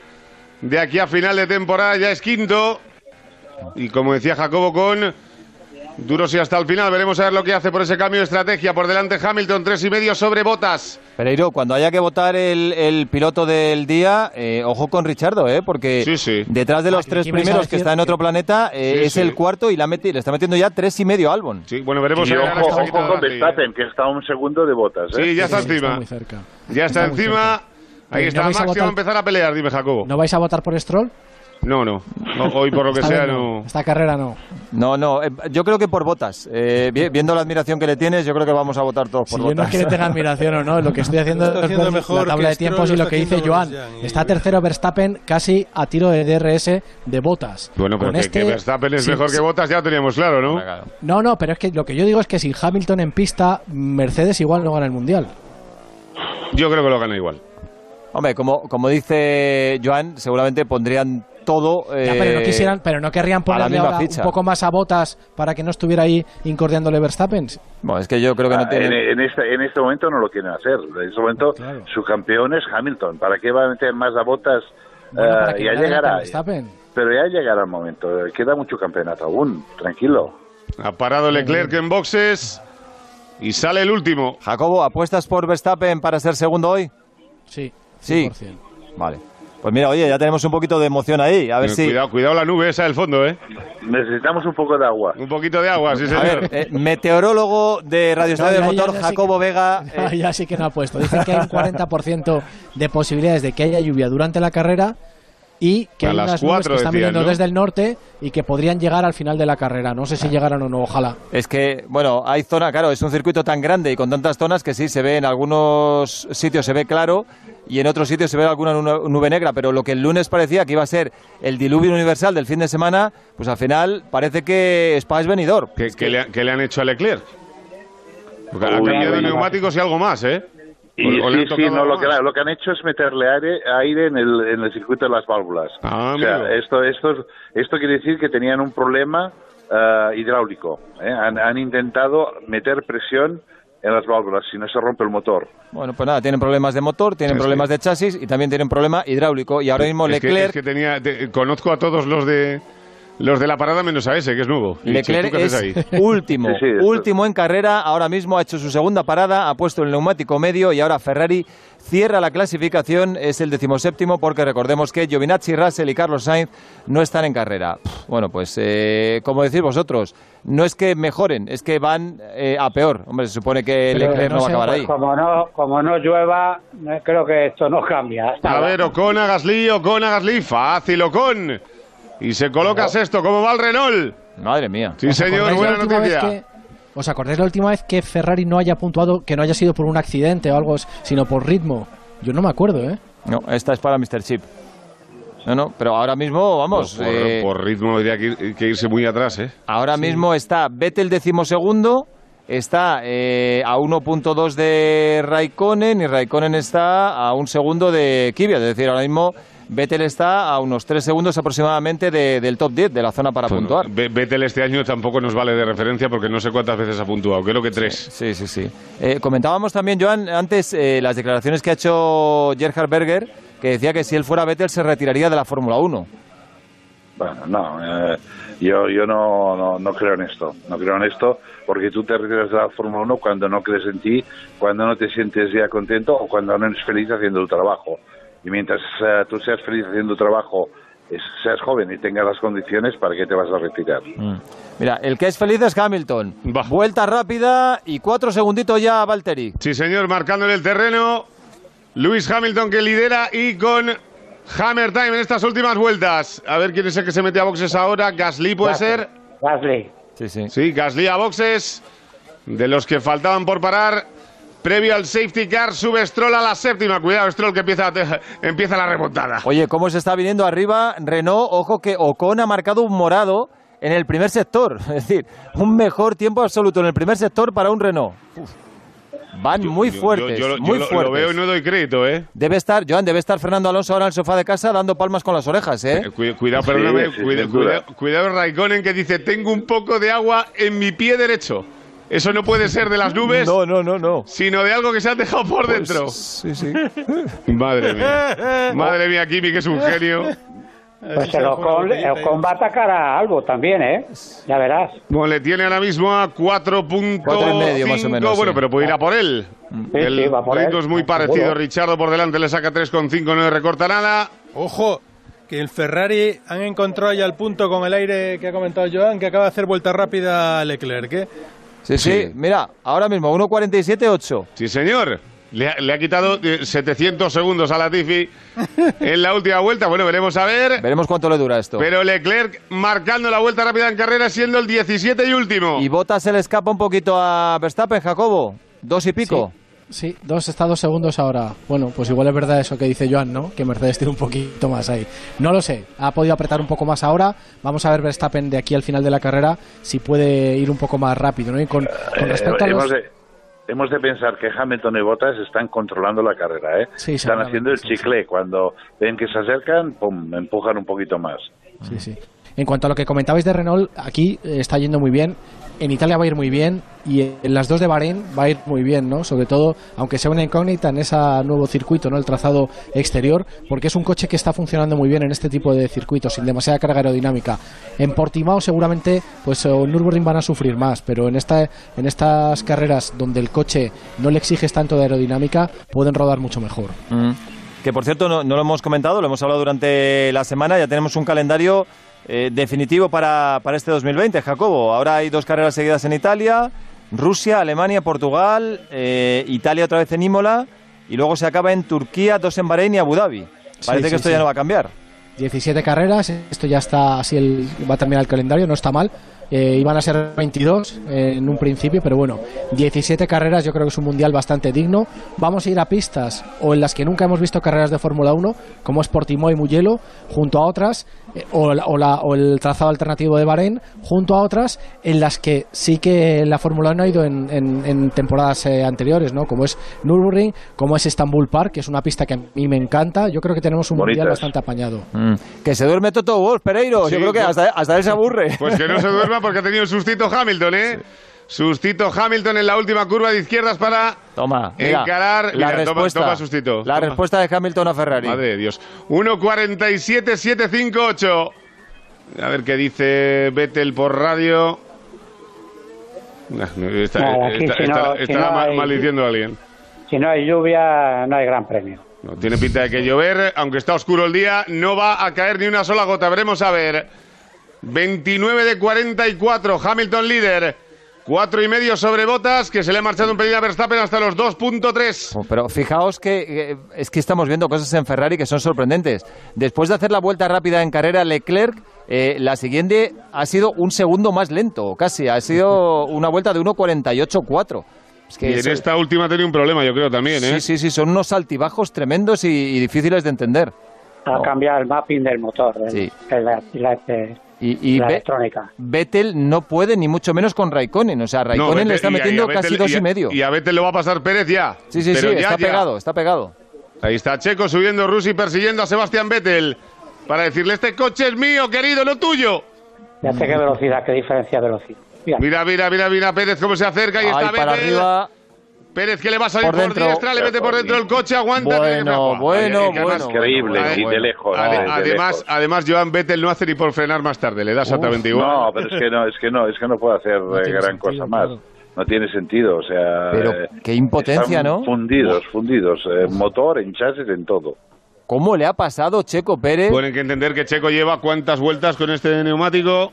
De aquí a final de temporada ya es quinto. Y como decía Jacobo con duros y hasta el final, veremos a ver lo que hace por ese cambio de estrategia. Por delante Hamilton, tres y medio sobre botas. Pereiro, cuando haya que votar el, el piloto del día, eh, ojo con Richardo, ¿eh? Porque detrás de los Ah, tres ¿qué ibais a primeros que está en otro planeta, eh, Sí, es sí. el cuarto y la meti- le está metiendo ya tres y medio a Albon. Sí, bueno, veremos y a ver ojo, ha ojo con ¿eh? Verstappen, que está a un segundo de botas. ¿eh? Sí, ya está encima. Ya está, muy encima. Ahí Eh, está ¿no a va votar- a empezar a pelear, dime Jacobo. ¿No vais a votar por Stroll? No, no. No, hoy por lo que sea no. Esta carrera no. No, no, eh, yo creo que por botas. Eh, vi- viendo la admiración que le tienes, yo creo que vamos a votar todos por Si yo no botas. es que le tenga admiración o no, lo que estoy haciendo Está es haciendo ver mejor la tabla de tiempos y lo que dice Joan. Está tercero Verstappen casi a tiro de DRS de botas. Bueno, pero Con que, este- que Verstappen es sí, mejor sí. que Botas ya lo teníamos claro, ¿no? No, no, pero es que lo que yo digo es que sin Hamilton en pista, Mercedes igual no gana el Mundial. Yo creo que lo gana igual. Hombre, como, como dice Joan, seguramente pondrían todo. Ya, pero no eh, quisieran, pero no querrían a la ponerle misma ahora ficha. un poco más a botas para que no estuviera ahí incordiándole Verstappen. Bueno, es que yo creo que no Ah, tiene. en, en este, en este momento no lo quieren hacer. En este momento su campeón es Hamilton. ¿Para qué va a meter más a botas? Bueno, para que ya no le llegará. Pero ya llegará el momento. Queda mucho campeonato aún. Tranquilo. Ha parado Leclerc en boxes y sale el último. Jacobo, ¿apuestas por Verstappen para ser segundo hoy? Sí. Sí. 100%. Vale. Pues mira, oye, ya tenemos un poquito de emoción ahí. A ver Eh, si. Cuidado, cuidado la nube esa del fondo, ¿eh? Necesitamos un poco de agua. Un poquito de agua, sí, A señor. ver, eh, meteorólogo de Radio Estadio No, del Motor, ya- ya sí Jacobo que- Vega. No, eh, ya sí que no ha puesto. Dice que hay un 40% de posibilidades de que haya lluvia durante la carrera y que A hay las unas nubes cuatro que están decían, viniendo ¿no? desde el norte y que podrían llegar al final de la carrera. No sé si llegarán o no, ojalá. Es que, bueno, hay zona, claro, es un circuito tan grande y con tantas zonas que sí, se ve en algunos sitios se ve claro y en otros sitios se ve alguna nu- nube negra, pero lo que el lunes parecía que iba a ser el diluvio universal del fin de semana, pues al final parece que Spa es venidor. ¿Qué, qué le, ha- qué le han hecho a Leclerc? Porque ha cambiado de neumáticos y algo más, ¿eh? Y O- o sí, sí, no, lo que, lo que han hecho es meterle aire, aire en, el, en el circuito de las válvulas. Ah, o sea, amigo. esto, esto, esto quiere decir que tenían un problema eh, hidráulico. ¿eh? Han, han intentado meter presión en las válvulas, si no se rompe el motor. Bueno, pues nada, tienen problemas de motor, tienen problemas de chasis y también tienen problema hidráulico. Y ahora mismo Es que- Leclerc, es que tenía, te- conozco a todos los de los de la parada menos a ese, que es nuevo. Leclerc ¿tú qué haces es ahí? último, Sí, sí, esto- último en carrera. Ahora mismo ha hecho su segunda parada, ha puesto el neumático medio y ahora Ferrari cierra la clasificación. Es el decimoséptimo porque recordemos que Giovinazzi, Russell y Carlos Sainz no están en carrera. Bueno, pues eh, como decís vosotros, no es que mejoren, es que van eh, a peor. Hombre, se supone que Pero Leclerc no, va a acabar pues ahí. Como no, como no llueva, eh, creo que esto no cambia. A ver, Ocon a Gasly, Ocon a Gasly, fácil Ocon. Y se coloca sexto, ¿cómo va el Renault? Madre mía. Sí, ¿Os señor, acordáis la buena última vez noticia. que- ¿Os acordáis la última vez que Ferrari no haya puntuado, que no haya sido por un accidente o algo, sino por ritmo? Yo no me acuerdo, ¿eh? No, esta es para Mr. Chip. No, no, pero ahora mismo, vamos. Por, eh, por ritmo habría que, ir- que irse muy atrás, ¿eh? Ahora mismo está Vettel decimosegundo, está eh, a 1.2 de Raikkonen y Raikkonen está a un segundo de Kvyat. Es decir, ahora mismo Vettel está a unos 3 segundos aproximadamente de- del top 10 de la zona para Bueno, puntuar. Ve- Vettel este año tampoco nos vale de referencia porque no sé cuántas veces ha puntuado, creo que tres. Sí, sí, sí. Eh, comentábamos también, Joan, antes eh, las declaraciones que ha hecho Gerhard Berger, que decía que si él fuera Vettel se retiraría de la Fórmula 1. Bueno, no, eh, yo, yo no, no, no creo en esto, no creo en esto, porque tú te retiras de la Fórmula 1 cuando no crees en ti, cuando no te sientes ya contento o cuando no eres feliz haciendo tu trabajo. Y mientras eh, tú seas feliz haciendo tu trabajo, es- seas joven y tengas las condiciones, ¿para qué te vas a retirar? Mira, el que es feliz es Hamilton. Vuelta rápida y cuatro segunditos ya a Valtteri. Sí, señor, marcándole el terreno. Luis Hamilton que lidera y con Hammer Time en estas últimas vueltas. A ver quién es el que se mete a boxes ahora. Gasly puede Gasly. ser. Gasly. Sí, sí. Sí, Gasly a boxes. De los que faltaban por parar. Previo al safety car, sube Stroll a la séptima. Cuidado, Stroll que empieza, empieza la remontada. Oye, ¿cómo se está viniendo arriba Renault? Ojo que Ocon ha marcado un morado en el primer sector. Es decir, un mejor tiempo absoluto en el primer sector para un Renault. Uf. Van muy Yo- fuertes, yo, yo lo- muy yo lo- fuertes. Lo veo y no doy crédito, ¿eh? Debe estar, Joan, debe estar Fernando Alonso ahora en el sofá de casa dando palmas con las orejas, ¿eh? Cu- Cuidado, perdóname, Sí, sí, cuida- sin duda. cuidado, cuidado Raikkonen que dice, tengo un poco de agua en mi pie derecho. Eso no puede ser de las nubes. No, no, no, no. Sino de algo que se ha dejado por Pues, dentro. Sí, sí. Madre mía. Madre mía, Kimi, que es un genio. Pues el Ocon, el Ocon va a atacar a algo también, ¿eh? Ya verás. Bueno, le tiene ahora mismo a 4.5. Cuatro y medio, más o menos, Bueno, sí. pero puede ir a por él. el sí, va por ritmo él, es muy seguro. parecido. Richardo por delante le saca 3.5, no le recorta nada. Ojo, que el Ferrari han encontrado ya el punto con el aire que ha comentado Joan, que acaba de hacer vuelta rápida a Leclerc. ¿eh? Sí, sí, mira, ahora mismo 1.47.8. Sí, señor. Le ha, le ha quitado eh, 700 segundos a Latifi en la última vuelta. Bueno, veremos a ver. Veremos cuánto le dura esto. Pero Leclerc marcando la vuelta rápida en carrera, siendo el 17 y último. Y Bottas se le escapa un poquito a Verstappen, Jacobo. Dos y pico. Sí, dos está dos segundos ahora. Bueno, pues igual es verdad eso que dice Joan, ¿no? Que Mercedes tiene un poquito más ahí. No lo sé. Ha podido apretar un poco más ahora. Vamos a ver Verstappen de aquí al final de la carrera si puede ir un poco más rápido, ¿no? Y con, con respecto Eh, a los... hemos, de, hemos de pensar que Hamilton y Bottas están controlando la carrera, ¿eh? Sí, están haciendo el sí, chicle. Cuando ven que se acercan, pum, empujan un poquito más. Sí, sí. En cuanto a lo que comentabais de Renault, aquí eh, está yendo muy bien. En Italia va a ir muy bien y en las dos de Bahrein va a ir muy bien, ¿no? Sobre todo, aunque sea una incógnita en ese nuevo circuito, ¿no? El trazado exterior, porque es un coche que está funcionando muy bien en este tipo de circuitos, sin demasiada carga aerodinámica. En Portimao seguramente, pues o en Nürburgring van a sufrir más, pero en esta, en estas carreras donde el coche no le exiges tanto de aerodinámica, pueden rodar mucho mejor. Mm. Que por cierto, no lo hemos comentado, lo hemos hablado durante la semana, ya tenemos un calendario eh, definitivo para, para este 2020, Jacobo. Ahora hay dos carreras seguidas en Italia, Rusia, Alemania, Portugal, eh, Italia otra vez en Imola y luego se acaba en Turquía, dos en Bahrein y Abu Dhabi. Parece Sí, que esto sí. ya no va a cambiar. 17 carreras, esto ya está así, el, va a terminar el calendario, no está mal. Eh, iban a ser 22 eh, en un principio, pero bueno, 17 carreras yo creo que es un mundial bastante digno. Vamos a ir a pistas o en las que nunca hemos visto carreras de Fórmula 1, como es Portimao y Mugello, junto a otras, eh, o, la- o la- o el trazado alternativo de Bahrein, junto a otras en las que sí que la Fórmula 1 ha ido en, en- en temporadas eh, anteriores, ¿no? como es Nürburgring, como es Istanbul Park, que es una pista que a mí me encanta. Yo creo que tenemos un mundial bastante apañado. Mm. Que se duerme Toto Wolf, Pereiro. Sí, Yo creo que hasta, hasta él se aburre. Pues que no se porque ha tenido el sustito Hamilton, ¿eh? Sustito Hamilton en la última curva de izquierdas para Toma, mira, encarar. la Mira, toma- respuesta, toma, sustito. la Toma. respuesta de Hamilton a Ferrari. Madre de Dios. 1.47.758. A ver qué dice Vettel por radio. Nah, Está, Nada, aquí está- si no- está- si estará no ma- hay- maldiciendo a alguien. Si no hay lluvia, no hay gran premio. No, tiene pinta de que llover, aunque está oscuro el día, no va a caer ni una sola gota. Veremos a ver. 29 de 44, Hamilton líder. Cuatro y medio sobre botas, que se le ha marchado un pelín a Verstappen hasta los 2.3. Oh, Pero fijaos que eh, es que estamos viendo cosas en Ferrari que son sorprendentes. Después de hacer la vuelta rápida en carrera Leclerc, eh, la siguiente ha sido un segundo más lento, casi. Ha sido una vuelta de 1.48.4. Es que y en eso- esta última ha tenido un problema, yo creo también, ¿eh? Sí, sí, sí, son unos altibajos tremendos y, y difíciles de entender. Ha cambiado el mapping del motor, el- Sí. el- la, la- eh, Y, y la electrónica. Vettel no puede ni mucho menos con Raikkonen. O sea, Raikkonen No, Vettel- le está metiendo Vettel- casi dos y a- y medio. Y a Vettel lo va a pasar Pérez ya. Sí, sí, Pero sí, ya, está ya. pegado, está pegado. Ahí está Checo subiendo, Rusi persiguiendo a Sebastián Vettel para decirle, este coche es mío, querido, no tuyo. Fíjate qué velocidad, qué diferencia de velocidad. Mira, Mira, mira, mira, mira Pérez cómo se acerca y Ahí está para Vettel. arriba. Pérez que le va a salir Por por, dentro. diestra, le mete por dentro el coche, aguanta. Bueno, bueno, además- bueno, Increíble, bueno, y de lejos. Ade- de- de además, lejos. además, Joan Vettel no hace ni por frenar más tarde, le da exactamente igual. No, pero es que no, es que no, es que no puede hacer eh, tiene gran sentido, cosa más. No tiene sentido, o sea. Pero eh, qué impotencia, están ¿no? Fundidos, fundidos, eh, en motor, en chasis, en todo. ¿Cómo le ha pasado Checo Pérez? Bueno, hay que entender que Checo lleva cuántas vueltas con este neumático.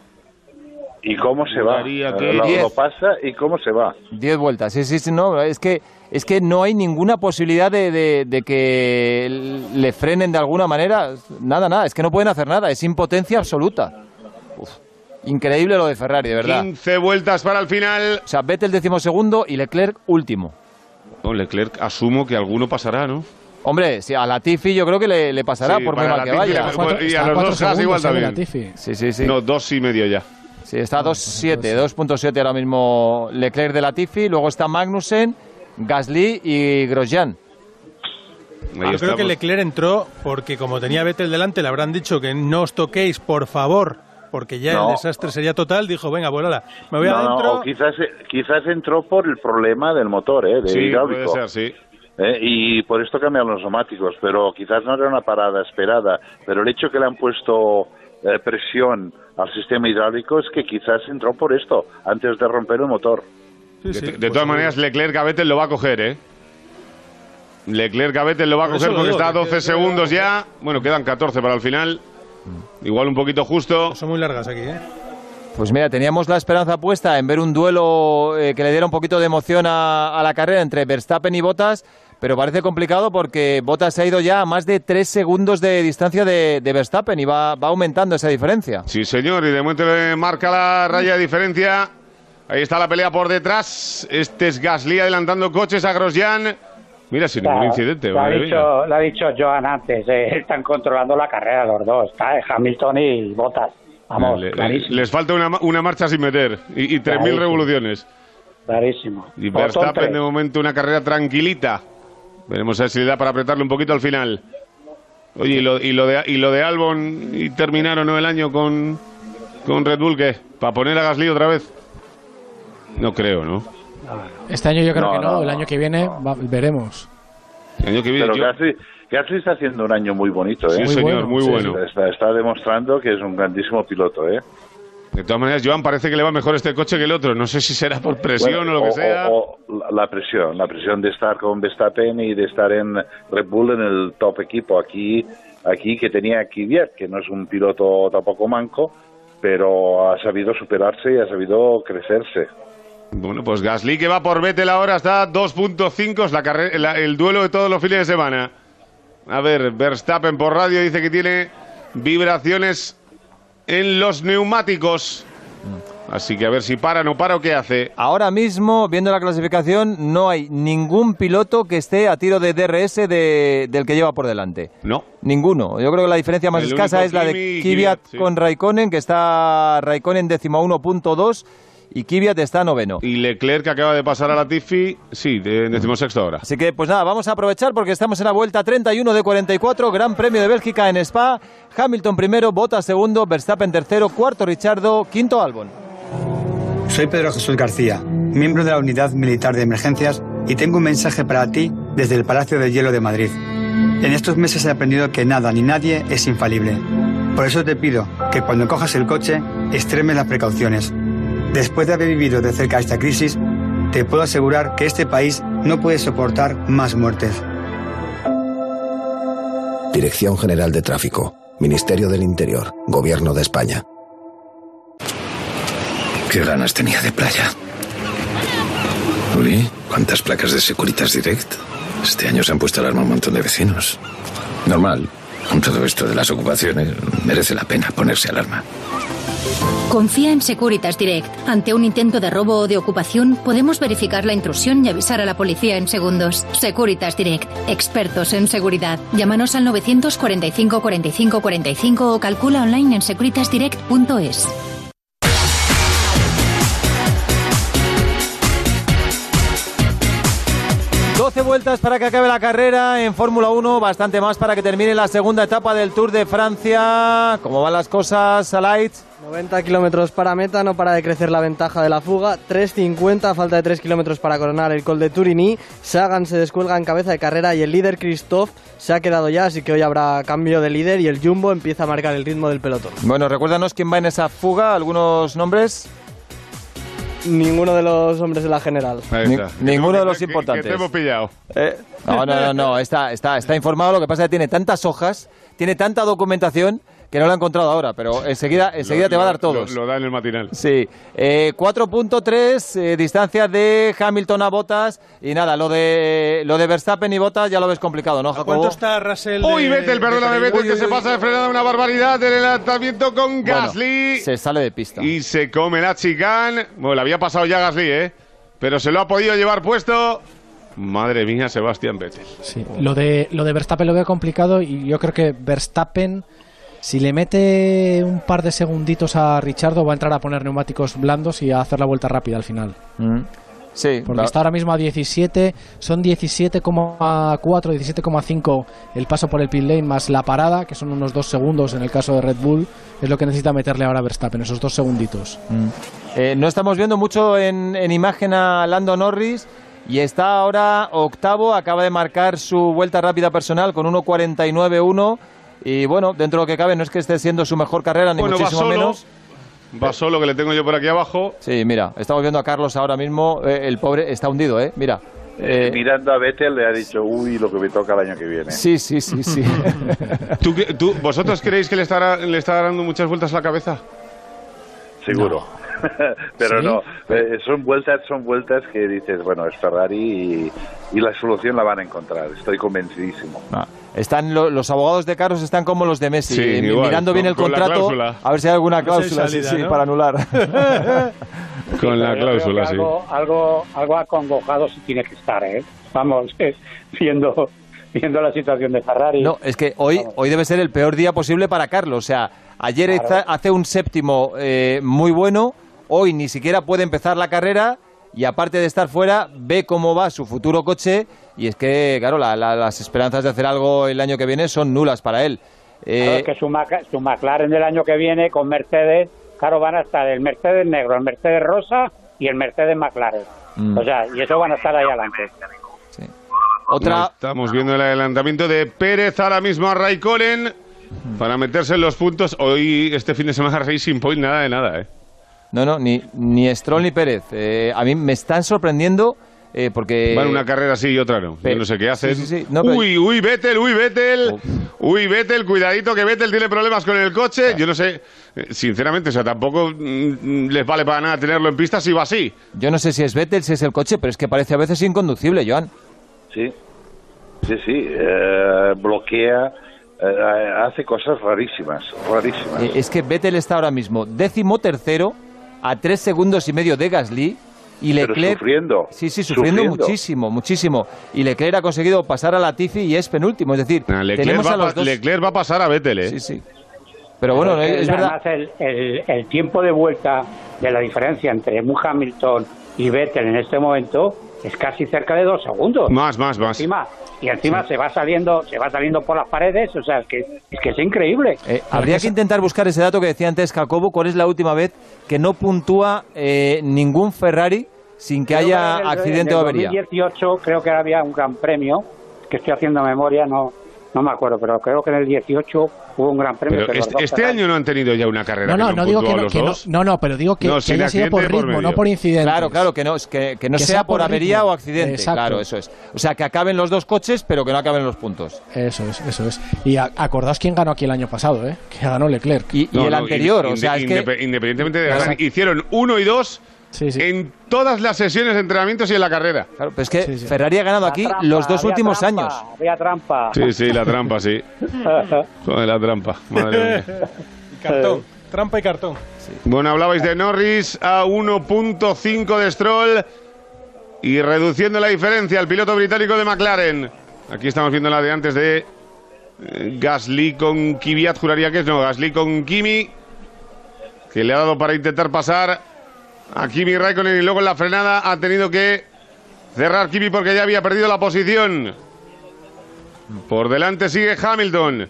¿Y cómo se va? Eh, que Lo, diez. lo pasa y cómo se va. Diez vueltas, sí, sí, sí, no, es que, es que no hay ninguna posibilidad de, de- de que le frenen de alguna manera, nada, nada, es que no pueden hacer nada, es impotencia absoluta. Uf, increíble lo de Ferrari, de verdad. 15 vueltas para el final. O sea, Vettel decimosegundo y Leclerc último. No, Leclerc asumo que alguno pasará, ¿no? Hombre, si a Latifi yo creo que le, le pasará Sí, por muy mal que vaya. y a los dos igual también. Sí, sí, sí. No, dos y medio ya. Sí, está 2.7, 2.7 ahora mismo Leclerc de Latifi, luego está Magnussen, Gasly y Grosjean. Yo creo que Leclerc entró porque como tenía Vettel delante le habrán dicho que no os toquéis, por favor, porque ya No. el desastre sería total. Dijo, venga, pues nada, me voy No, no, adentro. o quizás, quizás entró por el problema del motor, ¿eh? De Sí, hidráulico. puede ser, sí. Eh, y por esto cambian los neumáticos, pero quizás no era una parada esperada. Pero el hecho que le han puesto eh, presión al sistema hidráulico es que quizás entró por esto, antes de romper el motor. De, de todas maneras, Leclerc a Vettel lo va a coger, ¿eh? Leclerc a Vettel lo va a Por coger porque digo, está a que- 12 que- segundos ya. Bueno, quedan 14 para el final. Igual un poquito justo. Son muy largas aquí, ¿eh? Pues mira, teníamos la esperanza puesta en ver un duelo eh, que le diera un poquito de emoción a, a la carrera entre Verstappen y Bottas, pero parece complicado porque Bottas se ha ido ya a más de 3 segundos de distancia de, de Verstappen y va, va aumentando esa diferencia. Sí, señor, y de momento le marca la raya de diferencia. Ahí está la pelea por detrás. Este es Gasly adelantando coches a Grosjean. Mira, sin ningún Claro, incidente. lo, ha madre mía. dicho, lo ha dicho Joan antes, eh, están controlando la carrera los dos, está eh, Hamilton y Bottas. Vamos, Le- clarísimo, les falta una, una marcha sin meter y, y 3.000 Clarísimo. revoluciones. clarísimo. Y Verstappen tres. de momento una carrera tranquilita. Veremos a ver si le da para apretarle un poquito al final. Oye, y lo, y lo de y lo de Albon y terminaron ¿no? el año con, con Red Bull, ¿qué? ¿Para poner a Gasly otra vez? No creo, ¿no? Este año yo creo No, que no, no, el año que viene va- veremos. El año que viene Pero yo- Gasly, Gasly está haciendo un año muy bonito, ¿eh? Sí, Muy señor, bueno, muy sí, bueno. Está, está demostrando que es un grandísimo piloto, ¿eh? De todas maneras, Joan, parece que le va mejor este coche que el otro. No sé si será por presión Bueno, o lo que sea. o la- la presión, la presión de estar con Verstappen y de estar en Red Bull en el top equipo. Aquí, aquí que tenía Kvyat, que no es un piloto tampoco manco, pero ha sabido superarse y ha sabido crecerse. Bueno, pues Gasly que va por Vettel ahora está 2.5, es el duelo de todos los fines de semana. A ver, Verstappen por radio dice que tiene vibraciones en los neumáticos. Así que a ver si para, no para o qué hace. Ahora mismo, viendo la clasificación, no hay ningún piloto que esté a tiro de DRS de- del que lleva por delante. No. Ninguno. Yo creo que la diferencia más El escasa es la de Kvyat Kvyat, sí. con Raikkonen, que está Raikkonen décimo 1.2 y Kvyat está noveno. Y Leclerc que acaba de pasar a la Tiffy, sí, de decimosexto ahora. Así que, pues nada, vamos a aprovechar porque estamos en la vuelta 31 de 44, Gran Premio de Bélgica en Spa. Hamilton primero, Bottas segundo, Verstappen tercero, cuarto Richardo, quinto Albon. Soy Pedro Jesús García miembro de la Unidad Militar de Emergencias, y tengo un mensaje para ti desde el Palacio de Hielo de Madrid. En estos meses he aprendido que nada ni nadie es infalible. Por eso te pido que cuando cojas el coche, extremes las precauciones. Después de haber vivido de cerca esta crisis, te puedo asegurar que este país no puede soportar más muertes. Dirección General de Tráfico, Ministerio del Interior, Gobierno de España. Qué ganas tenía de playa. Uy, ¿cuántas placas de Securitas Direct? Este año se han puesto alarma un montón de vecinos. Normal. Con todo esto de las ocupaciones, merece la pena ponerse alarma. Confía en Securitas Direct. Ante un intento de robo o de ocupación, podemos verificar la intrusión y avisar a la policía en segundos. Securitas Direct. Expertos en seguridad. Llámanos al 945 45 45 o calcula online en securitasdirect.es. 12 vueltas para que acabe la carrera en Fórmula 1, bastante más para que termine la segunda etapa del Tour de Francia. ¿Cómo van las cosas, Alight? 90 kilómetros para meta, no para de crecer la ventaja de la fuga. 3.50, falta de 3 kilómetros para coronar el Col de Turini. Sagan se descuelga en cabeza de carrera y el líder Christoph se ha quedado ya, así que hoy habrá cambio de líder y el Jumbo empieza a marcar el ritmo del pelotón. Bueno, recuérdanos quién va en esa fuga, algunos nombres. Ninguno de los hombres de la general. Ni- ninguno de los importantes. Que te hemos pillado. Eh, no, no, no, no, está, está, está informado. Lo que pasa es que tiene tantas hojas, tiene tanta documentación que no lo ha encontrado ahora, pero enseguida, enseguida te va a dar todos. Lo, lo da en el matinal. Sí, eh, 4.3 eh, distancia de Hamilton a Bottas y nada, lo de lo de Verstappen y Bottas ya lo ves complicado, ¿no, ¿A Jacobo? cuánto está Russell? Uy, Vettel, de Ferrari? Vettel, Uy, que uy, se uy. pasa de frenada una barbaridad en el lanzamiento con Bueno, Gasly. se sale de pista. Y se come la chicane. Bueno, le había pasado ya Gasly, ¿eh? Pero se lo ha podido llevar puesto. Madre mía, Sebastián Vettel. Sí, lo de, lo de Verstappen lo veo complicado y yo creo que Verstappen, si le mete un par de segunditos a Richardo, va a entrar a poner neumáticos blandos y a hacer la vuelta rápida al final. Mm. Sí, Porque está ahora mismo a 17, son 17,4, 17,5 el paso por el pit lane más la parada, que son unos dos segundos en el caso de Red Bull, es lo que necesita meterle ahora a Verstappen, esos dos segunditos. Mm. Eh, no estamos viendo mucho en, en imagen a Lando Norris y está ahora octavo, acaba de marcar su vuelta rápida personal con 1.49.1 y bueno, dentro de lo que cabe no es que esté siendo su mejor carrera ni Bueno, va muchísimo solo. menos. Va solo, que le tengo yo por aquí abajo. Sí, mira, estamos viendo a Carlos ahora mismo, eh, el pobre está hundido, ¿eh? Mira. Eh, Mirando a Vettel le ha dicho, uy, lo que me toca el año que viene. sí, sí, sí, sí. ¿Tú, tú- ¿Vosotros creéis que le está, le está dando muchas vueltas a la cabeza? Seguro. Pero ¿Sí? no, eh, son vueltas, son vueltas que dices, bueno, es Ferrari y, y la solución la van a encontrar, estoy convencidísimo. Ah, Están lo- los abogados de Carlos están como los de Messi, Sí, eh, igual, mirando bien con- el con la contrato, a ver si hay alguna cláusula, sí, salida, sí, ¿no? para anular. Con la cláusula, que sí. Algo, algo, algo acongojado sí tiene que estar, ¿eh? Vamos, eh, viendo, viendo la situación de Ferrari. No, es que hoy, hoy debe ser el peor día posible para Carlos. O sea, ayer Claro. hace un séptimo eh, muy bueno, hoy ni siquiera puede empezar la carrera y aparte de estar fuera, ve cómo va su futuro coche y es que, claro, la- la- las esperanzas de hacer algo el año que viene son nulas para él. Claro, Eh, es que su, Mac- su McLaren del año que viene con Mercedes, claro, van a estar el Mercedes negro, el Mercedes rosa y el Mercedes McLaren. Mm. O sea, y eso van a estar ahí adelante. Otra- Estamos viendo el adelantamiento de Pérez ahora mismo a Raikkonen para meterse en los puntos. Hoy, este fin de semana, Racing Point, nada de nada, ¿eh? No, no, ni, ni Stroll ni Pérez. Eh, a mí me están sorprendiendo eh, porque... Van una carrera sí y otra no. Yo no sé qué hacen. Sí, sí, sí. No, pero- Uy, uy, Vettel, uy, Vettel. Uy, Vettel, cuidadito que Vettel tiene problemas con el coche. Yo no sé, eh, sinceramente, o sea, tampoco mm, les vale para nada tenerlo en pista si va así. Yo no sé si es Vettel, si es el coche, pero es que parece a veces inconducible, Joan. Sí, sí, sí, eh, bloquea, eh, hace cosas rarísimas, rarísimas. Eh, es que Vettel está ahora mismo décimo tercero a tres segundos y medio de Gasly y Pero Leclerc sufriendo, sí sí sufriendo, sufriendo. muchísimo muchísimo y Leclerc ha conseguido pasar a Latifi y es penúltimo es decir Leclerc tenemos va, a los pa- dos Leclerc va a pasar a Vettel, ¿eh? Sí, sí. pero bueno Pero es, que verdad además el, el- el tiempo de vuelta de la diferencia entre Hamilton y Vettel en este momento es casi cerca de dos segundos. Más, más, más. Encima, y encima se va saliendo, se va saliendo por las paredes, o sea, es que es, que es increíble. Eh, habría que intentar buscar ese dato que decía antes Jacobo cuál es la última vez que no puntúa eh, ningún Ferrari sin que Creo haya en el- accidente en o avería. 2018 creo que había un gran premio, que estoy haciendo memoria, no no me acuerdo, pero creo que en el 18 hubo un gran premio. Pero que este, este año no han tenido ya una carrera No, no, que no digo que no, que no, no, no, pero digo que, No, que haya sido por accidente por ritmo, no por incidente. Claro, claro, que no, que, que no Que sea, sea por por avería ritmo. o accidente. Exacto. Claro, eso es. O sea, que acaben los dos coches, pero que no acaben los puntos. Eso es, eso es. Y a- acordaos quién ganó aquí el año pasado, ¿eh? Que ganó Leclerc. Y, No, no, inde- indepe- Independientemente de ganar, hicieron uno y dos en todas las sesiones de entrenamientos y en la carrera. Claro, pero es que Ferrari ha ganado aquí Trampa, los dos últimos trampa, años. Había trampa. Sí, sí, la trampa, sí. Joder, la trampa. Madre mía. Cartón. Trampa y cartón. Bueno, hablabais de Norris a 1.5 de Stroll y reduciendo la diferencia al piloto británico de McLaren. Aquí estamos viendo la de antes de eh, Gasly con Kvyat, juraría que es no, Gasly con Kimi, que le ha dado para intentar pasar a Kimi Raikkonen y luego en la frenada ha tenido que cerrar Kimi porque ya había perdido la posición. Por delante sigue Hamilton.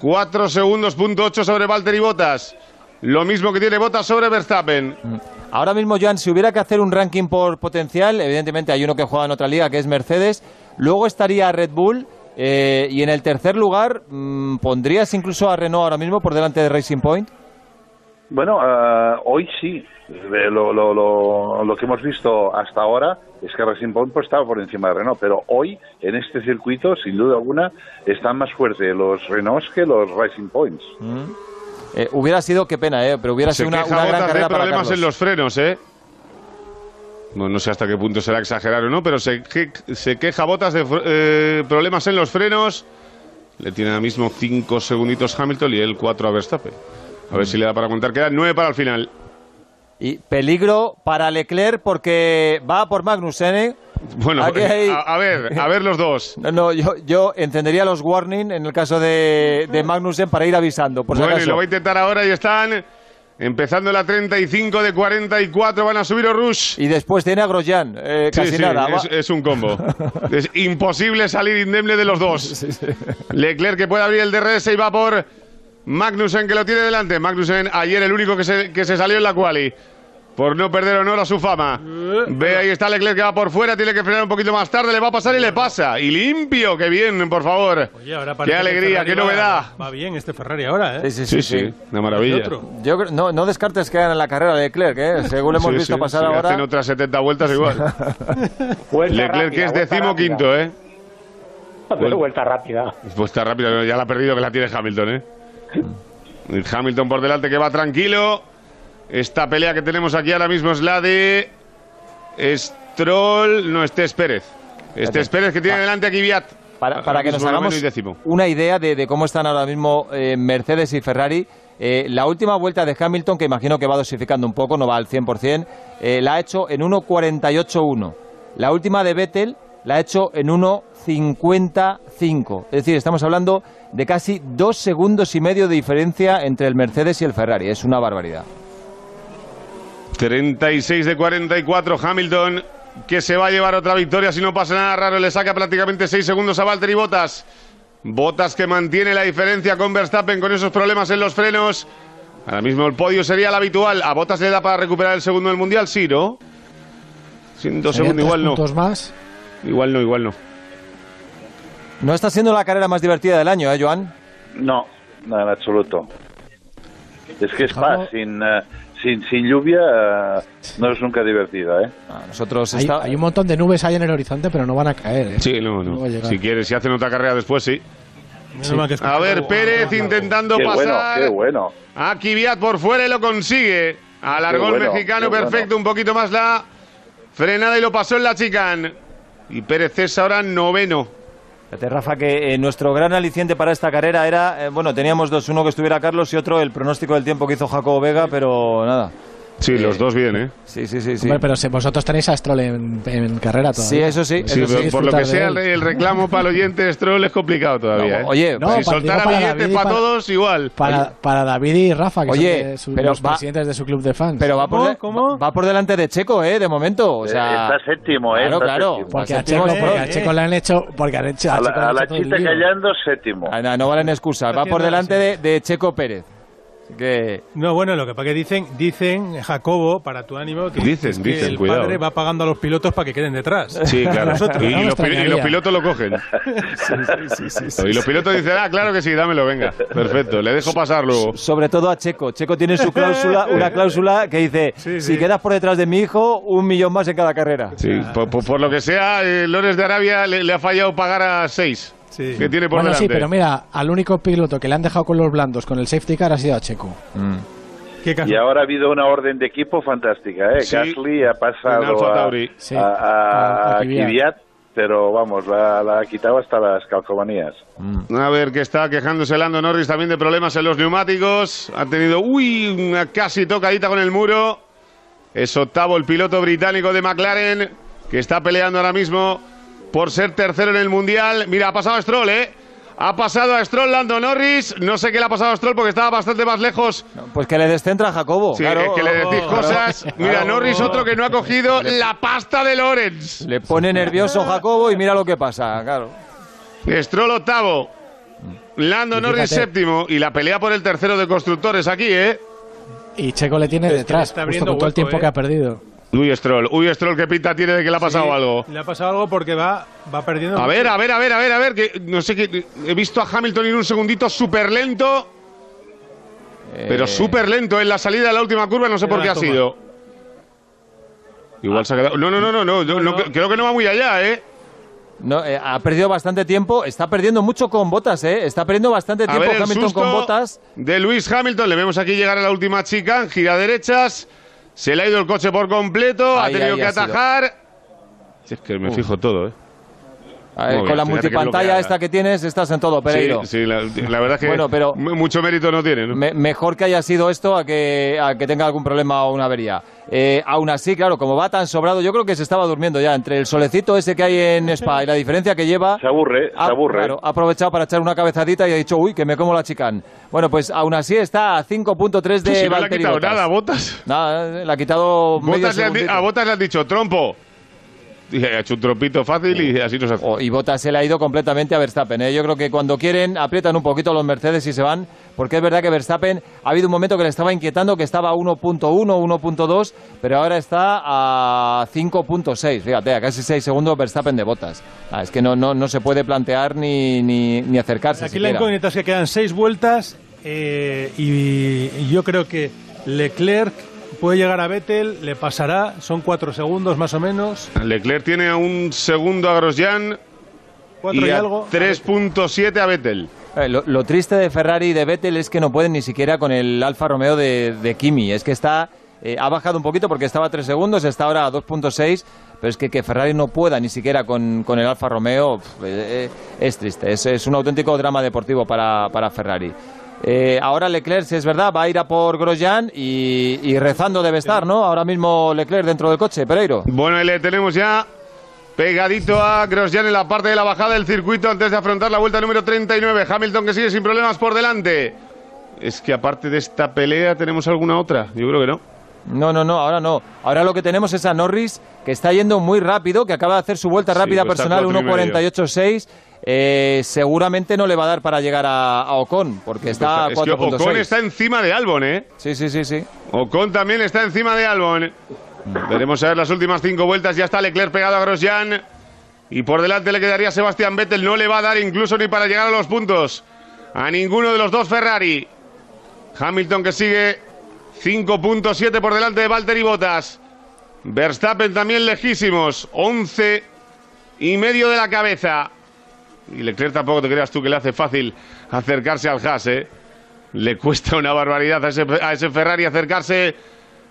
4 segundos, punto 8 sobre Valtteri Bottas. Lo mismo que tiene Bottas sobre Verstappen. Ahora mismo, Joan, si hubiera que hacer un ranking por potencial, evidentemente hay uno que juega en otra liga, que es Mercedes. Luego estaría Red Bull. eh, y en el tercer lugar, mm, ¿pondrías incluso a Renault ahora mismo por delante de Racing Point? Bueno, eh, hoy sí. Lo, lo, lo, lo que hemos visto hasta ahora es que Racing Point pues, estaba por encima de Renault, pero hoy en este circuito, sin duda alguna, están más fuertes los Renaults que los Racing Points. Eh, hubiera sido, qué pena, eh, pero hubiera Se sido una, una gran carrera para problemas Carlos. en los frenos, ¿eh? No, no sé hasta qué punto será exagerar o no, pero se, que- se queja Botas de fr- eh, problemas en los frenos. Le tiene ahora mismo 5 segunditos Hamilton y él 4 a Verstappen. A ver si le da para contar. Quedan 9 para el final. Y peligro para Leclerc porque va por Magnussen. ¿eh? Bueno, hay- a, a ver, a ver los dos. No, no, yo, yo encendería los warning en el caso de, de Magnussen para ir avisando, por si bueno, y lo voy a intentar ahora y están empezando la 35 de 44. Van a subir o Rush. Y después tiene a Grosjean, eh, Sí, casi sí, nada. es, es un combo. es imposible salir indemne de los dos. Leclerc que puede abrir el DRS y va por Magnussen que lo tiene delante. Magnussen ayer el único que se, que se salió en la quali. Por no perder honor a su fama. Ve, ahí está Leclerc que va por fuera, tiene que frenar un poquito más tarde, le va a pasar y le pasa. Y limpio, qué bien, por favor. Oye, ahora qué alegría, qué novedad. Va, bien este Ferrari ahora, ¿eh? Sí, sí, sí, sí. una maravilla. otro. Yo creo- no, no descartes que hagan la carrera de Leclerc, ¿eh? según hemos Sí, visto sí, pasar sí, ahora. Hacen otras 70 vueltas igual. Vuelta Leclerc rápida, que es vuelta decimo rápida. quinto, ¿eh? Pero vuelta rápida. Pues está rápido, ya la ha perdido que la tiene Hamilton, ¿eh? Hamilton por delante que va tranquilo. Esta pelea que tenemos aquí ahora mismo es la de Stroll, no, este es Pérez. Este es Pérez que tiene delante a Kvyat. Para, para que nos hagamos una idea de, de cómo están ahora mismo eh, Mercedes y Ferrari, eh, la última vuelta de Hamilton, que imagino que va dosificando un poco, no va al 100%, eh, la ha hecho en 1.48.1. La última de Vettel la ha hecho en 1.55. Es decir, estamos hablando de casi dos segundos y medio de diferencia entre el Mercedes y el Ferrari. Es una barbaridad. 36 de 44 Hamilton que se va a llevar otra victoria si no pasa nada raro. Le saca prácticamente 6 segundos a Valtteri Bottas. Bottas que mantiene la diferencia con Verstappen con esos problemas en los frenos. Ahora mismo el podio sería el habitual. ¿A Bottas le da para recuperar el segundo del Mundial? Sí, ¿no? Sin dos segundos igual no. más. Igual no, igual no. No está siendo la carrera más divertida del año, ¿eh, Joan? No, no, en absoluto. Es que Spa sin, eh, sin, sin lluvia eh, no es nunca divertida, ¿eh? nosotros Hay, hay un montón de nubes ahí en el horizonte, pero no van a caer. ¿eh? Sí, no, No. Si quieres, si hacen otra carrera después, sí. A ver, Pérez intentando Qué bueno, pasar. qué bueno. A Kvyat por fuera y lo consigue. Alargó el mexicano perfecto, un poquito más la frenada y lo pasó en la chicane. Y Pérez es ahora noveno. Fíjate, Rafa, que eh, nuestro gran aliciente para esta carrera era, eh, bueno, teníamos dos, uno que estuviera Carlos y otro el pronóstico del tiempo que hizo Jacobo Vega, pero nada. Sí, los dos bien, ¿eh? Sí, sí, sí. sí. Hombre, pero si vosotros tenéis a Stroll en, en carrera todavía. Sí, eso sí. Sí, eso pero sí, por lo que sea, el, él. el reclamo para el oyente de Stroll es complicado todavía. No, ¿eh? oye, No, si digo para billetes para para- todos, igual. Para, para David y Rafa, que Oye, son de su- pero los va- presidentes de su club de fans. Pero va por, de- va por delante de Checo, ¿eh? De momento. O sea, está séptimo, ¿eh? Claro, Está claro. séptimo. Porque a Checo, porque a eh, Checo le han hecho. Porque han hecho A la, a chita callando, séptimo. Ah, no, no valen excusas. Va por delante de, de Checo Pérez. Que... No, bueno, lo que pasa que dicen, dicen, Jacobo, para tu ánimo, que, Dicen, es que dicen, el cuidado. padre va pagando a los pilotos para que queden detrás. Sí, claro. Nosotros. y, los, y pilotos lo cogen. Y los pilotos dicen, ah, claro que sí, dámelo, venga. Perfecto, le dejo pasar luego. Sobre todo a Checo. Checo tiene su cláusula, una cláusula que dice, si quedas por detrás de mi hijo, un millón más en cada carrera. Sí, por, por- por lo que sea, eh, Lores de Arabia le, le ha fallado pagar a seis. Que tiene por bueno, delante. sí, pero mira, al único piloto que le han dejado con los blandos con el safety car ha sido a Checo. Y ahora ha habido una orden de equipo fantástica, ¿eh? Sí. Gasly ha pasado a, Tauri. a- a- A a Kvyat. Pero vamos, la, la ha quitado hasta las calcomanías. A ver, que está quejándose Lando Norris también de problemas en los neumáticos. Ha tenido, uy, una casi tocadita con el muro. Es octavo el piloto británico de McLaren, que está peleando ahora mismo por ser tercero en el Mundial. Mira, ha pasado a Stroll, ¿eh? Ha pasado a Stroll Lando Norris. No sé qué le ha pasado a Stroll porque estaba bastante más lejos. Pues que le descentra a Jacobo. Sí, claro. es que le decís Claro. cosas. Mira, Claro. Norris otro que no ha cogido la pasta de Lorenz. Le pone nervioso Jacobo y mira lo que pasa, claro. Stroll octavo. Lando Norris séptimo. Y la pelea por el tercero de constructores aquí, ¿eh? Y Checo le tiene detrás, está justo abriendo con todo el tiempo ¿eh? que ha perdido. Uy, Stroll. Uy, Stroll, ¿qué pinta tiene de que le ha pasado Sí, algo? Le ha pasado algo porque va, va perdiendo. A ver, a ver, a ver, a ver, a ver, que no sé qué. He visto a Hamilton en un segundito súper lento. Pero súper lento en la salida de la última curva, no sé por qué ha sido. Igual se ha quedado. No, no, no, no, no, yo no- creo que no va muy allá, ¿eh? No, eh, ha perdido bastante tiempo, está perdiendo mucho con botas, ¿eh? Está perdiendo bastante A tiempo ver el Hamilton susto con botas. de Luis Hamilton. Le vemos aquí llegar a la última chica, gira derechas. Se le ha ido el coche por completo, ha tenido ahí que atajar. Si es que me fijo todo, ¿eh? Ver, con la que multipantalla bloqueada. esta que tienes, estás en todo, Pereiro. Sí, sí, la, la verdad es que Bueno, pero- mu- mucho mérito no tiene, ¿no? Me- mejor que haya sido esto a que, a que tenga algún problema o una avería. Eh, aún así, claro, como va tan sobrado, yo creo que se estaba durmiendo ya. Entre el solecito ese que hay en Spa y la diferencia que lleva. Se aburre, ha, se aburre. claro, ha aprovechado para echar una cabezadita y ha dicho, uy, que me como la chicán. Bueno, pues aún así está a 5.3 de si no le ha quitado Bottas. nada, Botas. Nada, le ha quitado medio Botas le han di- segundito. a Botas le han dicho trompo. Y ha hecho un trompito fácil y así nos hace. Oh, y Bottas se le ha ido completamente a Verstappen. ¿eh? Yo creo que cuando quieren aprietan un poquito los Mercedes y se van, porque es verdad que Verstappen ha habido un momento que le estaba inquietando, que estaba a 1.1, 1.2, pero ahora está a 5.6. Fíjate, a casi 6 segundos Verstappen de Bottas. Ah, es que no, no, no se puede plantear ni, ni, ni acercarse. Aquí la siquiera. incógnita es que quedan seis vueltas eh, y, y yo creo que Leclerc puede llegar a Vettel, le pasará, son cuatro segundos más o menos, Leclerc tiene a un segundo a Grosjean cuatro y, a algo. 3.7 a Vettel. Eh, Lo, lo triste de Ferrari y de Vettel es que no pueden ni siquiera con el Alfa Romeo de, de Kimi. Es que está eh, ha bajado un poquito porque estaba a 3 segundos, está ahora a 2.6, pero es que que Ferrari no pueda ni siquiera con, con el Alfa Romeo pf, eh, eh, es triste. Es, es un auténtico drama deportivo para, para Ferrari. Eh, ahora Leclerc, si es verdad, va a ir a por Grosjean y, y rezando debe estar, ¿no? Ahora mismo Leclerc dentro del coche, Pereiro. Bueno, y le tenemos ya pegadito a Grosjean en la parte de la bajada del circuito antes de afrontar la vuelta número 39. Hamilton que sigue sin problemas por delante. Es que aparte de esta pelea, ¿tenemos alguna otra? Yo creo que no. No, no, no, ahora no. Ahora lo que tenemos es a Norris, que está yendo muy rápido, que acaba de hacer su vuelta Sí, rápida pues personal, cuatro y medio. 1.48.6. Eh, seguramente no le va a dar para llegar a, a Ocon, porque está a Ocon 4.6. está encima de Albon, ¿eh? Sí, sí, sí, sí. Ocon también está encima de Albon. Veremos a ver las últimas cinco vueltas. Ya está Leclerc pegado a Grosjean. Y por delante le quedaría Sebastián Vettel. No le va a dar incluso ni para llegar a los puntos. A ninguno de los dos Ferrari. Hamilton que sigue 5.7 por delante de Valtteri Bottas. Verstappen también lejísimos. 11 y medio de la cabeza. Y Leclerc tampoco te creas tú que le hace fácil acercarse al Haas, ¿eh? Le cuesta una barbaridad a ese, a ese Ferrari acercarse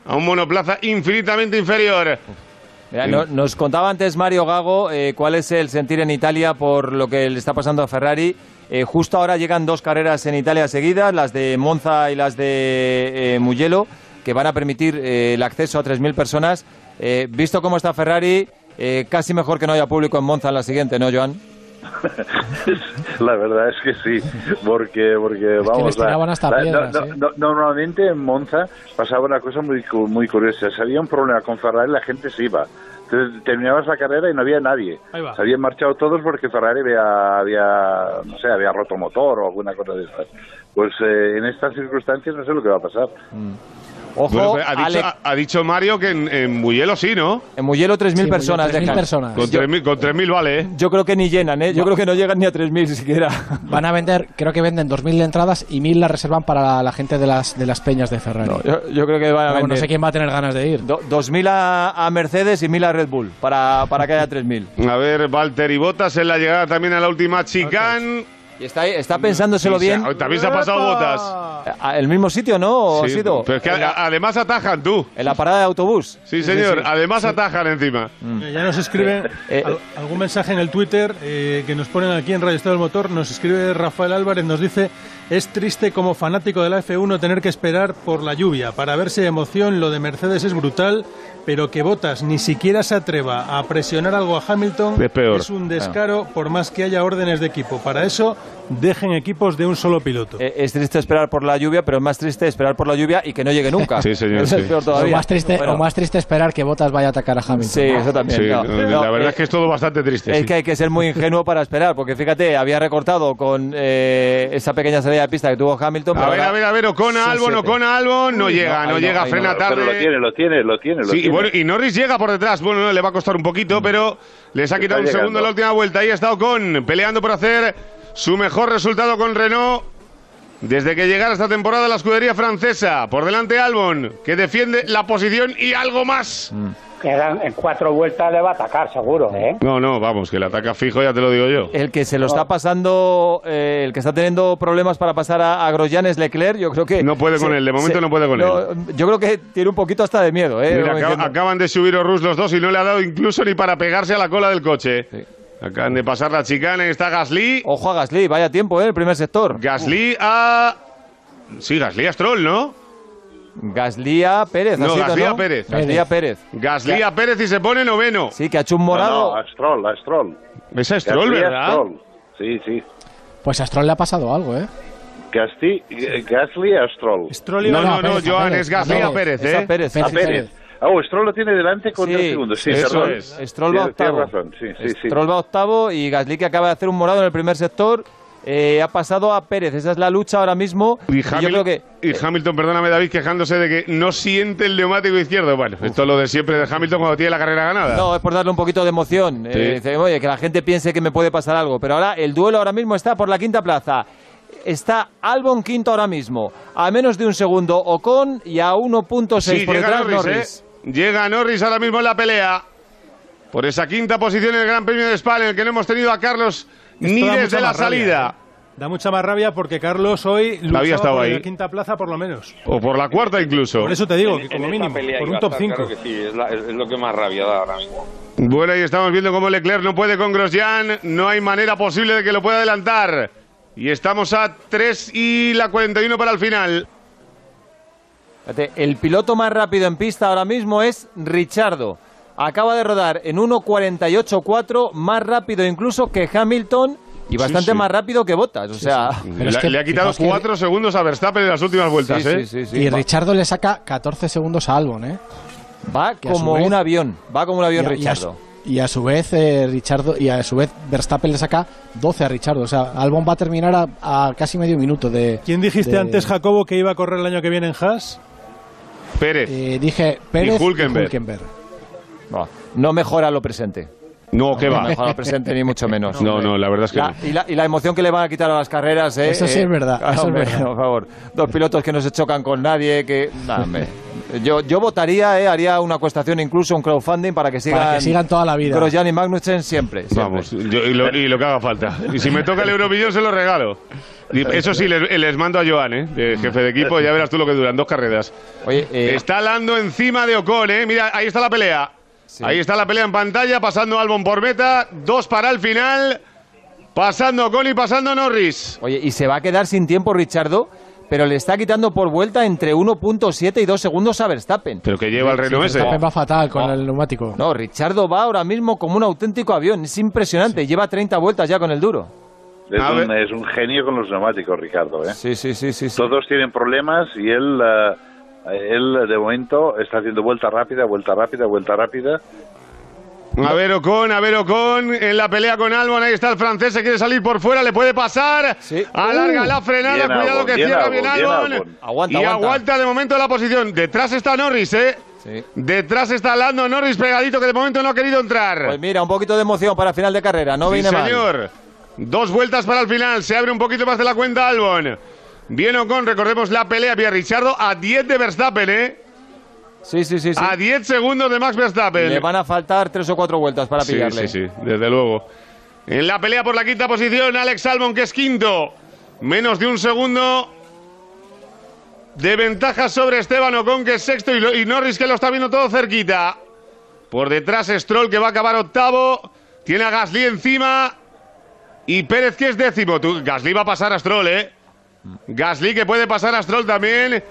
a un monoplaza infinitamente inferior. Nos contaba antes Mario Gago eh, cuál es el sentir en Italia por lo que le está pasando a Ferrari. Eh, justo ahora llegan dos carreras en Italia seguidas, las de Monza y las de eh, Mugello, que van a permitir eh, el acceso a 3.000 personas. Visto cómo está Ferrari, casi mejor que no haya público en Monza en la siguiente, ¿no, Joan? La verdad es que sí, porque, porque vamos les tiraban hasta la- piedras, no- no- ¿eh? no- normalmente en Monza pasaba una cosa muy, cu- muy curiosa. Si había un problema con Ferrari, la gente se iba. Entonces terminabas la carrera y no había nadie. Se habían marchado todos porque Ferrari había, había no sé, había roto motor o alguna cosa de esas. Pues eh, en estas circunstancias no sé lo que va a pasar. Ojo, Bueno, pues ha, dicho, Ale- ha, ha dicho Mario que en, en Mugello sí, ¿no? En Mugello 3.000 personas. dejan. Con 3.000 con 3.000 vale, ¿eh? Yo creo que ni llenan, ¿eh? Yo creo que no llegan ni a 3.000 siquiera. Van a vender, creo que venden 2.000 entradas y 1.000 las reservan para la gente de las, de las peñas de Ferrari. yo, yo creo que van a vender. no sé quién va a tener ganas de ir. Do- 2.000 a, a Mercedes y 1.000 a Red Bull para, para que haya 3.000. A ver, Walter y Botas en la llegada también a la última chicane. Y está, está pensándoselo bien. ha- también se ha pasado Botas. ¿A- ¿El mismo sitio, no? ¿O ha sido? pero es que En la- a- además atajan tú. En la parada de autobús. Sí, señor. Además atajan encima. Eh, Ya nos escriben Eh, al- algún mensaje en el Twitter eh, que nos ponen aquí en Radio Estado del Motor. Nos escribe Rafael Álvarez, nos dice: Es triste como fanático de la F1 tener que esperar por la lluvia. Para verse de emoción, lo de Mercedes es brutal, pero que Botas ni siquiera se atreva a presionar algo a Hamilton Es peor. un descaro, por más que haya órdenes de equipo. Para eso, dejen equipos de un solo piloto. Eh, Es triste esperar por la lluvia, pero es más triste esperar por la lluvia y que no llegue nunca. Sí, señor, Eso es peor O todavía. más, triste, Bueno, o más triste esperar que Bottas vaya a atacar a Hamilton. Sí, eso también. Sí, no. la verdad eh, es que es todo bastante triste. Es sí. que hay que ser muy ingenuo para esperar, porque fíjate, había recortado con eh, esa pequeña salida de pista que tuvo Hamilton. A ver, ahora a ver, a ver, Ocon a son Albon, siete. Ocon a Albon, no llega, no, no, ahí no, llega, frena no. tarde. Pero lo tiene, lo tiene, lo tiene. Sí, bueno, y Norris llega por detrás. Bueno, no, le va a costar un poquito, pero les ha quitado un segundo en la última vuelta. Ahí está Ocon, peleando por hacer su mejor resultado con Renault. Desde que llegara esta temporada la escudería francesa, por delante Albon, que defiende la posición y algo más. Quedan en cuatro vueltas le va a atacar, seguro, ¿eh? No, no, vamos, que el ataca fijo, ya te lo digo yo. El que se lo está pasando, eh, el que está teniendo problemas para pasar a, a Grosjean es Leclerc. Yo creo que No puede con él, de momento no puede con Yo creo que tiene un poquito hasta de miedo. ¿eh? Mira, acaban de subir Rus los dos y no le ha dado incluso ni para pegarse a la cola del coche. Acaban de pasar la chicana y está Gasly. Ojo a Gasly, vaya tiempo, ¿eh? El primer sector. Gasly a. Sí, Gasly a Stroll, ¿no? Gasly a Pérez. No, Gasly a ¿no? Pérez. Gasly a Pérez. Gasly a Pérez y se pone noveno. Sí, que ha hecho un No, morado. no, a Stroll, a Stroll. Es a Stroll, Gasly a ¿verdad? Stroll. Sí, sí. Pues a Stroll le ha pasado algo, ¿eh? Gasly, Gasly a Stroll. Stroll No, iba- no, no, Pérez, a Joan, Pérez. es Gasly No, a Pérez, Es ¿eh? a Pérez. A Pérez. Sí. Oh, Stroll lo tiene delante con Sí, tres segundos. Sí, eso perdón. es. Stroll va octavo. razón, sí, sí, sí. Stroll va octavo y Gasly que acaba de hacer un morado en el primer sector. eh, ha pasado a Pérez. Esa es la lucha ahora mismo. Y, yo Hamil- creo que y Hamilton, perdóname David, quejándose de que no siente el neumático izquierdo. Bueno, esto es lo de siempre de Hamilton cuando tiene la carrera ganada. No, es por darle un poquito de emoción. Eh, dice, oye, que la gente piense que me puede pasar algo. Pero ahora el duelo ahora mismo está por la quinta plaza. Está Albon quinto ahora mismo. A menos de un segundo Ocon y a 1.6 Sí, por detrás Norris, Norris. Llega Norris ahora mismo en la pelea. Por esa quinta posición en el Gran Premio de Spa, en el que no hemos tenido a Carlos ni Esto da desde la rabia, salida. ¿eh? Da mucha más rabia porque Carlos hoy luchaba estado por ahí. la quinta plaza por lo menos. O por la cuarta incluso. Por eso te digo que como mínimo, por un top estar, 5. Claro que sí, es, la- es- es lo que más rabia da ahora mismo. Bueno, ahí estamos viendo cómo Leclerc no puede con Grosjean. No hay manera posible de que lo pueda adelantar. Y estamos a 3 y la 41 para el final. Fíjate, el piloto más rápido en pista ahora mismo es Richardo. Acaba de rodar en 1.48.4, más rápido incluso que Hamilton y bastante sí. más rápido que Bottas. O sea, es Le- que- le ha quitado que- 4 segundos a Verstappen en las últimas vueltas, sí, ¿eh? sí, sí, sí. Y Va- Richardo le saca 14 segundos a Albon, ¿eh? Va que como vez- un avión, va como un avión Y a- y a Richardo. su- Y a su vez eh, Richardo y a su vez Verstappen le saca 12 a Richardo, o sea, Albon va a terminar a, a casi medio minuto de ¿Quién dijiste de- antes, Jacobo, que iba a correr el año que viene en Haas? Pérez. eh, dije Pérez Y Hülkenberg. Hülkenberg. No, no mejora lo presente. No, ¿qué No va? mejora lo presente ni mucho menos. No, no, la verdad es que La- no. y, la, y la emoción que le van a quitar a las carreras, ¿eh? Eso sí es verdad, claro, eso es verdad. Por favor, dos pilotos que no se chocan con nadie, que... nah, hombre. Yo, yo votaría, ¿eh? haría una cuestación, incluso un crowdfunding para que sigan, Para que sigan toda la vida. Grosjean y Magnussen siempre. siempre. Vamos, yo- y, lo, y lo que haga falta. Y si me toca el Euromillón se lo regalo. Y eso sí, les, les mando a Joan, ¿eh? de jefe de equipo, ya verás tú lo que duran, dos carreras. Oye, eh, Está Lando encima de Ocon, ¿eh? Mira, ahí está la pelea. Ahí está la pelea en pantalla, pasando Albon por meta, dos para el final, pasando Ocon y pasando Norris. Oye, y se va a quedar sin tiempo Richardo, pero le está quitando por vuelta entre 1.7 y 2 segundos a Verstappen. Pero que lleva el Renault ese. Verstappen va fatal con el neumático. No, Richardo va ahora mismo como un auténtico avión. Es impresionante. Lleva 30 vueltas ya con el duro. Es un, es un genio con los neumáticos, Ricardo. ¿eh? Sí, sí, sí, sí. sí. Todos tienen problemas y él, eh, él de momento está haciendo vuelta rápida, vuelta rápida, vuelta rápida. A ver Ocon, a ver Ocon, en la pelea con Albon, ahí está el francés, se quiere salir por fuera, le puede pasar, alarga Uh, la frenada, bien cuidado Albon, que bien cierra Albon, bien bien Albon, Albon. Aguanta, y aguanta. aguanta de momento la posición, detrás está Norris, eh, detrás está Lando Norris pegadito que de momento no ha querido entrar. Pues mira, un poquito de emoción para final de carrera, no Sí, viene mal. señor. Dos vueltas para el final. Se abre un poquito más de la cuenta Albon. Bien Ocon, recordemos la pelea. Pierre Richardo a 10 de Verstappen, ¿eh? Sí, sí, sí. sí. A 10 segundos de Max Verstappen. Le van a faltar tres o cuatro vueltas para Sí, pillarle. Sí, sí, desde luego. En la pelea por la quinta posición, Alex Albon, que es quinto. Menos de un segundo de ventaja sobre Esteban Ocon, que es sexto, y, lo- y Norris, que lo está viendo todo cerquita. Por detrás, Stroll, que va a acabar octavo. Tiene a Gasly encima. Y Pérez, que es décimo. Tú- Gasly va a pasar a Stroll, ¿eh? Gasly, que puede pasar a Stroll también.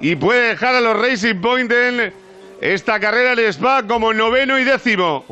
Y puede dejar a los Racing Point en esta carrera en Spa como noveno y décimo.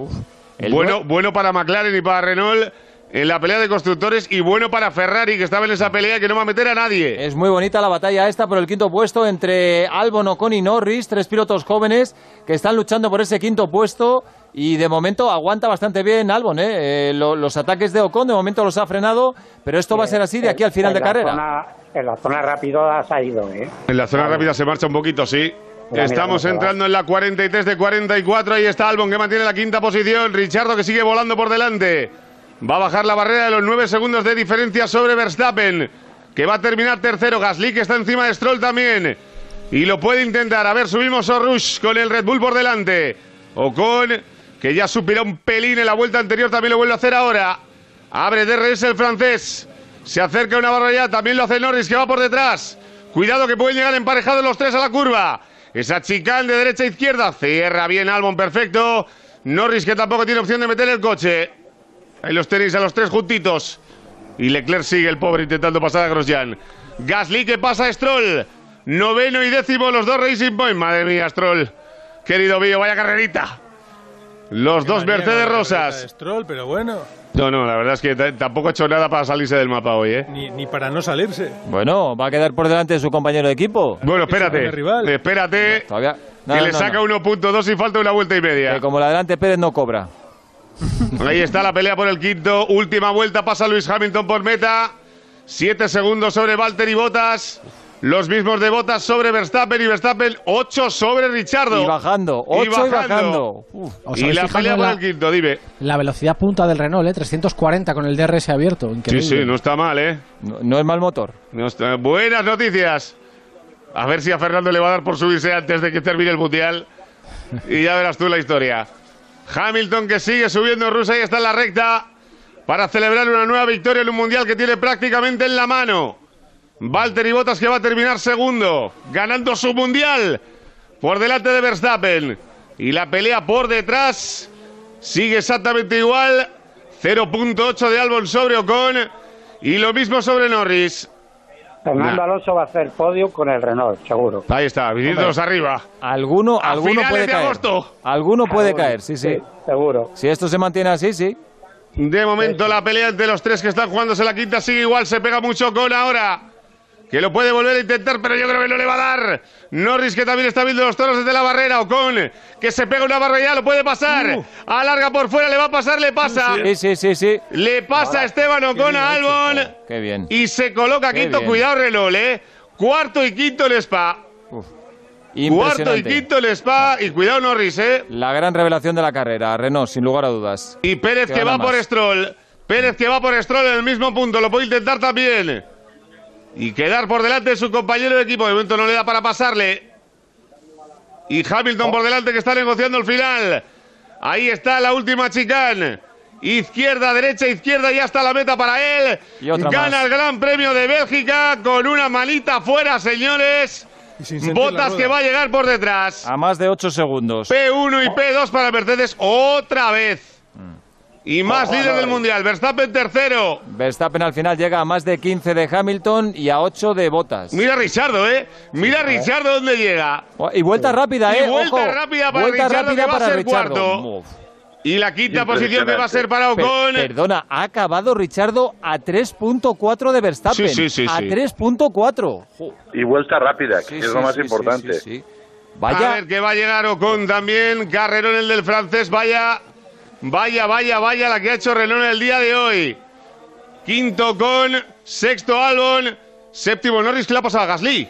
bueno, bueno para McLaren y para Renault en la pelea de constructores y bueno para Ferrari que estaba en esa pelea que no va a meter a nadie. Es muy bonita la batalla esta por el quinto puesto entre Albon, Ocon y Norris, tres pilotos jóvenes que están luchando por ese quinto puesto y de momento aguanta bastante bien Albon. ¿eh? Eh, lo- los ataques de Ocon de momento los ha frenado, pero esto va a ser así de aquí al final de carrera. En la zona rápido ha ido, ¿eh? En la zona rápida se marcha un poquito, sí. mira Estamos se va. entrando en la 43 de 44. Ahí está Albon que mantiene la quinta posición. Richardo que sigue volando por delante. Va a bajar la barrera de los 9 segundos de diferencia sobre Verstappen. Que va a terminar tercero. Gasly que está encima de Stroll también. Y lo puede intentar. A ver, subimos a Rush con el Red Bull por delante. Ocon que ya supirá un pelín en la vuelta anterior. También lo vuelve a hacer ahora. Abre DRS el francés. Se acerca una barra ya. También lo hace Norris que va por detrás. Cuidado que pueden llegar emparejados los tres a la curva. Esa chicane de derecha a izquierda. Cierra bien Albon, perfecto. Norris que tampoco tiene opción de meter el coche. Ahí los tenéis a los tres juntitos. Y Leclerc sigue el pobre intentando pasar a Grosjean. Gasly que pasa a Stroll. Noveno y décimo los dos Racing Point. Madre mía, Stroll. Querido mío, vaya carrerita. Los dos Mercedes Rosas. Stroll, pero bueno, No, no, la verdad es que tampoco ha hecho nada para salirse del mapa hoy, ¿eh? ni, ni para no salirse. Bueno, va a quedar por delante de su compañero de equipo. Bueno, espérate. Espérate. Todavía. No, que no, le no, saca no. 1.2 y falta una vuelta y media. Que como la delante Pérez no cobra. Ahí está la pelea por el quinto. Última vuelta pasa Luis Hamilton por meta. Siete segundos sobre Valtteri Bottas. Los mismos de Bottas sobre Verstappen y Verstappen 8 sobre Richardo. Y bajando, Y 8 y bajando. bajando. Uf. ¿Os Y la pelea por la- el quinto, dime. La velocidad punta del Renault, ¿eh? 340 con el DRS abierto. Sí, Increíble. sí, no está mal, ¿eh? No, no es mal motor. No está- Buenas noticias. A ver si a Fernando le va a dar por subirse antes de que termine el Mundial. Y ya verás tú la historia. Hamilton que sigue subiendo Rusia y está en la recta para celebrar una nueva victoria en un Mundial que tiene prácticamente en la mano. Valtteri Bottas que va a terminar segundo, ganando su Mundial por delante de Verstappen. Y la pelea por detrás sigue exactamente igual. 0.8 de Albon sobre Ocon y lo mismo sobre Norris. Fernando Nah. Alonso va a hacer podio con el Renault, seguro. Ahí está, viniéndonos arriba. Alguno, A alguno finales puede de caer. agosto. Alguno puede Seguro. caer, sí, sí. Sí, seguro. Si esto se mantiene así, sí. De momento la pelea entre los tres que están jugándose la quinta sigue igual, se pega mucho con ahora. Que lo puede volver a intentar, pero yo creo que no le va a dar. Norris que también está viendo los toros desde la barrera. Ocon que se pega una barra ya, lo puede pasar. Alarga por fuera, le va a pasar, le pasa. Sí, sí, sí, sí. Le pasa a Esteban Ocon a Albon. Qué bien. Y se coloca Qué quinto, bien. cuidado Renault, eh. Cuarto y quinto el Spa. Cuarto y quinto el Spa. Y cuidado Norris, eh. La gran revelación de la carrera, Renault, sin lugar a dudas. Y Pérez Que va gana por más. Stroll. Pérez que va por Stroll en el mismo punto. Lo puede intentar también. Y quedar por delante de su compañero de equipo. De momento no le da para pasarle. Y Hamilton por delante que está negociando el final. Ahí está la última chicane. Izquierda, derecha, izquierda, ya está la meta para él. Y otra Gana más. el Gran Premio de Bélgica con una manita fuera, señores. Botas que va a llegar por detrás. A más de 8 segundos. P1 y P2 para Mercedes otra vez. Y más líder del mundial. Verstappen tercero. Verstappen al final llega a más de 15 de Hamilton y a 8 de Bottas. Mira a Richardo, ¿eh? Mira a Richardo dónde llega. Y vuelta rápida, Y ¿eh? vuelta Ojo. rápida para Vuelta Richardo, rápida que va a para ser Richardo. cuarto. Uf. Y la quinta posición que va a ser para Per- Ocon. perdona, ha acabado Richardo a 3.4 de Verstappen. Sí, sí, sí, A sí. 3.4. Jo, Y vuelta rápida, que Sí, es sí, lo más importante. sí, sí. A Vaya, ver que va a llegar Ocon también. Carrerón el del francés. Vaya Vaya, vaya, vaya la que ha hecho Renault en el día de hoy. Quinto con, sexto Albon, séptimo Norris, ¿qué le ha pasado a Gasly?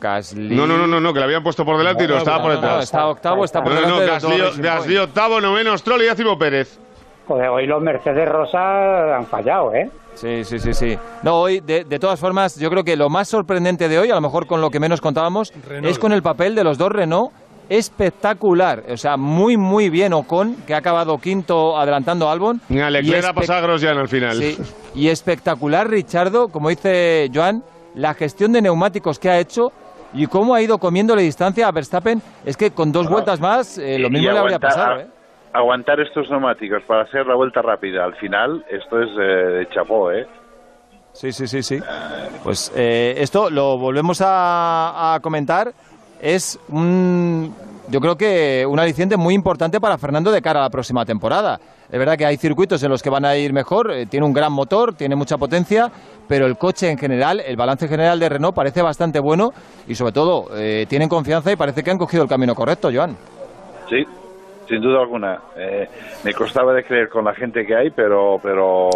Gasly. No, no, no, no, no, que le habían puesto por delante y no, estaba por detrás. No, está octavo, está por No, no, delante no, dos Gasly, Gasly octavo, noveno Stroll y décimo Pérez. Joder, hoy los Mercedes Rosa han fallado, ¿eh? Sí, sí, sí, sí. No, hoy, de, de todas formas, yo creo que lo más sorprendente de hoy, a lo mejor con lo que menos contábamos, Renault. es con el papel de los dos Renault. Espectacular, o sea, muy, muy bien Ocon, que ha acabado quinto adelantando a Albon. A Leclerc Y ha pasado a Grosjean al final. Sí, y espectacular, Richardo, como dice Joan, la gestión de neumáticos que ha hecho y cómo ha ido comiéndole distancia a Verstappen. Es que con dos vueltas más, eh, lo mismo le habría aguantar- pasado. ¿eh? Aguantar estos neumáticos para hacer la vuelta rápida al final, esto es eh, de chapó, ¿eh? Sí, sí, sí, sí. Pues eh, esto lo volvemos a, a comentar. Es un, yo creo que un aliciente muy importante para Fernando de cara a la próxima temporada. Es verdad que hay circuitos en los que van a ir mejor, eh, tiene un gran motor, tiene mucha potencia, pero el coche en general, el balance general de Renault parece bastante bueno y sobre todo eh, tienen confianza y parece que han cogido el camino correcto, Joan. Sí, sin duda alguna. Eh, me costaba de creer con la gente que hay, pero pero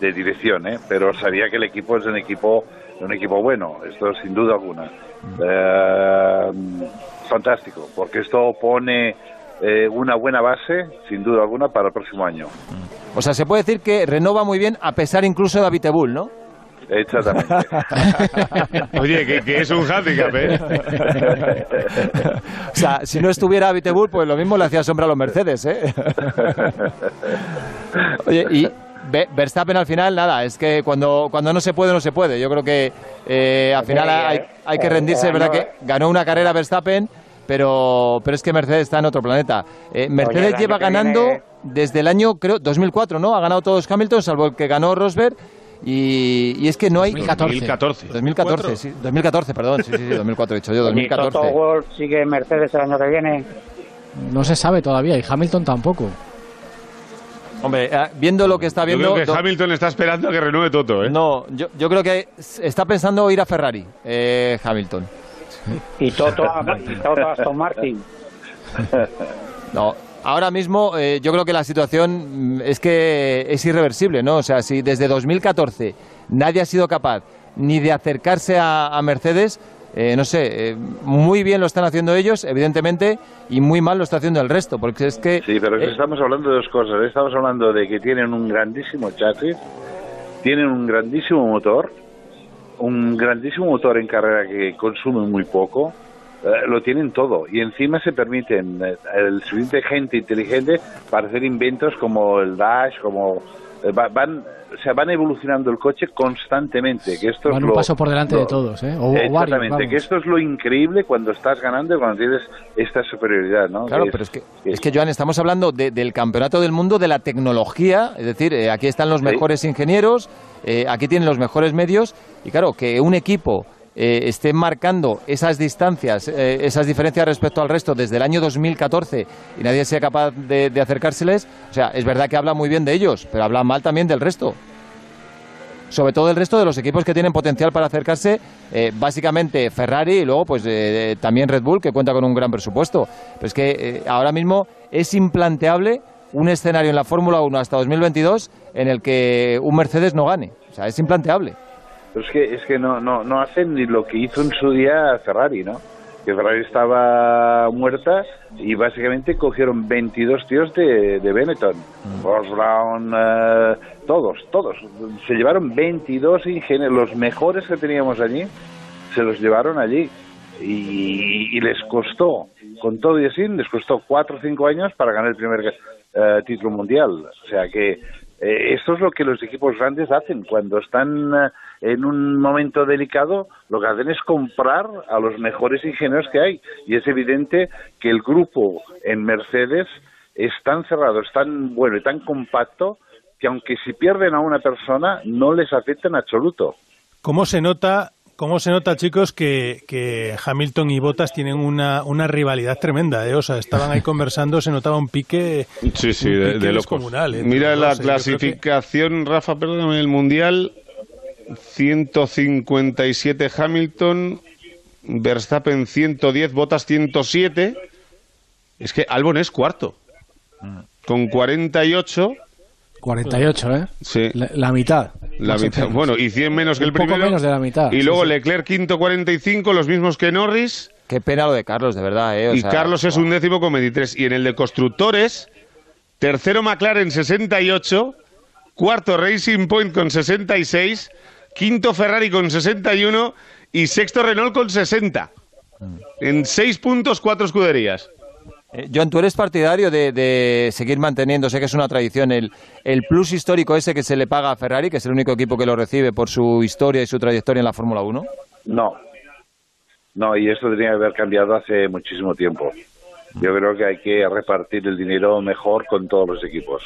de dirección, ¿eh? Pero sabía que el equipo es un equipo un equipo bueno, esto sin duda alguna. Eh, fantástico, porque esto pone eh, una buena base, sin duda alguna, para el próximo año. O sea, se puede decir que Renault va muy bien a pesar incluso de Abitebul, ¿no? Exactamente. Oye, que, que es un handicap, ¿eh? O sea, si no estuviera Abitebul, pues lo mismo le hacía sombra a los Mercedes, ¿eh? Oye, y Verstappen al final, nada, es que cuando, cuando no se puede, no se puede. Yo creo que eh, al final hay, hay que rendirse, es verdad que ganó una carrera Verstappen, pero, pero es que Mercedes está en otro planeta. Eh, Mercedes lleva ganando desde el año, creo, 2004, ¿no? Ha ganado todos Hamilton, salvo el que ganó Rosberg. Y, y es que no hay... 2014. 2014. 2014, sí. 2014, perdón. Sí, sí, sí, 2004 he dicho yo, Y Toto 2014. Wolff sigue Mercedes el año que viene. No se sabe todavía y Hamilton tampoco. Hombre, eh, viendo lo que está Yo viendo... creo que do- Hamilton está esperando a que renueve Toto, ¿eh? No, yo, yo creo que está pensando ir a Ferrari, eh, Hamilton. Y Toto, a- y Toto Aston Martin. No, ahora mismo eh, yo creo que la situación mm, es que es irreversible, ¿no? O sea, si desde 2014 nadie ha sido capaz ni de acercarse a, a Mercedes, eh, no sé, eh, muy bien lo están haciendo ellos, evidentemente, y muy mal lo está haciendo el resto, porque es que... Sí, pero es que eh, estamos hablando de dos cosas. ¿eh? Estamos hablando de que tienen un grandísimo chasis, tienen un grandísimo motor, un grandísimo motor en carrera que consume muy poco, lo tienen todo y encima se permiten el suficiente gente inteligente para hacer inventos como el dash, como van, o sea, van evolucionando el coche constantemente. Que esto es Van un lo- paso por delante lo- de todos, ¿eh? O, Exactamente, que esto es lo increíble cuando estás ganando y cuando tienes esta superioridad, ¿no? Claro, Que pero es que, es que, Joan, estamos hablando de- del campeonato del mundo de la tecnología, es decir, eh, aquí están los Sí. mejores ingenieros, eh, aquí tienen los mejores medios, y claro, que un equipo eh, esté marcando esas distancias, eh, esas diferencias respecto al resto desde el año 2014 y nadie sea capaz de, de acercárseles, o sea, es verdad que habla muy bien de ellos, pero habla mal también del resto. Sobre todo el resto de los equipos que tienen potencial para acercarse, eh, básicamente Ferrari y luego pues eh, también Red Bull, que cuenta con un gran presupuesto. Pero es que ahora mismo es implanteable un escenario en la Fórmula 1 hasta 2022 en el que un Mercedes no gane. O sea, es implanteable. Pero es que, es que no, no, no hacen ni lo que hizo en su día Ferrari, ¿no? Que Ferrari estaba muerta y básicamente cogieron 22 tíos de, de Benetton. Ross Brown, eh, todos, todos. Se llevaron 22 ingenieros, los mejores que teníamos allí, se los llevaron allí. Y, y les costó, con todo y así, les costó 4 o 5 años para ganar el primer eh, título mundial. O sea que eh, esto es lo que los equipos grandes hacen. Cuando están eh, en un momento delicado, lo que hacen es comprar a los mejores ingenieros que hay. Y es evidente que el grupo en Mercedes es tan cerrado, es tan bueno y tan compacto que aunque si pierden a una persona, no les afecta en absoluto. ¿Cómo se nota, cómo se nota chicos, que, que Hamilton y Bottas tienen una, una rivalidad tremenda? ¿eh? O sea, estaban ahí conversando, se notaba un pique, Sí, sí, un de, pique de locos. descomunal, ¿eh? Mira la creo que- clasificación, Rafa, perdóname, el Mundial. 157 Hamilton, Verstappen 110, Bottas 107. Es que Albon es cuarto. con 48. 48, ¿eh? Sí. La, la mitad. La mitad, bueno, y 100 menos que el Un poco primero. menos de la mitad. Y luego sí. Leclerc quinto 45, los mismos que Norris. Qué pena lo de Carlos, de verdad, ¿eh? O y sea, Carlos es un décimo con 23. Y en el de constructores, tercero McLaren 68, cuarto Racing Point con 66, quinto Ferrari con 61 y sexto Renault con 60. En seis puntos, cuatro escuderías. Eh, Joan, tú eres partidario de, de seguir manteniendo, sé que es una tradición, el, el plus histórico ese que se le paga a Ferrari, que es el único equipo que lo recibe por su historia y su trayectoria en la Fórmula 1. No. No, y esto tenía que haber cambiado hace muchísimo tiempo. Yo creo que hay que repartir el dinero mejor con todos los equipos.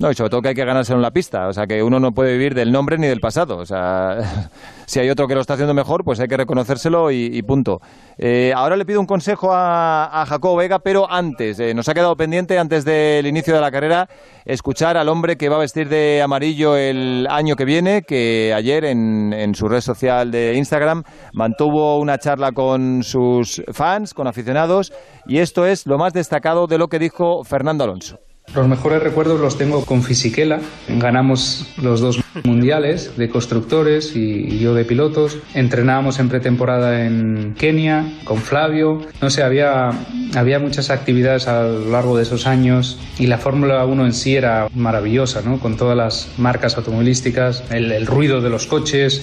No, y sobre todo que hay que ganárselo en la pista, o sea que uno no puede vivir del nombre ni del pasado, o sea, si hay otro que lo está haciendo mejor, pues hay que reconocérselo y, punto. Eh, ahora le pido un consejo a, Jacobo Vega, pero antes, eh, nos ha quedado pendiente, antes del inicio de la carrera, escuchar al hombre que va a vestir de amarillo el año que viene, que ayer en su red social de Instagram mantuvo una charla con sus fans, con aficionados, y esto es lo más destacado de lo que dijo Fernando Alonso. Los mejores recuerdos los tengo con Fisichella. Ganamos los dos mundiales de constructores y, yo de pilotos. Entrenábamos en pretemporada en Kenia con Flavio. No sé, había, había muchas actividades a lo largo de esos años y la Fórmula 1 en sí era maravillosa, ¿no? Con todas las marcas automovilísticas, el, el ruido de los coches,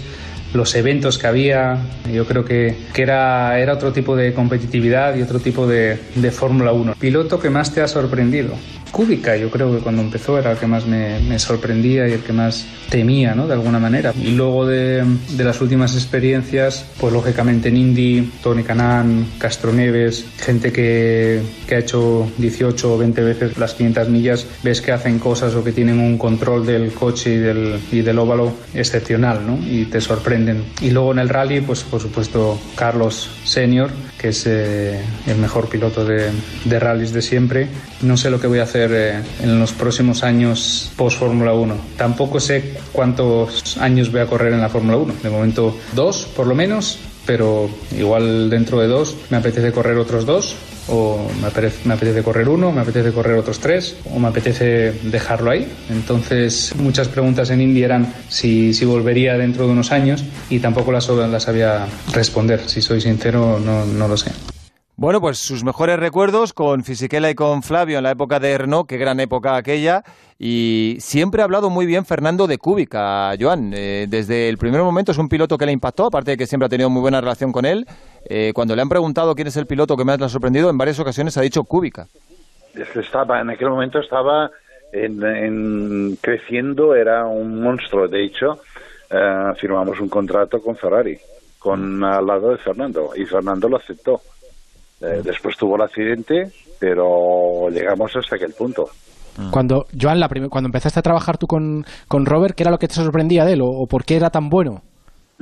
los eventos que había. Yo creo que, que era, era otro tipo de competitividad y otro tipo de, de Fórmula 1. ¿Piloto que más te ha sorprendido? Kubica, yo creo que cuando empezó era el que más me, sorprendía y el que más temía, ¿no? De alguna manera. Y luego de, las últimas experiencias, pues lógicamente en Indy, Tony Canan, Castro Neves, gente que, que ha hecho 18 o 20 veces las 500 millas, ves que hacen cosas o que tienen un control del coche y del, y del óvalo excepcional, ¿no? Y te sorprenden. Y luego en el rally, pues por supuesto Carlos Senior, que es eh, el mejor piloto de, de rallies de siempre. No sé lo que voy a hacer eh, en los próximos años post Fórmula 1. Tampoco sé cuántos años voy a correr en la Fórmula 1. De momento dos, por lo menos, pero igual dentro de dos me apetece correr otros dos o me apetece, me apetece correr uno, me apetece correr otros tres, o me apetece dejarlo ahí. Entonces, muchas preguntas en Indy eran si, si volvería dentro de unos años y tampoco las, las sabía responder. Si soy sincero, no, no lo sé. Bueno, pues sus mejores recuerdos con Fisichella y con Flavio en la época de Renault, qué gran época aquella. Y siempre ha hablado muy bien Fernando de Kubica, Joan. Eh, desde el primer momento es un piloto que le impactó, aparte de que siempre ha tenido muy buena relación con él. Eh, cuando le han preguntado quién es el piloto que más le ha sorprendido, en varias ocasiones ha dicho que estaba, en aquel momento estaba en creciendo, era un monstruo. De hecho, eh, firmamos un contrato con Ferrari, con al lado de Fernando, y Fernando lo aceptó. Eh, después tuvo el accidente, pero llegamos hasta aquel punto. Cuando, Joan, la cuando empezaste a trabajar tú con, con Robert, ¿qué era lo que te sorprendía de él o, o por qué era tan bueno?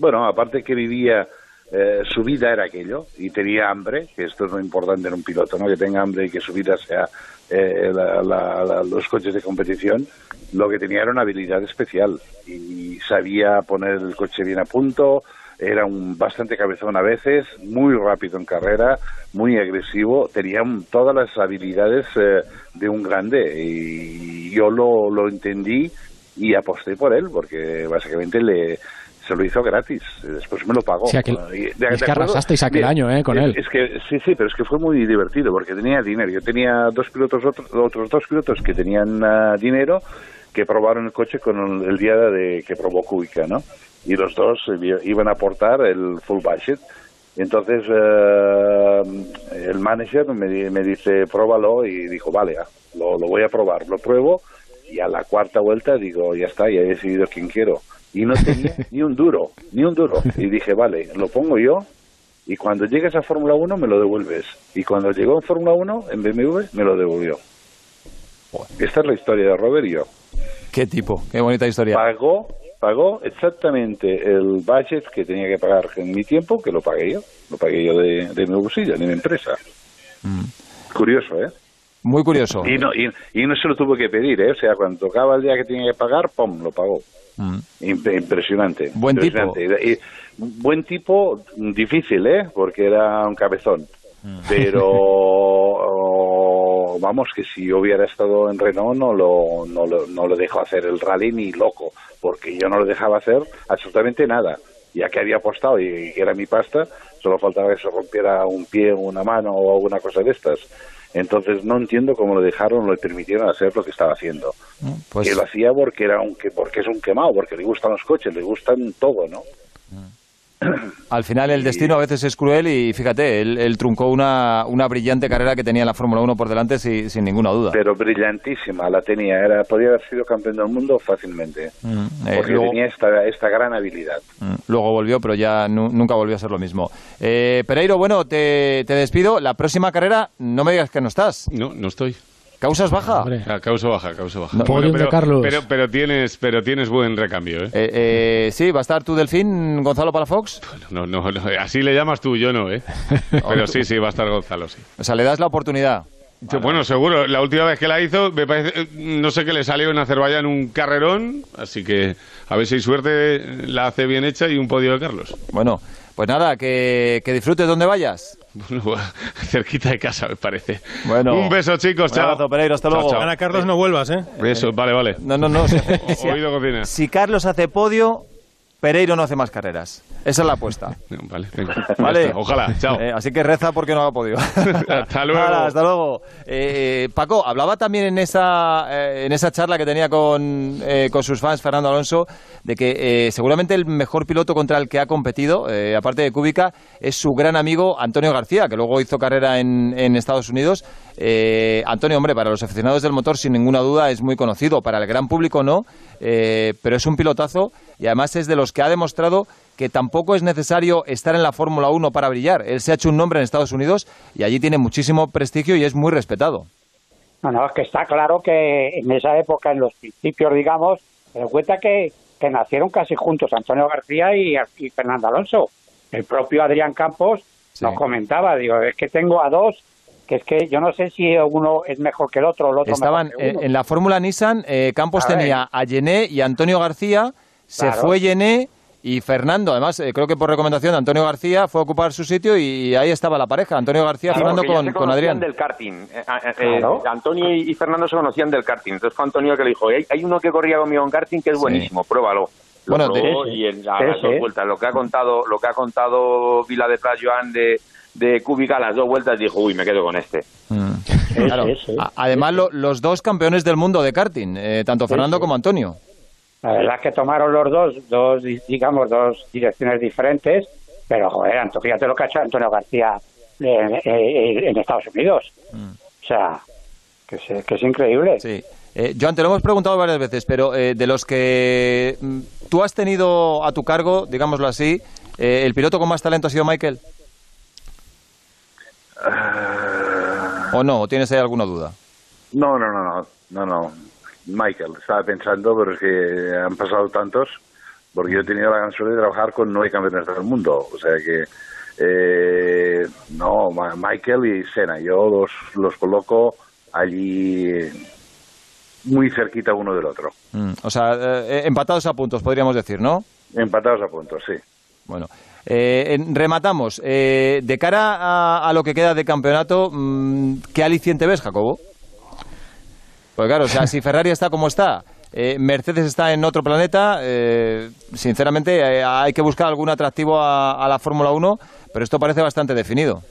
Bueno, aparte que vivía, eh, su vida era aquello y tenía hambre, que esto es lo importante en un piloto, ¿no? que tenga hambre y que su vida sea eh, la- la- la- los coches de competición. Lo que tenía era una habilidad especial y sabía poner el coche bien a punto, era un bastante cabezón a veces, muy rápido en carrera, muy agresivo, tenía todas las habilidades eh, de un grande y yo lo, lo entendí y aposté por él porque básicamente le se lo hizo gratis, después me lo pagó. Sí, aquel- de- es que arrasasteis aquel año, ¿eh? con él. es que sí, sí, pero es que fue muy divertido porque tenía dinero. Yo tenía dos pilotos, otros, otros dos pilotos que tenían ah, dinero que probaron el coche con el, el día de que probó Kubica, ¿no? Y los dos eh, iban a aportar el full budget. Entonces eh, el manager me, me dice, pruébalo y dijo, vale, ah, lo, lo voy a probar. Lo pruebo y a la cuarta vuelta digo, ya está, ya he decidido quién quiero. Y no tenía ni un duro, ni un duro. Y dije, vale, lo pongo yo y cuando llegues a Fórmula 1 me lo devuelves. Y cuando llegó en Fórmula 1, en BMW, me lo devolvió. Esta es la historia de Robert y yo. Qué tipo, qué bonita historia. Pagó, pagó exactamente el budget que tenía que pagar en mi tiempo, que lo pagué yo. Lo pagué yo de, de mi bolsillo, de mi empresa. Curioso, ¿eh? Muy curioso. Y no, y, y no se lo tuvo que pedir, ¿eh? O sea, cuando tocaba el día que tenía que pagar, ¡pum!, lo pagó. Imp- impresionante. Buen tipo. impresionante. Y- y- buen tipo, difícil, ¿eh? Porque era un cabezón. Pero vamos, que si yo hubiera estado en Renault no lo, no, lo, no lo dejo hacer el rally ni loco, porque yo no lo dejaba hacer absolutamente nada. Ya que había apostado y que era mi pasta, solo faltaba que se rompiera un pie, una mano o alguna cosa de estas. Entonces no entiendo cómo lo dejaron, lo permitieron hacer lo que estaba haciendo. pues- Que lo hacía porque era un que porque es un quemado, porque le gustan los coches, le gustan todo, ¿no? Al final el destino a veces es cruel y fíjate, él, él truncó una, una brillante carrera que tenía en la Fórmula 1 por delante si- sin ninguna duda. Pero brillantísima la tenía, era podía haber sido campeón del mundo fácilmente, Mm, eh, porque luego, tenía esta esta gran habilidad. mm, luego volvió, pero ya nu- nunca volvió a ser lo mismo. Eh, Pereiro, bueno, te, te despido. La próxima carrera, no me digas que no estás. No, no estoy. ¿Causas baja? Ah, causa baja, causa baja. No. Podium de pero, Carlos. Pero, pero tienes, pero tienes buen recambio, ¿eh? Eh, eh, sí, ¿va a estar tu delfín, Gonzalo Palafox? No, no, no, así le llamas tú, yo no, ¿eh? Pero sí, sí, va a estar Gonzalo, sí. O sea, le das la oportunidad. Bueno, seguro. La última vez que la hizo, me parece, no sé qué le salió en Azerbaiyán un carrerón, así que a ver si hay suerte, la hace bien hecha y un podio de Carlos. Bueno, pues nada, que, que disfrutes donde vayas. Bueno, cerquita de casa, me parece. Bueno. un beso, chicos. Un abrazo, Pereiro, hasta luego. chao. Ana Carlos, no vuelvas, ¿eh? Eso, vale, vale. No, no, no. O- oído cocina. Si Carlos hace podio, Pereiro no hace más carreras. Esa es la apuesta. Vale. Ojalá, chao. Eh, así que reza porque no haga podio. Hasta luego. Hasta luego. Eh, Paco, hablaba también en esa, eh, en esa charla que tenía con, eh, con sus fans, Fernando Alonso, de que eh, seguramente el mejor piloto contra el que ha competido, aparte de Kubica, es su gran amigo Antonio García, que luego hizo carrera en, en Estados Unidos. Eh, Antonio, hombre, para los aficionados del motor, sin ninguna duda, es muy conocido. Para el gran público no, eh, pero es un pilotazo y además es de los que ha demostrado que tampoco es necesario estar en la Fórmula 1 para brillar. Él se ha hecho un nombre en Estados Unidos y allí tiene muchísimo prestigio y es muy respetado. No, no, es que está claro que en esa época, en los principios, digamos, se cuenta que, que nacieron casi juntos Antonio García y, y Fernando Alonso. El propio Adrián Campos nos comentaba, digo, es que tengo a dos, que es que yo no sé si uno es mejor que el otro, o el otro Estaban mejor que uno. en la Fórmula Nissan, eh, Campos A ver. tenía a Yené y a Antonio García, se Claro. fue Yené y Fernando, además, eh, creo que por recomendación de Antonio García, fue a ocupar su sitio y ahí estaba la pareja, Antonio García, Claro, Fernando con, con Adrián. del karting. Eh, eh, Claro. Antonio y Fernando se conocían del karting. Entonces fue Antonio el que le dijo, hay, hay uno que corría conmigo en karting que es buenísimo, pruébalo. Lo Bueno, de- probó sí. y en a Sí, las dos sí. vueltas, lo que ha contado, lo que ha contado Vila de Plas Joan de, de Kubica a las dos vueltas dijo, uy, me quedo con este. Claro. A- Además, lo- los dos campeones del mundo de karting, eh, tanto Fernando como Antonio. La verdad es que tomaron los dos, dos digamos, dos direcciones diferentes, pero joder, Anto- fíjate lo que ha hecho Antonio García en, en- en Estados Unidos. O sea, que es, que es increíble. Sí. Eh, Joan, te lo hemos preguntado varias veces, pero eh, de los que mm, tú has tenido a tu cargo, digámoslo así, eh, ¿el piloto con más talento ha sido Michael? ¿O no? ¿O tienes ahí alguna duda? No, no, no, no, no, no. Michael, estaba pensando, pero es que han pasado tantos, porque yo he tenido la gran suerte de trabajar con nueve campeones del mundo, o sea que eh, no, Michael y Senna, yo los, los coloco allí muy cerquita uno del otro, Mm, o sea, eh, empatados a puntos, podríamos decir, ¿no? empatados a puntos, sí. Bueno, eh, rematamos. Eh, de cara a, a lo que queda de campeonato, mm, ¿qué aliciente ves, Jacobo? Pues claro, o sea, si Ferrari está como está, eh, Mercedes está en otro planeta, eh, sinceramente eh, hay que buscar algún atractivo a, a la Fórmula 1, pero esto parece bastante definido.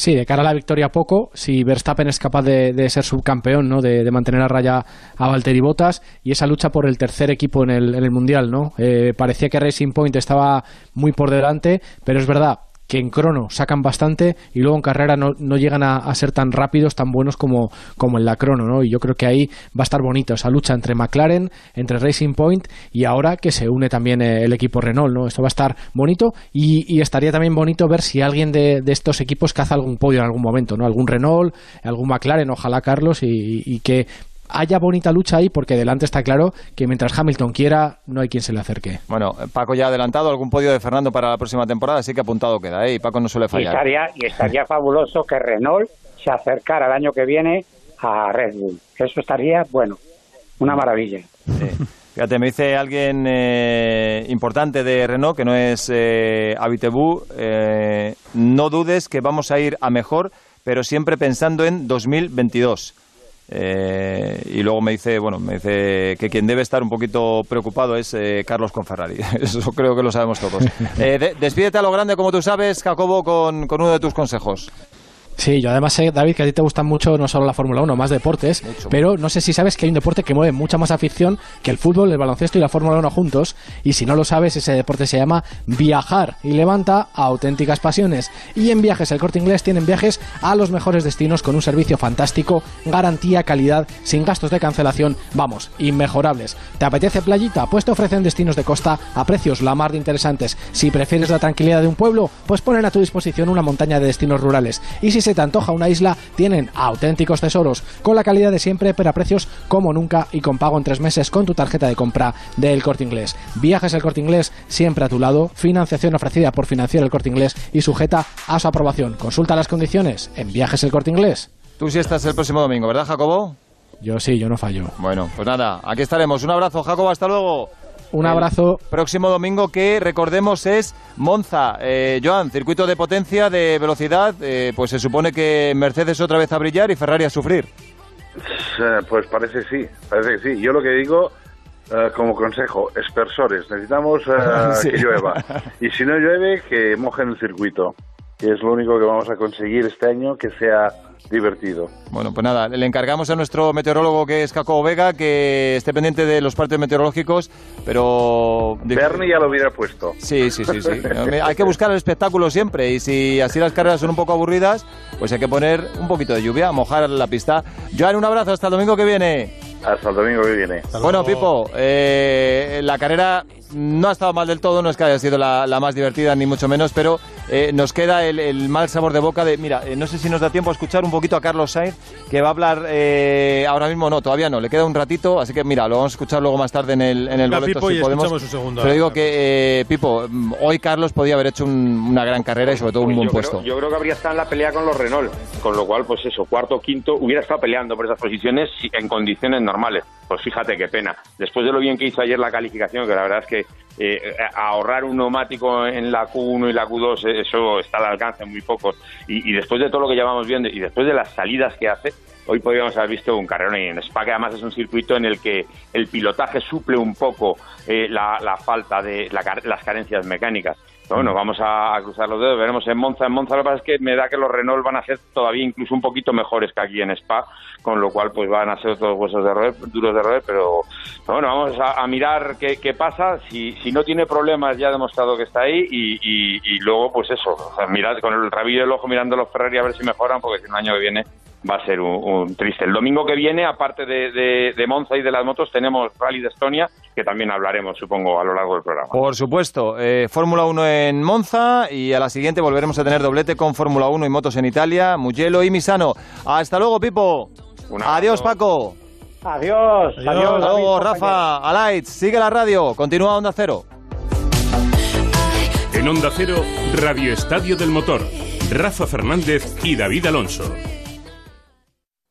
Sí, de cara a la victoria poco, si Verstappen es capaz de, ser subcampeón, ¿no? De, de mantener a raya a Valtteri Bottas y esa lucha por el tercer equipo en el, en el Mundial, ¿no? Eh, parecía que Racing Point estaba muy por delante, pero es verdad que en crono sacan bastante y luego en carrera no, no llegan a, ser tan rápidos, tan buenos como, como en la crono, ¿no? Y yo creo que ahí va a estar bonito esa lucha entre McLaren, entre Racing Point y ahora que se une también eh, el equipo Renault, ¿no? Esto va a estar bonito y, y estaría también bonito ver si alguien de, de estos equipos caza algún podio en algún momento, ¿no? Algún Renault, algún McLaren, ojalá Carlos, y, y que haya bonita lucha ahí porque delante está claro que mientras Hamilton quiera no hay quien se le acerque. Bueno, Paco ya ha adelantado algún podio de Fernando para la próxima temporada, así que apuntado queda, ¿eh? Y Paco no suele Y fallar. estaría, y estaría fabuloso que Renault se acercara el año que viene a Red Bull. Eso estaría, bueno, una maravilla. Fíjate, me dice alguien eh, importante de Renault, que no es eh, Abitebú, eh, no dudes que vamos a ir a mejor, pero siempre pensando en 2022. Eh, y luego me dice, bueno, me dice que quien debe estar un poquito preocupado es eh, Carlos con Ferrari. Eso creo que lo sabemos todos. Eh, de- despídete a lo grande, como tú sabes, Jacobo, con, con uno de tus consejos. Sí, yo además sé, David, que a ti te gusta mucho no solo la Fórmula 1, más deportes, pero no sé si sabes que hay un deporte que mueve mucha más afición que el fútbol, el baloncesto y la Fórmula 1 juntos, y si no lo sabes, ese deporte se llama viajar y levanta auténticas pasiones. Y en Viajes El Corte Inglés tienen viajes a los mejores destinos con un servicio fantástico, garantía, calidad, sin gastos de cancelación, vamos, inmejorables. ¿Te apetece playita? Pues te ofrecen destinos de costa a precios la mar de interesantes. Si prefieres la tranquilidad de un pueblo, pues ponen a tu disposición una montaña de destinos rurales. Y si se te antoja una isla, tienen auténticos tesoros, con la calidad de siempre, pero a precios como nunca y con pago en tres meses con tu tarjeta de compra del Corte Inglés. Viajes El Corte Inglés, siempre a tu lado, financiación ofrecida por Financiero El Corte Inglés y sujeta a su aprobación. Consulta las condiciones en Viajes El Corte Inglés. Tú sí estás el próximo domingo, ¿verdad, Jacobo? Yo sí, yo no fallo. Bueno, pues nada, aquí estaremos. Un abrazo, Jacobo, hasta luego. Un El abrazo. próximo domingo que recordemos es Monza. Eh, Joan, circuito de potencia, de velocidad. eh, pues se supone que Mercedes otra vez a brillar y Ferrari a sufrir. Eh, Pues parece sí, parece que sí. Yo lo que digo eh, como consejo, espersores. Necesitamos eh, Sí. que llueva. Y si no llueve, que mojen el circuito. Que es lo único que vamos a conseguir este año, que sea divertido. Bueno, pues nada, le encargamos a nuestro meteorólogo que es Jacobo Vega que esté pendiente de los partes meteorológicos, pero... Bernie ya lo hubiera puesto. Sí, sí, sí, sí. Hay que buscar el espectáculo siempre y si así las carreras son un poco aburridas, pues hay que poner un poquito de lluvia, mojar la pista. Joan, un abrazo, hasta el domingo que viene. Hasta el domingo que viene. Bueno, Pipo, eh, la carrera no ha estado mal del todo, no es que haya sido la, la más divertida, ni mucho menos, pero eh, nos queda el, el mal sabor de boca de... Mira, eh, no sé si nos da tiempo a escuchar un poquito a Carlos Sainz, que va a hablar eh, ahora mismo, no, todavía no, le queda un ratito, así que mira, lo vamos a escuchar luego más tarde en el, en el boleto, Pipo, si y podemos. un segundo. Pero digo que, eh, Pipo, mm, hoy Carlos podía haber hecho un- una gran carrera y sobre todo un Pues buen yo puesto. Creo, yo creo que habría estado en la pelea con los Renault, con lo cual, pues eso, cuarto, quinto, hubiera estado peleando por esas posiciones si- en condiciones normales. Pues fíjate qué pena. Después de lo bien que hizo ayer la calificación, que la verdad es que eh, ahorrar un neumático en la Q1 y la Q2, eh, eso está al alcance muy pocos. Y, después de todo lo que llevamos viendo y después de las salidas que hace, hoy podríamos haber visto un carrerón en Spa, que además es un circuito en el que el pilotaje suple un poco eh, la, la falta de la las carencias mecánicas. Bueno, vamos a, a cruzar los dedos, veremos en Monza. En Monza lo que pasa es que me da que los Renault van a ser todavía incluso un poquito mejores que aquí en Spa, con lo cual pues van a ser otros huesos de roer, duros de roer, pero, pero bueno, vamos a, a mirar qué, qué pasa. Si, si no tiene problemas ya ha demostrado que está ahí y, y- y luego pues eso, o sea, mirad con el rabillo del ojo mirando los Ferrari a ver si mejoran, porque si no, el año que viene va a ser un, un triste. El domingo que viene, aparte de, de- de Monza y de las motos, tenemos Rally de Estonia, que también hablaremos, supongo, a lo largo del programa. Por supuesto, eh, Fórmula 1 en Monza y a la siguiente volveremos a tener doblete con Fórmula 1 y motos en Italia, Mugello y Misano. Hasta luego, Pipo. Adiós, Paco. Adiós, adiós. Hasta luego, David, Rafa, Alights, sigue la radio, continúa Onda Cero. En Onda Cero, Radio Estadio del Motor. Rafa Fernández y David Alonso.